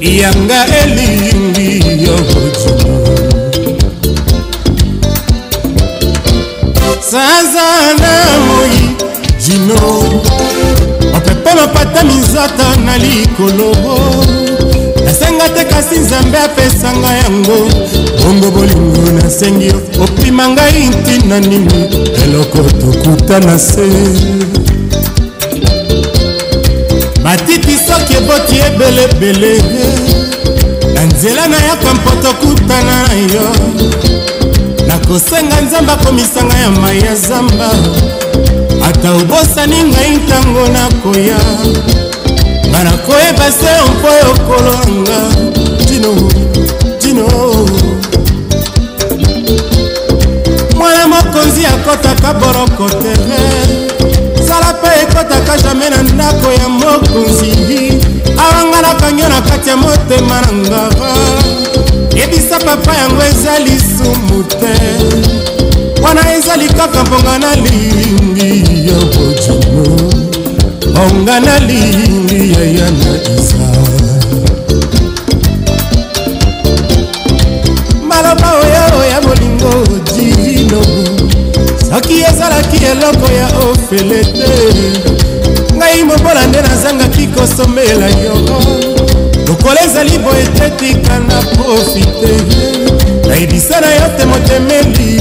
yanga elingi mino opepe mapata minzata na likolo nasenga te kasi nzambe apesanga yango bongo bolingo nasengi opima ngai ntina nini eloko tokuta na se matiti soki eboti ebelebele na nzela nayaka mpo tokutana na yo nakosenga nzambe akomisanga ya mai ya zamba ata obosani ngai ntango nakoya ngai nakoyeba se mpo yokolo nanga tino tino mwana mokonzi akɔtaka boroko tere sala mpe ekɔtaka jamai na ndako ya mokonzi awanga nakangio na kati ya motema na ngava yebisa papa yango eza lisumu te wana ezali kaka mponga nalingi ya bojumo mponga nalingi ya yana isa maloba oyo ya bolingo dino soki ezalaki eloko ya ofele te ngai mobola nde nazangaki kosomela yo lokola ezali boye te tika na profite nayebisa na yo te motemelingi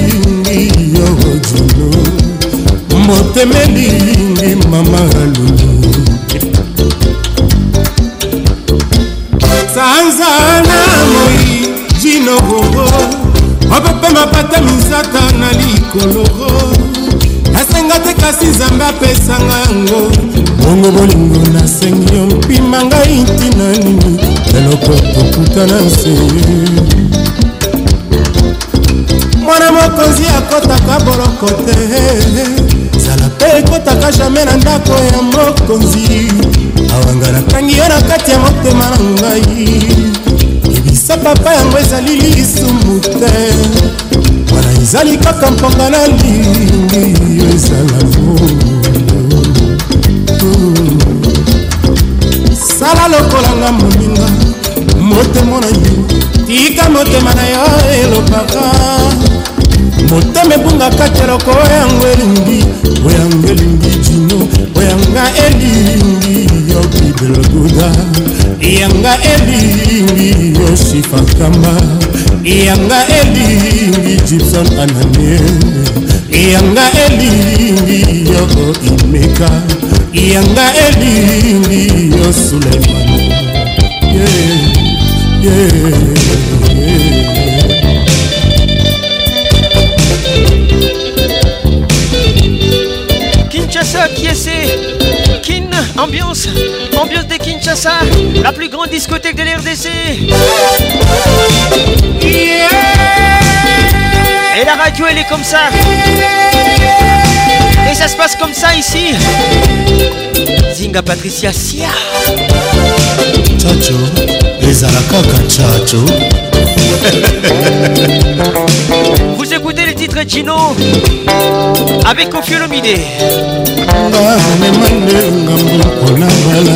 lulu motema elingi mama lulu sanza na moi jinogogo mapepe mapata misaka na likoloro nasenga te kasi nzambe apesanga yango bongo bolingo nasengi yo mpima ngai ntina nini lelo po tokutana nse mwana mokonzi akɔtaka boloko te zala mpe ekɔtaka jamai na ndako ya mokonzi awanga nakangi yo na kati ya motema na ngai ebisa papa yango ezali lisumu te wana ezali kaka mponga na lingi yo ezala sala lokolanga moninga motemo na yo tika motema na yo elobaka motema ebungaka keloko oyango elingi oyango elingi jino oyanga elingi yo bibeloduda yanga elingi yo sifankamba yanga elingi gibson ananie yanga elingi yo imeka yanga elingi yo suleiman yeah, yeah. qui essaie. Kin, ambiance, ambiance des Kinshasa, la plus grande discothèque de l'RDC. Et la radio elle est comme ça. Et ça se passe comme ça ici. Zinga Patricia Sia. ciao les Chino avec Kofi Olomide bamema nde ngambo kolambala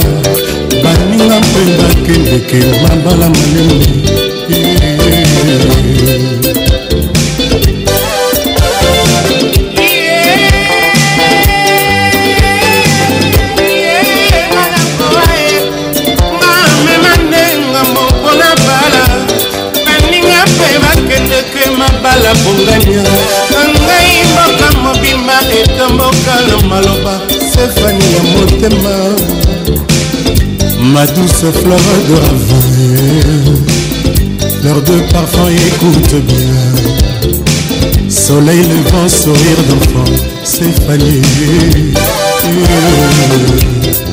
baninga mpe bakendeke mabala malembe bongania na ngai mboka mobima etombokala maloba sefani ya motema ma douce flore de ravin leur de parfum écoute bien soleil levant sourire d'enfant stéphanie yeah.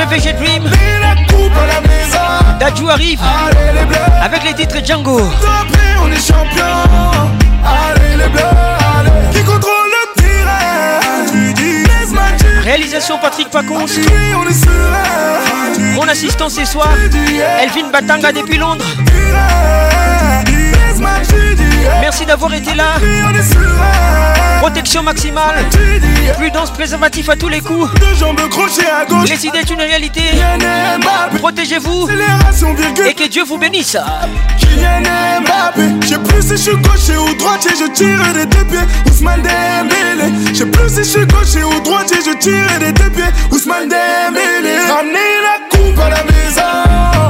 le VG Dream. Dadju arrive Allez, les bleus. avec les titres Django. Prie, on est champion. Allez les bleus. Allez. Qui contrôle le tirage Réalisation Patrick Pacons. Mon assistant ce soir, Elvin Batanga depuis Londres. Tirage. Merci d'avoir été là. Protection maximale. Prudence préservatif à tous les coups. Les idées est une réalité. Protégez-vous. Et que Dieu vous bénisse. Je plus si je suis gaucher ou droitier, je tire des deux pieds. Ousmane Dembélé. Je plus si je suis gaucher ou droitier, je tire des deux pieds. Ousmane Dembélé. Ramenez la coupe à la maison.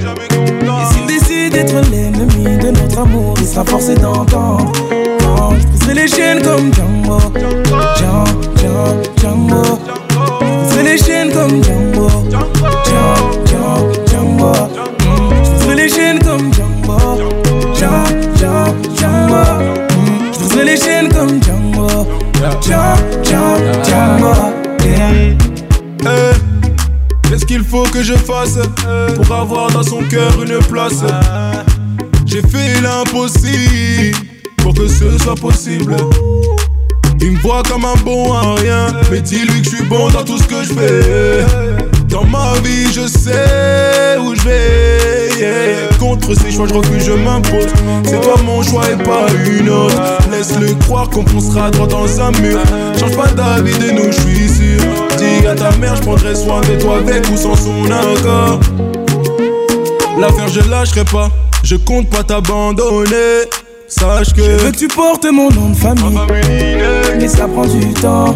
l'ennemi de notre amour, il sera forcé d'entendre. Quand je les chaînes comme Django, Django, Django, Je les chaînes comme Django. faut que je fasse euh, pour avoir dans son cœur une place J'ai fait l'impossible pour que ce soit possible. Il me voit comme un bon à rien, mais dis-lui que je suis bon dans tout ce que je fais. Dans ma vie, je sais où je vais. Contre ces choix, je refuse, je m'impose. C'est toi mon choix et pas une autre. Laisse-le croire qu'on foncera droit dans un mur. Change pas d'avis de nous, je suis sûr. Dis à ta mère, je prendrai soin de toi avec ou sans son accord. L'affaire, je lâcherai pas. Je compte pas t'abandonner. Sache que je veux que tu portes mon nom de famille. Mais ça prend du temps.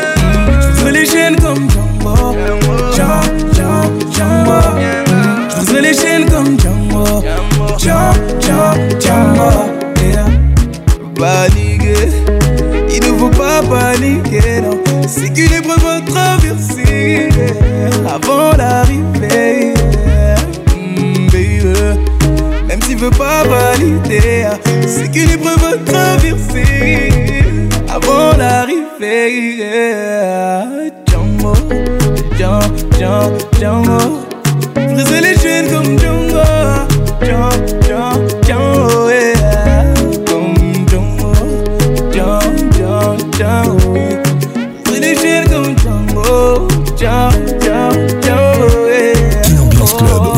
veux pas valider C'est traverser Avant l'arrivée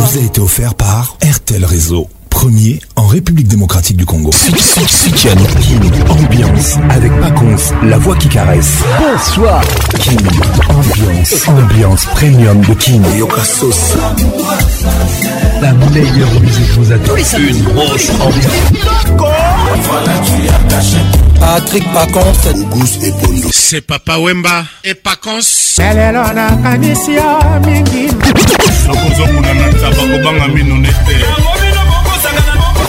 vous a offert par RTL Réseau. King Ambiance avec Paconce, la voix qui caresse. Bonsoir. King Ambiance, ambiance premium de King. La meilleure musique vous attend. Une grosse ambiance. Patrick Paconce. et C'est Papa Wemba et Paconce. Elle est là